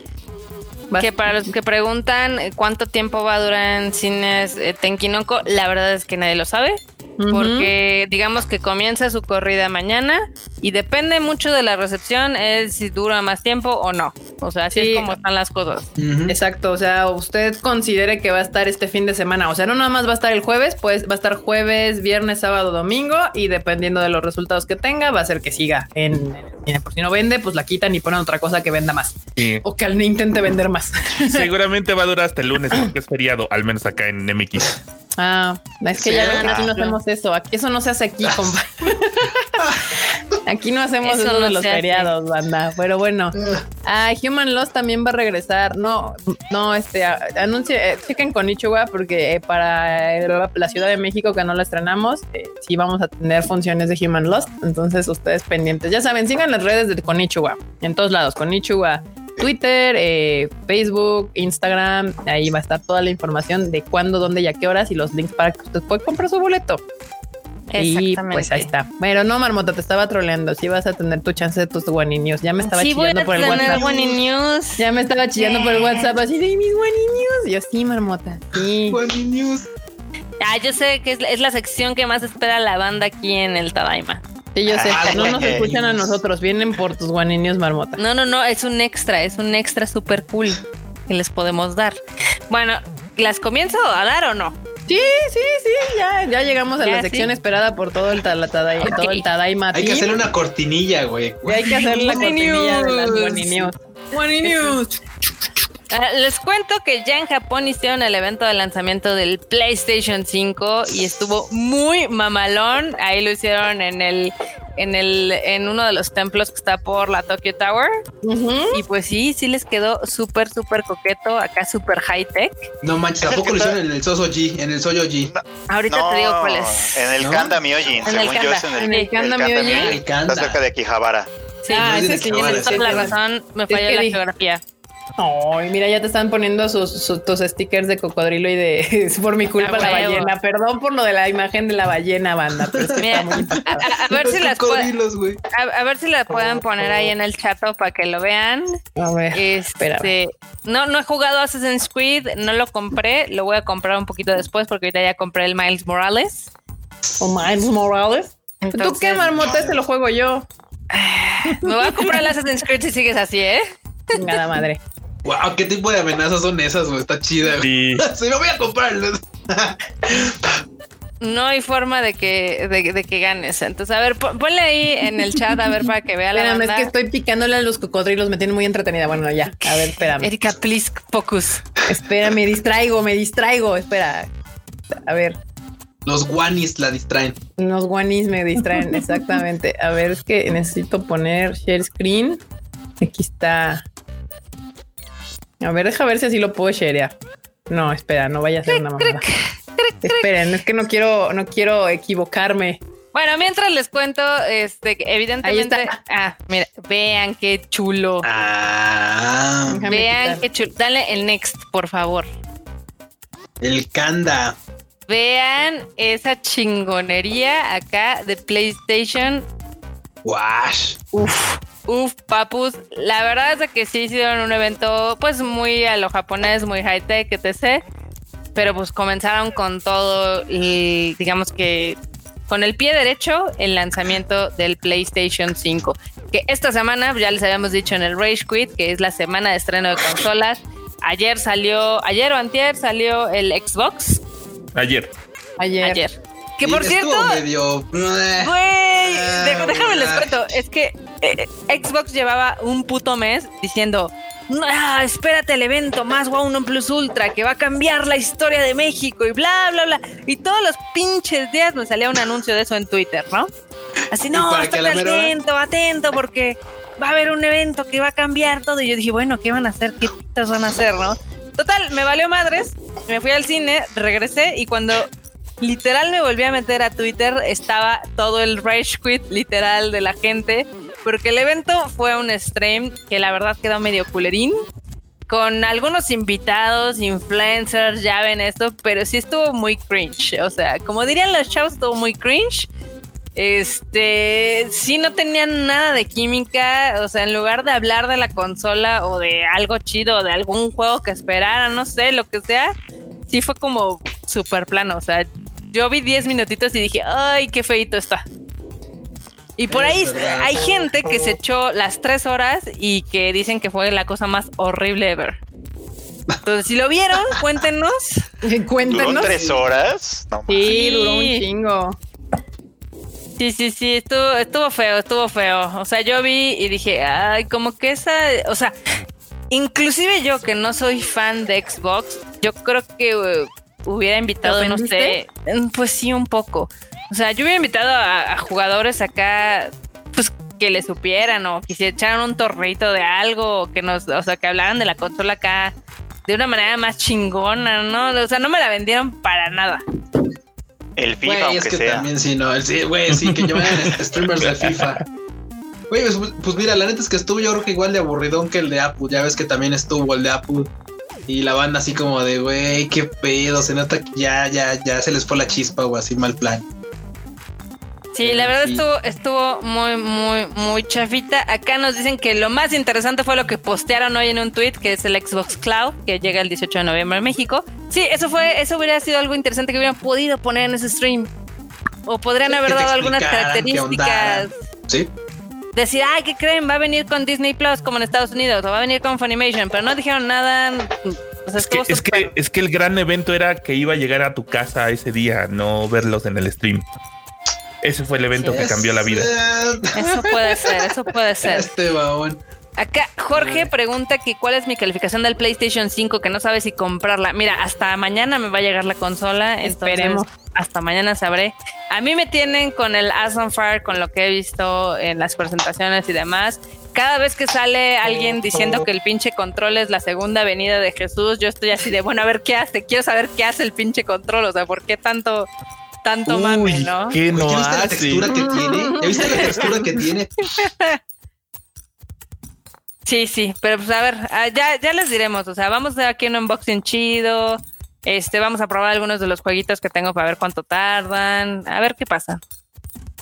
Vas. Que para los que preguntan eh, cuánto tiempo va a durar en cines eh, Tenkinoko, la verdad es que nadie lo sabe. Porque digamos que comienza su corrida mañana y depende mucho de la recepción, es si dura más tiempo o no. O sea, así Sí. es como están las cosas. Exacto, o sea, usted considere que va a estar este fin de semana, o sea, no nada más va a estar el jueves, pues va a estar jueves, viernes, sábado, domingo y dependiendo de los resultados que tenga, va a ser que siga en en. Por si no vende, pues la quitan y ponen otra cosa que venda más Sí. o que al intente vender más. Seguramente va a durar hasta el lunes porque es feriado, al menos acá en MX. Ah, es que Sí, ya ah, aquí no hacemos eso, aquí eso no se hace aquí, compa. Aquí no hacemos Eso eso, no de los hace. feriados, banda. Pero bueno, ah, Human Lost también va a regresar. No, no, este anuncie, eh, chequen con Ichiwa porque eh, para eh, la, Ciudad de México que no la estrenamos, eh, sí vamos a tener funciones de Human Lost. Entonces ustedes pendientes. Ya saben, sigan las redes de Konichiwa en todos lados. Konichiwa Twitter, eh, Facebook, Instagram. Ahí va a estar toda la información de cuándo, dónde y a qué horas y los links para que usted pueda comprar su boleto. Y pues ahí está. Pero no, Marmota, te estaba troleando. Si vas a tener tu chance de tus News. Ya me estaba chillando por el WhatsApp. News. Ya me estaba chillando por el WhatsApp así de mis One News. Yo sí, Marmota. Sí. News. Ah, yo sé que es, la sección que más espera la banda aquí en el Tadaima. Sí, yo sé, ah, no nos escuchan a nosotros, vienen por tus guaninios marmota. No, no, no, es un extra, es un extra súper cool que les podemos dar. Bueno, ¿las comienzo a dar o no? Sí, sí, sí, ya, ya llegamos a la sección esperada por todo el, tadaima, todo el Tadaima. Hay que hacerle una cortinilla, güey. hay que hacer la cortinilla de las les cuento que ya en Japón hicieron el evento de lanzamiento del PlayStation 5 y estuvo muy mamalón. Ahí lo hicieron en el en el en uno de los templos que está por la Tokyo Tower. Y pues sí, sí les quedó súper súper coqueto, acá súper high tech. No manches, tampoco lo hicieron en el Soso G, en el Soyo G. Ahorita te digo cuál es. En el Kanda Myoji, según yo es en el, en el Kanda. Está cerca de Akihabara. Sí, ah, ese sí, la razón, me falló la geografía. Ay, mira, ya te están poniendo sus, tus stickers de cocodrilo y de es por mi culpa la ballena. Perdón por lo de la imagen de la ballena, banda. Pero a, ver si las a, ver si la pueden poner ahí en el chat para que lo vean. A ver, este, no, no he jugado Assassin's Creed, no lo compré, lo voy a comprar un poquito después porque ahorita ya compré el Miles Morales. ¿O Miles Morales? ¿Tú qué marmota? Este lo juego yo. Me voy a comprar el Assassin's Creed si sigues así, ¿eh? Nada madre. Wow, ¿qué tipo de amenazas son esas, güey? Está chida. Sí. me voy a comprar. no hay forma de que, de, que ganes. Entonces, a ver, ponle ahí en el chat a ver para que vea la Espérame, es que estoy picándole a los cocodrilos, me tiene muy entretenida. Bueno, ya, a ver, espérame. Erika, please, focus. Espera, me distraigo, me distraigo. Espera, a ver. Los guanis la distraen. Los guanis me distraen, exactamente. A ver, es que necesito poner share screen. Aquí está. A ver, deja ver si así lo puedo sharear. No, espera, no vaya a ser una mamada. Esperen, es que no quiero, no quiero equivocarme. Bueno, mientras les cuento, este, evidentemente. Ah, mira, vean qué chulo. Ah, vean qué chulo. Dale el next, por favor. El Kanda. Vean esa chingonería acá de PlayStation. Wash. Uf. Uf, papus, la verdad es que sí hicieron un evento pues muy a lo japonés, muy high tech, etc. Pero pues comenzaron con todo y digamos que con el pie derecho el lanzamiento del PlayStation 5. Que esta semana, ya les habíamos dicho en el Rage Quit, que es la semana de estreno de consolas. Ayer salió, ayer o antier salió el Xbox. Ayer. Ayer. Ayer. Que por cierto. Medio... Güey, déjame les cuento. Es que eh, Xbox llevaba un puto mes diciendo. Ah, espérate el evento más Wow Non Plus Ultra que va a cambiar la historia de México y bla, bla, bla. Y todos los pinches días me salía un anuncio de eso en Twitter, ¿no? Así, no, estate atento, atento, porque va a haber un evento que va a cambiar todo. Y yo dije, bueno, ¿qué van a hacer? ¿Qué putas van a hacer, no? Total, me valió madres. Me fui al cine, regresé y cuando literal me volví a meter a Twitter, estaba todo el rage quit literal de la gente, porque el evento fue un stream que la verdad quedó medio culerín, con algunos invitados, influencers, ya ven esto, pero sí estuvo muy cringe, o sea, como dirían los chavos, estuvo muy cringe. Este, sí no tenían nada de química, o sea, en lugar de hablar de la consola o de algo chido, de algún juego que esperaran, no sé, lo que sea, sí fue como súper plano, o sea, yo vi 10 minutitos y dije, ay, qué feito está. Y por ahí hay gente que se echó las 3 horas y que dicen que fue la cosa más horrible ever. Entonces, si lo vieron, cuéntenos. Cuéntenos. ¿Duró tres horas? sí, duró un chingo. Sí, sí, sí, estuvo, estuvo feo, estuvo feo. O sea, yo vi y dije, ay, como que esa, o sea, inclusive yo que no soy fan de Xbox, yo creo que hubiera invitado, no sé, mm, pues sí, un poco. O sea, yo hubiera invitado a, jugadores acá, pues que le supieran o que se echaran un torrito de algo, que nos, o sea, que hablaran de la consola acá de una manera más chingona, ¿no? O sea, no me la vendieron para nada. El FIFA, aunque es que sea. también sí, no, sí, güey, sí, que yo streamers de FIFA. Oye, pues, pues, mira, la neta es que estuvo yo creo que igual de aburridón que el de Apple. Ya ves que también estuvo el de Apple. Y la banda así como de, güey, qué pedo. Se nota que ya, ya, ya se les fue la chispa o así mal plan. Sí, la verdad estuvo, estuvo muy, muy, muy chafita. Acá nos dicen que lo más interesante fue lo que postearon hoy en un tweet, que es el Xbox Cloud, que llega el 18 de noviembre en México. Sí, eso fue, eso hubiera sido algo interesante que hubieran podido poner en ese stream. O podrían haber dado algunas características. Sí. Decir, ay, ¿qué creen? Va a venir con Disney Plus como en Estados Unidos, o va a venir con Funimation, pero no dijeron nada. es, que, es, que, es que el gran evento era que iba a llegar a tu casa ese día, no verlos en el stream. Ese fue el evento que cambió la vida. Eso puede ser, eso puede ser. Este babón. Acá Jorge pregunta que cuál es mi calificación del PlayStation 5, que no sabe si comprarla. Mira, hasta mañana me va a llegar la consola. Esperemos. Hasta mañana sabré. A mí me tienen con el As on Fire, con lo que he visto en las presentaciones y demás. Cada vez que sale alguien diciendo que el pinche control es la segunda venida de Jesús, yo estoy así de, bueno, a ver qué hace. Quiero saber qué hace el pinche control. O sea, ¿por qué tanto tanto mame, ¿no? ¿Qué no viste la textura que tiene? ¿Ya viste la textura que tiene? Sí, sí, pero pues a ver, ah, ya, ya les diremos, o sea, vamos a hacer aquí un unboxing chido, este, vamos a probar algunos de los jueguitos que tengo para ver cuánto tardan, a ver qué pasa,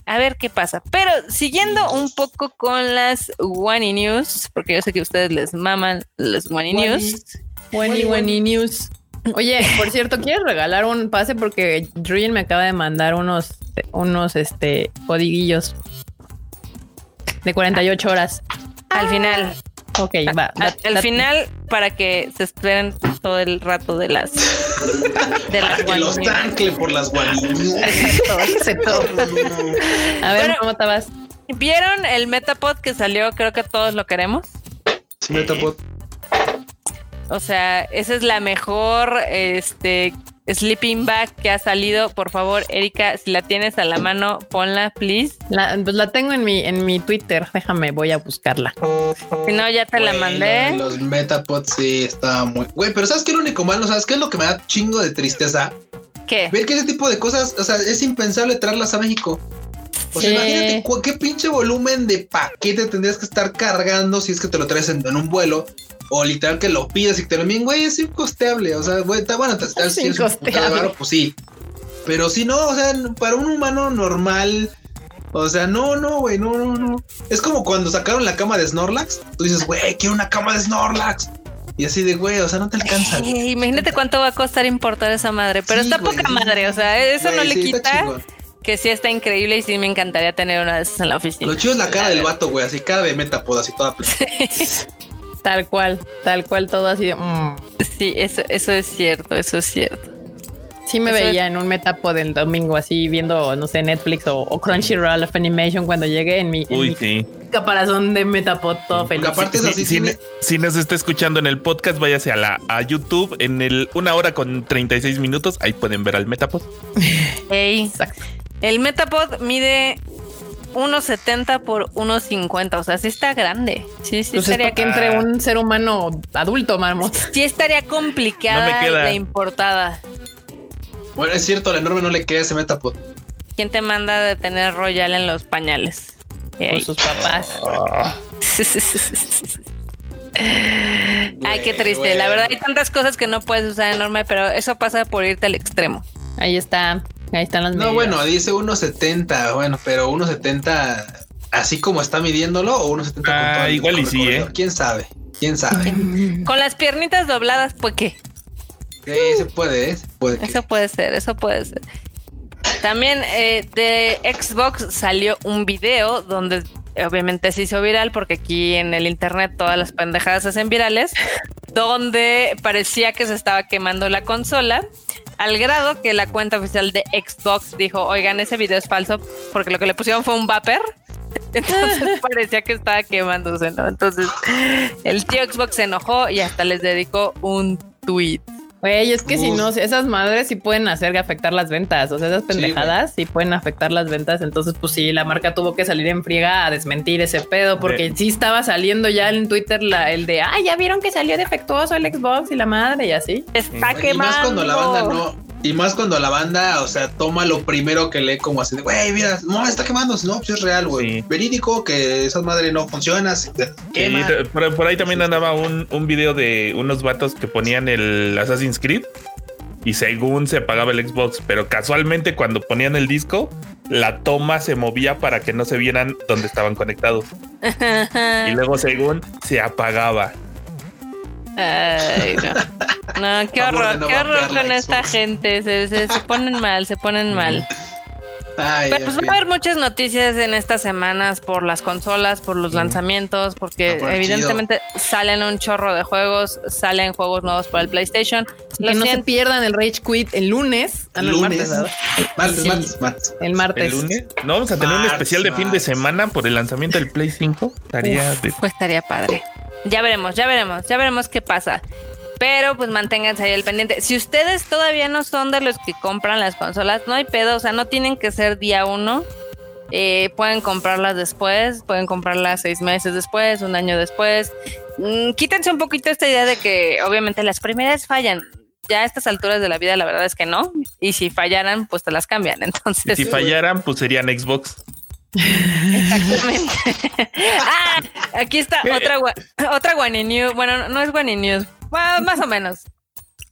a ver qué pasa. Pero siguiendo un poco con las One News, porque yo sé que a ustedes les maman las One News. One One News. Oye, por cierto, ¿quieres regalar un pase? Porque Druin me acaba de mandar unos, unos, este, codiguillos de 48 horas. Al final. Ok, va. al final, para que se esperen todo el rato de las. De las que los tanclen por las guanillas. A ver, ¿cómo te vas? ¿Vieron el Metapod que salió? Creo que todos lo queremos. Sí, Metapod. O sea, esa es la mejor este, sleeping bag que ha salido. Por favor, Erika, si la tienes a la mano, ponla, please. La, pues la tengo en mi, en mi Twitter. Déjame, voy a buscarla. Si no, ya te la mandé. Los Metapods sí está muy. Güey, pero ¿sabes qué es lo único malo? ¿Sabes qué es lo que me da chingo de tristeza? ¿Qué? Ver que ese tipo de cosas, o sea, es impensable traerlas a México. O sea, imagínate qué pinche volumen de paquete tendrías que estar cargando si es que te lo traes en un vuelo o literal que lo pidas y te lo envíen, güey, es incosteable. O sea, güey, está bueno, te estás si es pues sí. Pero si no, o sea, para un humano normal, o sea, no, no, güey, no, no, no. Es como cuando sacaron la cama de Snorlax. Tú dices, güey, quiero una cama de Snorlax. Y así de, güey, o sea, no te alcanza. imagínate cuánto va a costar importar esa madre. Pero está poca madre, o sea, eso no le quita que sí está increíble y sí me encantaría tener una de esas en la oficina. Lo chido es la cara del vato, güey, así cara de metapod, así toda. Tal cual, tal cual todo así de. Mm. Sí, eso, eso es cierto, eso es cierto. Sí me veía en un metapod el domingo así viendo, no sé, Netflix o, Crunchyroll of Animation cuando llegué en mi, caparazón de metapod todo feliz. Aparte si, si, nos está escuchando en el podcast, váyase a la a YouTube en el una hora con 36 minutos. Ahí pueden ver al metapod. El metapod mide 1.70 por 1.50, o sea, sí está grande. Sí, sí pues estaría que entre un ser humano adulto, marmot. Sí estaría complicada la importada. Bueno, es cierto, al enorme no le queda ese Metapod. ¿Quién te manda de tener Royal en los pañales? Con sus papás. Ay, qué triste. La verdad, hay tantas cosas que no puedes usar enorme, pero eso pasa por irte al extremo. Ahí está. Ahí están las No, bueno, dice 1.70, bueno, pero 1.70 así como está midiéndolo o 1.70 ah, igual y sí, ¿eh? ¿Quién sabe? ¿Quién sabe? Con las piernitas dobladas, pues qué. Sí, se puede, ¿eh? puede eso puede ser, eso puede ser. También eh, de Xbox salió un video donde obviamente se hizo viral porque aquí en el internet todas las pendejadas se hacen virales, donde parecía que se estaba quemando la consola al grado que la cuenta oficial de Xbox dijo, oigan, ese video es falso porque lo que le pusieron fue un vapor. Entonces parecía que estaba quemándose, ¿no? Entonces el tío Xbox se enojó y hasta les dedicó un tweet. Güey, es que si no, esas madres sí pueden hacer afectar las ventas. O sea, esas pendejadas sí, pueden afectar las ventas. Entonces, pues sí, la marca tuvo que salir en friega a desmentir ese pedo, porque sí estaba saliendo ya en Twitter la, el de, ah, ya vieron que salió defectuoso el Xbox y la madre y así. Está quemando. Y más cuando la banda no, Y más cuando la banda, o sea, toma lo primero que lee como así de, güey, mira, no, está quemando, no, pues es real, güey. Verídico que esa madre no funciona, por, ahí también andaba un, un video de unos vatos que ponían el Assassin's Creed y según se apagaba el Xbox, pero casualmente cuando ponían el disco, la toma se movía para que no se vieran donde estaban conectados. y luego según se apagaba. Ay, no. No, qué horror, qué horror con esta gente. Se, se, se, ponen mal, se ponen mal. Pero pues va a haber muchas noticias en estas semanas por las consolas, por los lanzamientos, porque evidentemente salen un chorro de juegos, salen juegos nuevos para el PlayStation. Que no se pierdan el Rage Quit el lunes. Ah, el lunes. Martes, martes, El martes. ¿El lunes? No, vamos a tener un especial de fin de semana por el lanzamiento del Play 5. Estaría Pues estaría padre. Ya veremos, ya veremos, ya veremos qué pasa. Pero pues manténganse ahí al pendiente. Si ustedes todavía no son de los que compran las consolas, no hay pedo, o sea, no tienen que ser día uno. Eh, pueden comprarlas después, pueden comprarlas seis meses después, un año después. Mm, quítense un poquito esta idea de que obviamente las primeras fallan. Ya a estas alturas de la vida la verdad es que no. Y si fallaran, pues te las cambian. Entonces. si fallaran, pues serían Xbox. Exactamente. ah, aquí está otra, otra Guani News. Bueno, no es Guani News, más o menos.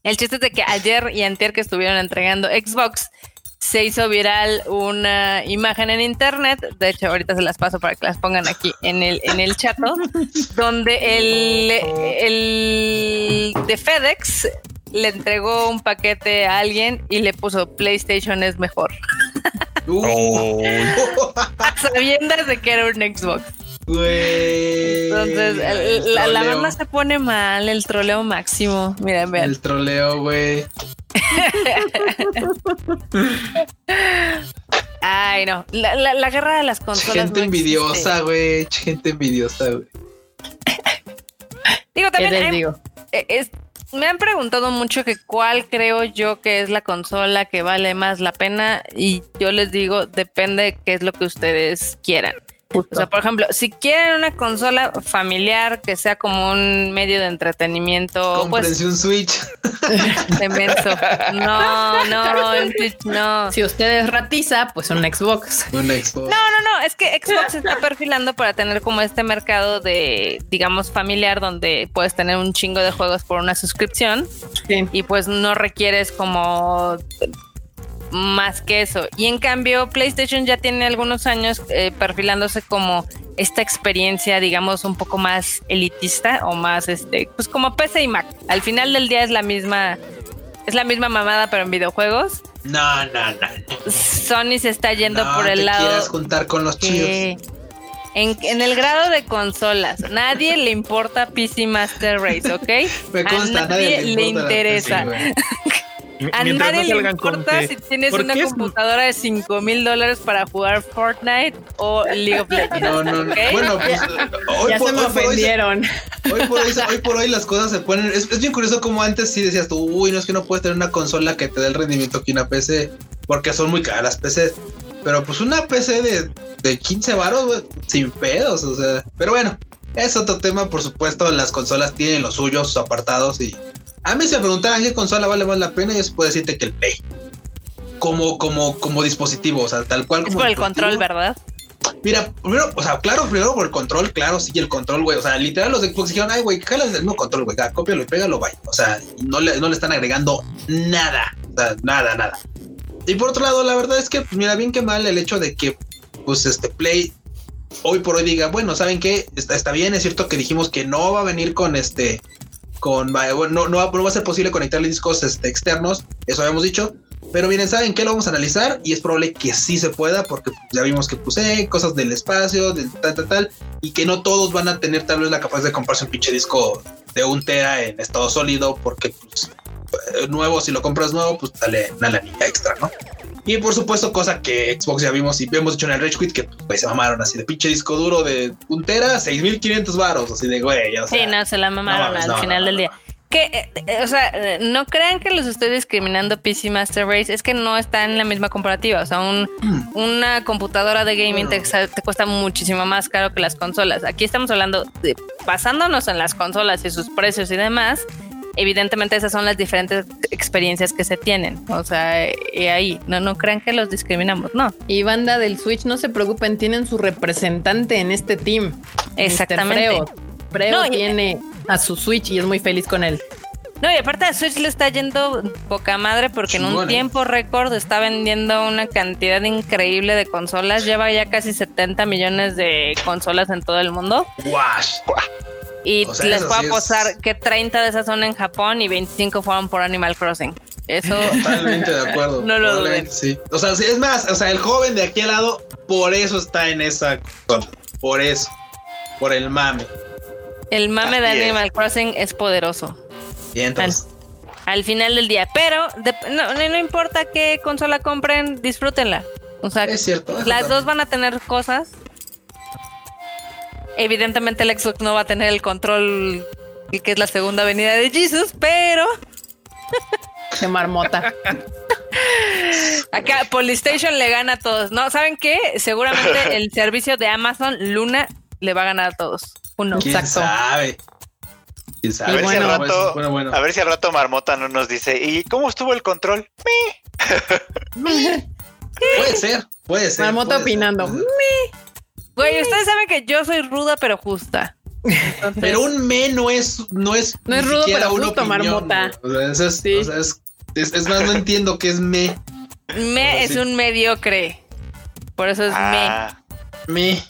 El chiste es de que ayer y antier que estuvieron entregando Xbox, se hizo viral una imagen en internet, de hecho ahorita se las paso para que las pongan aquí en el, en el chat, donde el, el de FedEx le entregó un paquete a alguien y le puso PlayStation es mejor. Uh. Sabiendas de que era un Xbox. Entonces, la, banda se pone mal, el troleo máximo. Miren, vean. El troleo, güey. Ay, no. La, guerra de las consolas. Gente envidiosa, güey. Gente envidiosa, güey. Digo, también. digo? E, me han preguntado mucho que cuál creo yo que es la consola que vale más la pena. Y yo les digo, depende de qué es lo que ustedes quieran. O sea, por ejemplo, si quieren una consola familiar que sea como un medio de entretenimiento. pues, un Switch. No, no, el Switch no. Si usted es ratiza, pues un Xbox. Un Xbox. No, no, no. Es que Xbox se está perfilando para tener como este mercado de, digamos, familiar donde puedes tener un chingo de juegos por una suscripción. Y pues no requieres como más que eso. Y en cambio, PlayStation ya tiene algunos años eh, perfilándose como esta experiencia, digamos, un poco más elitista o más, este, pues como PC y Mac. Al final del día es la misma, es la misma mamada, pero en videojuegos. No, no, no. Sony se está yendo por el lado. quieres juntar con los chidos. En, el grado de consolas, nadie le importa PC Master Race, ¿ok? A nadie, le, interesa. A nadie le importa si tienes una computadora de 5 mil dólares para jugar Fortnite o League of Legends. No, no, no. Bueno, pues hoy, ya por, se me ofendieron. Hoy, por hoy, por hoy las cosas se ponen. Es, bien curioso como antes sí decías tú, uy, no es que no puedes tener una consola que te dé el rendimiento que una PC, porque son muy caras las PCs. Pero pues una PC de, de 15 baros, sin pedos, o sea. Pero bueno, es otro tema, por supuesto. Las consolas tienen los suyos, sus apartados y a mí se me preguntaran qué consola vale más la pena, yo puedo decirte que el Play. Como, como, como dispositivo, o sea, tal cual. Es por el control, ¿verdad? Mira, primero, o sea, claro, primero por el control, claro, sí, el control, güey. O sea, literal, los de Xbox dijeron, ay, güey, jalas el mismo control, güey, cópialo y pégalo, vaya. O sea, no le, no le están agregando nada, o sea, nada, nada. Y por otro lado, la verdad es que, pues, mira, bien que mal el hecho de que, pues, este Play hoy por hoy diga, bueno, ¿saben qué? Está, está bien, es cierto que dijimos que no va a venir con este, con no, no, va, a ser posible conectarle discos este, externos, eso habíamos dicho. Pero miren, ¿saben qué? Lo vamos a analizar y es probable que sí se pueda porque ya vimos que puse cosas del espacio, del tal, tal, tal, y que no todos van a tener tal vez la capacidad de comprarse un pinche disco de un tera en estado sólido porque pues, eh, nuevo, si lo compras nuevo, pues sale una lanilla extra, ¿no? Y por supuesto, cosa que Xbox ya vimos y hemos dicho en el Rage Quit que pues, se mamaron así de pinche disco duro de puntera, 6500 varos, así de güey. O sea, sí, no, se la mamaron al final del día. Que, eh, eh, o sea, eh, no crean que los estoy discriminando PC Master Race, es que no está en la misma comparativa. O sea, un, mm. una computadora de gaming te, te, cuesta muchísimo más caro que las consolas. Aquí estamos hablando de basándonos en las consolas y sus precios y demás evidentemente esas son las diferentes experiencias que se tienen. O sea, y ahí, no, no crean que los discriminamos, no. Y banda del Switch, no se preocupen, tienen su representante en este team. Exactamente. Mr. Freo, Freo No, y- tiene a su Switch y es muy feliz con él. No, y aparte a Switch le está yendo poca madre porque en un tiempo récord está vendiendo una cantidad increíble de consolas. Lleva ya casi 70 millones de consolas en todo el mundo. Wash. Y O sea, les puedo sí es- apostar que 30 de esas son en Japón y 25 fueron por Animal Crossing. Eso Totalmente de acuerdo. No lo Sí. O sea, sí, es más, o sea, el joven de aquí al lado, por eso está en esa consola. Por eso. Por el mame. el mame de es. Animal Crossing es poderoso Y entonces. al final del día. Pero de- no, no- no importa qué consola compren, disfrútenla. O sea, Es cierto. las también. dos van a tener cosas. Evidentemente el Xbox no va a tener el control que es la segunda venida de Jesus, pero De marmota. acá Polystation le gana a todos. No, ¿saben qué? Seguramente el servicio de Amazon Luna le va a ganar a todos. Uno. ¿Quién Exacto. sabe? ¿Quién sabe? A ver, si al rato, bueno, bueno. a ver si al rato Marmota no nos dice, ¿y cómo estuvo el control? Puede ser, puede ser. Marmota puede opinando. ser. Güey, ustedes saben que yo soy ruda pero justa. Entonces, Pero un me no es, no es, No es rudo, pero justo, marmota. güey. O sea, eso es, Sí. o sea, es, es- es más, no entiendo qué es me. me es sí. un mediocre. Por eso es Ah, Me. me.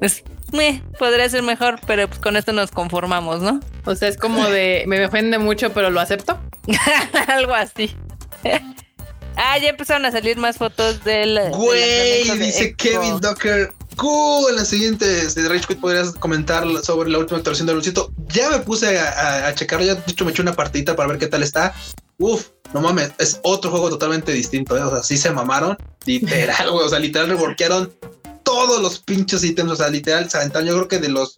Es me. Podría ser mejor, pero pues con esto nos conformamos, ¿no? O sea, es como de me ofende mucho, pero lo acepto. Algo así. ah, ya empezaron a salir más fotos del. Güey, de dice Xbox. Kevin Docker. Cool, en la siguiente este, de Rage Quit podrías comentar sobre la última actualización de Lucito. Ya me puse a, checarlo, ya de hecho me eché una partidita para ver qué tal está. Uf, no mames, es otro juego totalmente distinto, ¿eh? o sea, sí se mamaron, literal, güey, o sea, literal reworkearon todos los pinches ítems, o sea, literal, se aventaron, yo creo que de los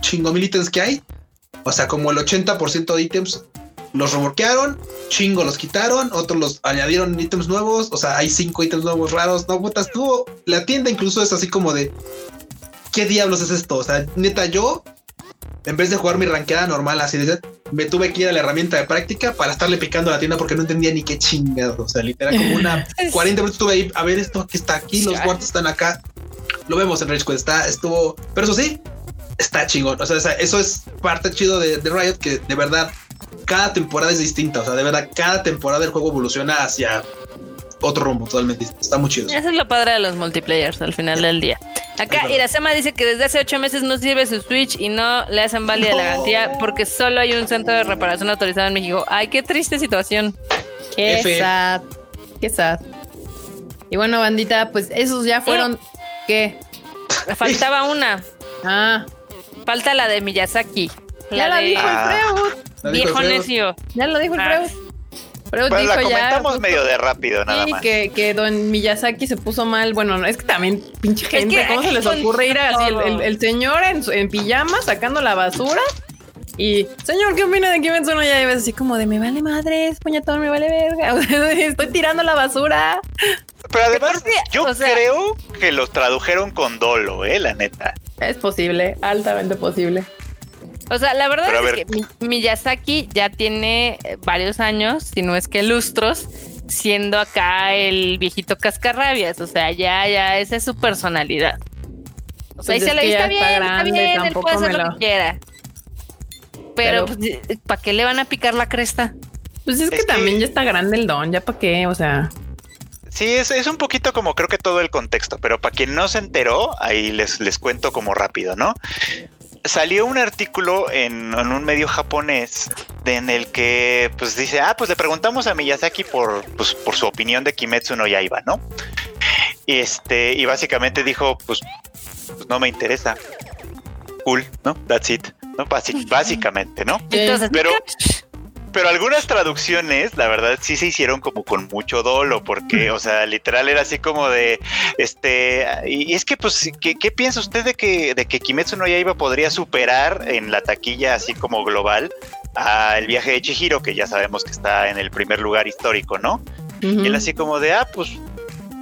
chingo mil ítems que hay, o sea, como el 80% de ítems los reworkearon, chingo los quitaron, otros los añadieron ítems nuevos, o sea, hay cinco ítems nuevos raros, no putas, estuvo, la tienda incluso es así como de, ¿qué diablos es esto? O sea, neta, yo, en vez de jugar mi ranqueada normal así de me tuve que ir a la herramienta de práctica para estarle picando a la tienda porque no entendía ni qué chingados, o sea, literal como una 40 minutos estuve ahí, a ver esto que está aquí, los cuartos están acá, lo vemos en Rage Quit, está, estuvo, pero eso sí, está chingón. O sea, eso es parte chido de, de Riot, que de verdad cada temporada es distinta. O sea, de verdad cada temporada el juego evoluciona hacia otro rumbo totalmente distinto. Está muy chido. Eso es lo padre de los multiplayers al final del día. Acá. Irasema dice que desde hace ocho meses no sirve su Switch y no le hacen válida la garantía porque solo hay un centro de reparación autorizado en México. Ay, qué triste situación. Qué F. sad. Qué sad. Y bueno, bandita, pues esos ya fueron. ¿Qué? Faltaba una. Ah, Falta la de Miyazaki. Ya la de dijo el Ah. Freud. La dijo viejo necio. Ya lo dijo el Ah. Freud. Freud pues dijo la ya. comentamos justo- medio de rápido, nada Sí, más. que, que don Miyazaki se puso mal. Bueno, es que también, pinche gente, que ¿cómo se les ocurre ir así el, todo. el- el señor en, pijama sacando la basura? Y, señor, ¿qué opina de Kimetsu no Yaiba? Así como de, me vale madres, puñetón, me vale verga. Estoy tirando la basura. Pero además, yo o sea- creo que los tradujeron con dolo, eh, la neta. Es posible, altamente posible. O sea, la verdad Pero es ver. que Mi- Miyazaki ya tiene eh, varios años, si no es que lustros, siendo acá el viejito cascarrabias. O sea, ya, ya, esa es su personalidad. O sea, Pues y se le está está bien, está grande, bien, él tampoco puede hacer me lo lo- que quiera. Pero, Pero- pues, ¿para qué le van a picar la cresta? Pues es que Es que- también ya está grande el don, ya para qué, o sea. Sí, es, es un poquito como creo que todo el contexto, pero para quien no se enteró, ahí les, les cuento como rápido, ¿no? Salió un artículo en, en un medio japonés de- en el que pues dice, ah, pues le preguntamos a Miyazaki por, pues, por su opinión de Kimetsu no Yaiba, ¿no? Y este, y básicamente dijo, pues, pues no me interesa. Cool, ¿no? That's it. ¿no? Basi- básicamente, ¿no? Entonces, Pero, pero algunas traducciones, la verdad, sí se hicieron como con mucho dolo, porque, o sea, literal era así como de, este, y es que, pues, ¿qué, qué piensa usted de que, de que Kimetsu no Yaiba podría superar en la taquilla así como global a el viaje de Chihiro, que ya sabemos que está en el primer lugar histórico, ¿no? ujú. Y él así como de, ah, pues,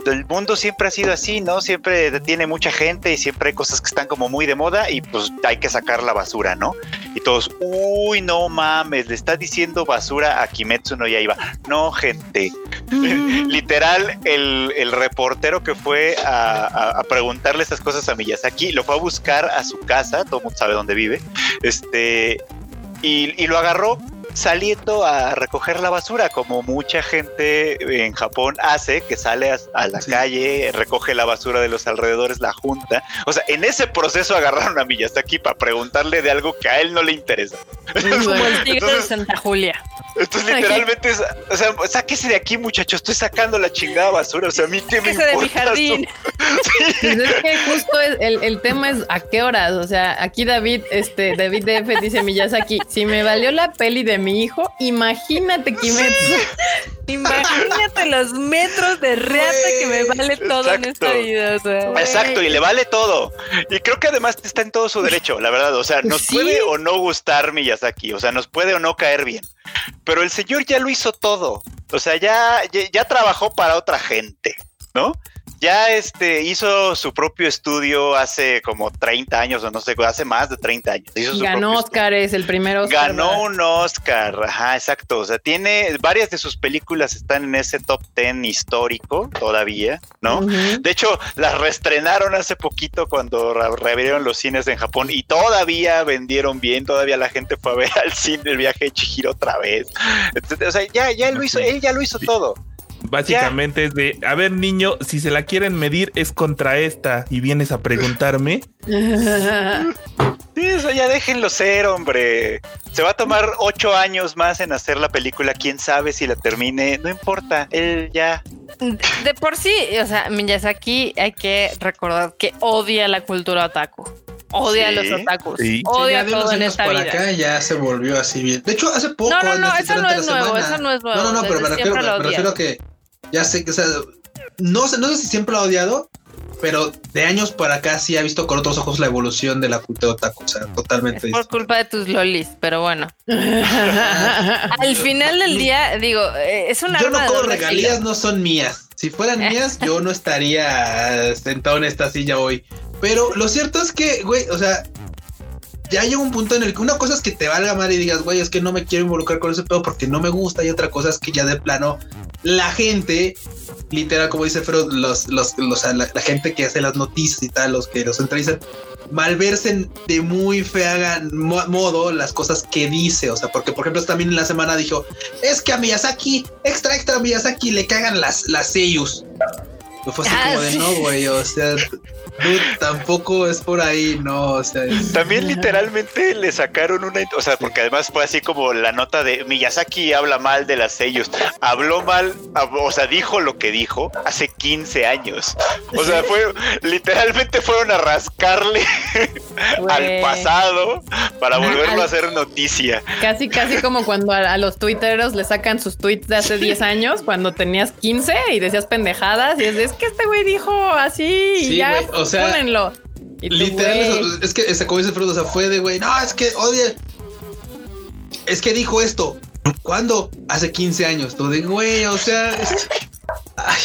el mundo siempre ha sido así, ¿no? Siempre tiene mucha gente y siempre hay cosas que están como muy de moda y pues hay que sacar la basura, ¿no? Y todos, uy, no mames, le está diciendo basura a Kimetsu no Yaiba. No, gente. Literal, el, el, reportero que fue a, a, preguntarle estas cosas a Miyazaki lo fue a buscar a su casa, todo el mundo sabe dónde vive, este, y, y lo agarró saliendo a recoger la basura, como mucha gente en Japón hace, que sale a, la calle, recoge la basura de los alrededores, la junta. O sea, en ese proceso agarraron a Miyazaki para preguntarle de algo que a él no le interesa. Como el tigre de Santa Julia. Entonces, literalmente, es, o sea, sáquese de aquí, muchachos, estoy sacando la chingada basura. O sea, a mí qué me importa. de mi jardín. Pues es que justo el, el, tema es a qué horas. O sea, aquí David, este, David DF dice Miyazaki, si me valió la peli de mi hijo, imagínate Kimetsu. Imagínate los metros de reata que me vale todo en esta vida. Exacto, y le vale todo. Y creo que además está en todo su derecho, la verdad. O sea, nos puede o no gustar Miyazaki, o sea, nos puede o no caer bien. Pero el señor ya lo hizo todo. O sea, ya, ya trabajó para otra gente, ¿no? Ya este hizo su propio estudio hace como 30 años, o no sé, hace más de 30 años. Ganó Oscar, es el primero. Ganó un Oscar, ajá, exacto. O sea, tiene varias de sus películas están en ese top 10 histórico todavía, ¿no? De hecho, las reestrenaron hace poquito cuando reabrieron los cines en Japón y todavía vendieron bien, todavía la gente fue a ver al cine el viaje de Chihiro otra vez. o sea, ya, ya lo hizo, él ya lo hizo todo. Básicamente es de, a ver niño, si se la quieren medir es contra esta y vienes a preguntarme. Sí, eso ya déjenlo ser, hombre. Se va a tomar ocho años más en hacer la película. Quién sabe si la termine. No importa. Él ya. De por sí, o sea, Miyazaki hay que recordar que odia la cultura otaku. Odia a los otakus. Odia todo en esta vida. acá ya se volvió así bien. De hecho, hace poco. No, no, no, eso no es nuevo. Eso no es nuevo. No, no, no, pero me refiero, me refiero a que ya sé que, o sea, no sé, no sé si siempre lo ha odiado, pero de años para acá sí ha visto con otros ojos la evolución de la cultura otaku, o sea, totalmente. por culpa de tus lolis, pero bueno. Al final del día, digo, eh, es una. Yo no como regalías, no son mías. Si fueran mías, yo no estaría sentado en esta silla hoy. Pero lo cierto es que, güey, o sea, ya llega un punto en el que una cosa es que te valga mal y digas, güey, es que no me quiero involucrar con ese pedo porque no me gusta. Y otra cosa es que ya de plano la gente, literal, como dice Freud, los, los, la, gente que hace las noticias y tal, los que los entrevistan, malversen de muy fea modo las cosas que dice. O sea, porque por ejemplo también en la semana dijo, es que a Miyazaki, extra, extra a Miyazaki le cagan las, las seiyus. Fue así como de no, güey, o sea, tampoco es por ahí, no, o sea. También literalmente le sacaron una, o sea, porque además fue así como la nota de Miyazaki habla mal de las sellos, habló mal, o sea, dijo lo que dijo hace 15 años. O sea, fue, literalmente fueron a rascarle al pasado para volverlo a hacer noticia. Casi, casi como cuando a, los twitteros le sacan sus tweets de hace 10 años, cuando tenías 15 y decías pendejadas y es, que este güey dijo así y ya o sea, literal, es que ese, como dice Fruto, o sea, fue de güey, no, es que oye, es que dijo esto. ¿Cuándo? Hace 15 años. Todo de güey, o sea, ay,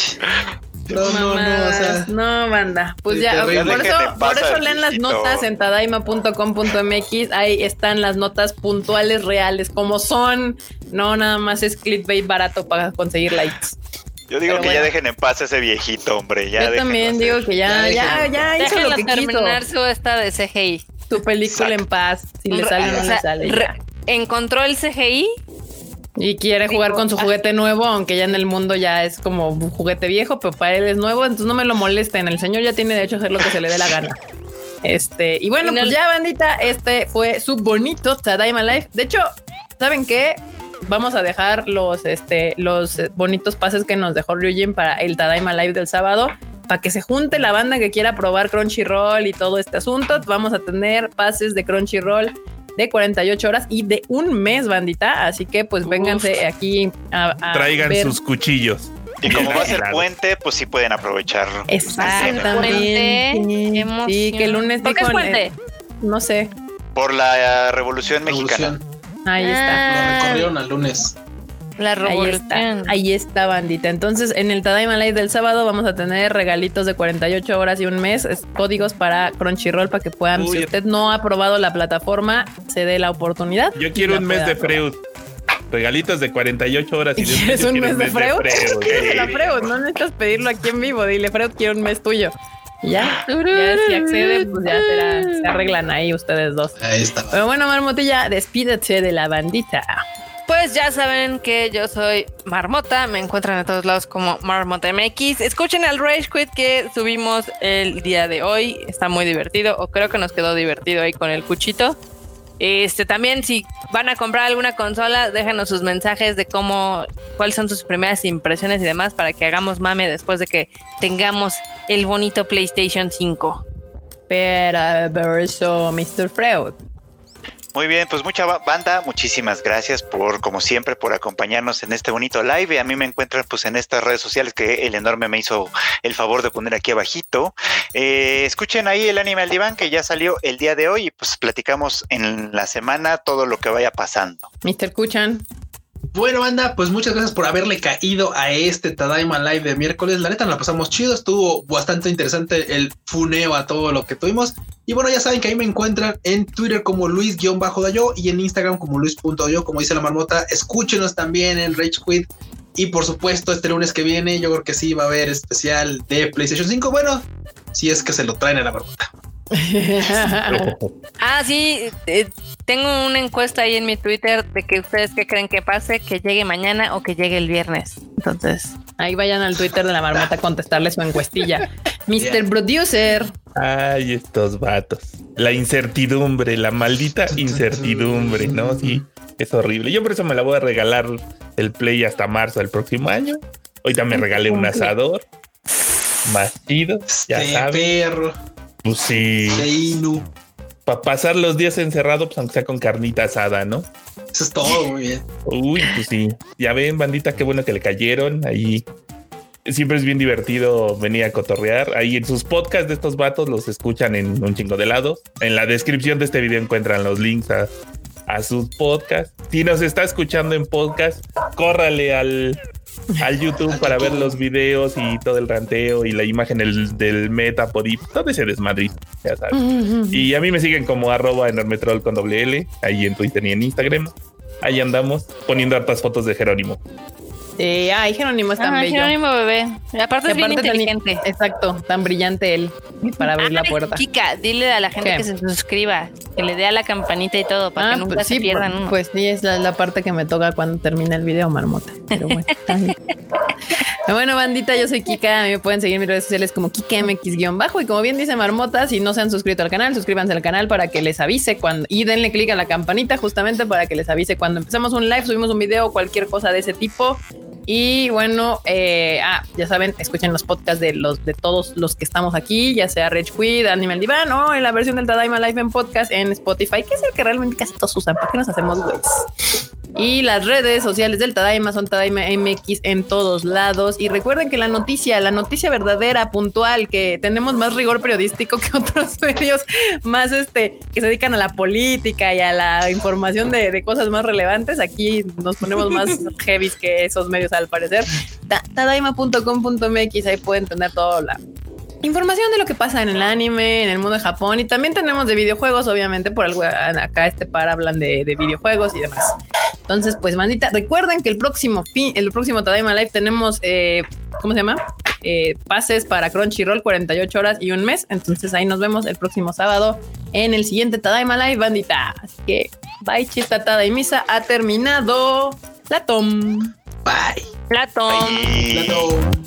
no, no, no, o sea, no, banda. Pues ya, por eso, por eso leen las notas en tadaima.com.mx. Ahí están las notas puntuales, reales, como son. No, nada más es clickbait barato para conseguir likes. Yo digo que ya dejen en paz a ese viejito, hombre. Ya Yo también digo que ya, ya, ya, hizo lo que terminar su esta de CGI. Tu película en paz, si le sale o no le sale. encontró el CGI y quiere jugar con su juguete nuevo, aunque ya en el mundo ya es como un juguete viejo, pero para él es nuevo, entonces no me lo molesten. El señor ya tiene derecho a hacer lo que se le dé la gana. Este, y bueno, pues ya, bandita, este fue su bonito Tadaima Life. De hecho, ¿saben qué? Vamos a dejar los, este, los bonitos pases que nos dejó Ryujin para el Tadaima Live del sábado. Para que se junte la banda que quiera probar Crunchyroll y todo este asunto, vamos a tener pases de Crunchyroll de 48 horas y de un mes, bandita. Así que pues vénganse aquí a, Traigan sus cuchillos. Y como va a ser puente, pues sí pueden aprovecharlo. Exactamente. Sí, que el lunes ¿Por qué es puente? no sé. Por la Revolución Mexicana. Ahí está. Lo recorrieron al lunes. La Ahí está, ahí está, bandita. Entonces, en el Tadaima Live del sábado vamos a tener regalitos de 48 horas y un mes, códigos para Crunchyroll para que puedan, si usted no ha probado la plataforma, se dé la oportunidad. Yo quiero un mes de Freud. Regalitos de 48 horas y, ¿Quieres un mes, de Freud? Freud? No necesitas pedirlo aquí en vivo. Dile, Freud, quiero un mes tuyo. Ya, ya si accede, pues ya será, se arreglan ahí ustedes dos. Ahí está. Pero bueno, Marmotilla, despídete de la bandita. Pues ya saben que yo soy Marmota, me encuentran en todos lados como Marmota MX. Escuchen el Rage Quit que subimos el día de hoy, está muy divertido, o creo que nos quedó divertido ahí con el cuchito. Este también, si van a comprar alguna consola, déjenos sus mensajes de cómo, cuáles son sus primeras impresiones y demás para que hagamos mame después de que tengamos el bonito PlayStation 5. Pero eso, Mr. Freud. Muy bien, pues mucha banda, muchísimas gracias por, como siempre, por acompañarnos en este bonito live. A mí me encuentran pues en estas redes sociales que el enorme me hizo el favor de poner aquí abajito. Eh, escuchen ahí el anime al diván que ya salió el día de hoy y pues platicamos en la semana todo lo que vaya pasando. Mr. Kuchan. Bueno, banda, pues muchas gracias por haberle caído a este Tadaima Live de miércoles. La neta, la pasamos chido. Estuvo bastante interesante el funeo a todo lo que tuvimos. Y bueno, ya saben que ahí me encuentran en Twitter como Luis-Dayo y en Instagram como Luis.yo, como dice la marmota. Escúchenos también en Rage Quit. Y por supuesto, este lunes que viene, yo creo que sí va a haber especial de PlayStation 5. Bueno, si es que se lo traen a la marmota. ah, sí, eh, tengo una encuesta ahí en mi Twitter de que ustedes qué creen que pase, que llegue mañana o que llegue el viernes. Entonces, ahí vayan al Twitter de la marmota a contestarle su encuestilla. Mr. Producer. Ay, estos vatos. La incertidumbre, la maldita incertidumbre, ¿no? Sí, es horrible. Yo por eso me la voy a regalar el Play hasta marzo del próximo año. También me regalé un asador. Más chido, ya este Perro. Pues sí. Para pasar los días encerrado, pues aunque sea con carnita asada, ¿no? Eso es todo, muy bien. Uy, pues sí. Ya ven, bandita, qué bueno que le cayeron. Ahí siempre es bien divertido venir a cotorrear. Ahí en sus podcasts de estos vatos los escuchan en un chingo de lados. En la descripción de este video encuentran los links a, a sus podcasts. Si nos está escuchando en podcast, córrale al, al YouTube para ver los videos y todo el ranteo y la imagen del, del Metapod todo ese desmadriz, ya sabes. Y a mí me siguen como arroba enormetrol con doble L, ahí en Twitter y en Instagram. Ahí andamos poniendo hartas fotos de Jerónimo. Eh, ay, Jerónimo es tan bello. Jerónimo bebé. aparte es bien inteligente. exacto, tan brillante él para abrir la puerta. Kika, dile a la gente que se suscriba, que le dé a la campanita y todo para que ah, nunca pues se pierdan pues, pues sí, es la, parte que me toca cuando termina el video, marmota. Pero bueno, bueno, bandita, yo soy Kika. A mí me pueden seguir en mis redes sociales como KikaMX-bajo. Y como bien dice Marmota, si no se han suscrito al canal, suscríbanse al canal para que les avise cuando. Y denle clic a la campanita justamente para que les avise cuando empezamos un live, subimos un video, cualquier cosa de ese tipo. Y bueno, eh, ah, ya saben, escuchen los podcasts de los de todos los que estamos aquí, ya sea Rich Quid, Animal Divan o en la versión del Tadaima Live en podcast en Spotify, que es el que realmente casi todos usan. ¿Para qué nos hacemos güeyes? Y las redes sociales del Tadaima son Tadaima MX en todos lados. Y recuerden que la noticia, la noticia verdadera, puntual, que tenemos más rigor periodístico que otros medios más este que se dedican a la política y a la información de, de cosas más relevantes. Aquí nos ponemos más heavy que esos medios al parecer. Tadaima.com.mx, ahí pueden tener toda la información de lo que pasa en el anime, en el mundo de Japón y también tenemos de videojuegos, obviamente, por algo acá este par hablan de, videojuegos y demás. Entonces, pues, mandita, recuerden que el próximo fin, el próximo Tadaima Live tenemos, eh, ¿cómo se llama? Eh, pases para Crunchyroll, 48 horas y un mes. Entonces ahí nos vemos el próximo sábado en el siguiente Tadaima Live, bandita. Así que, bye, chista, y misa. Ha terminado. Platón. Bye. Platón. Platón.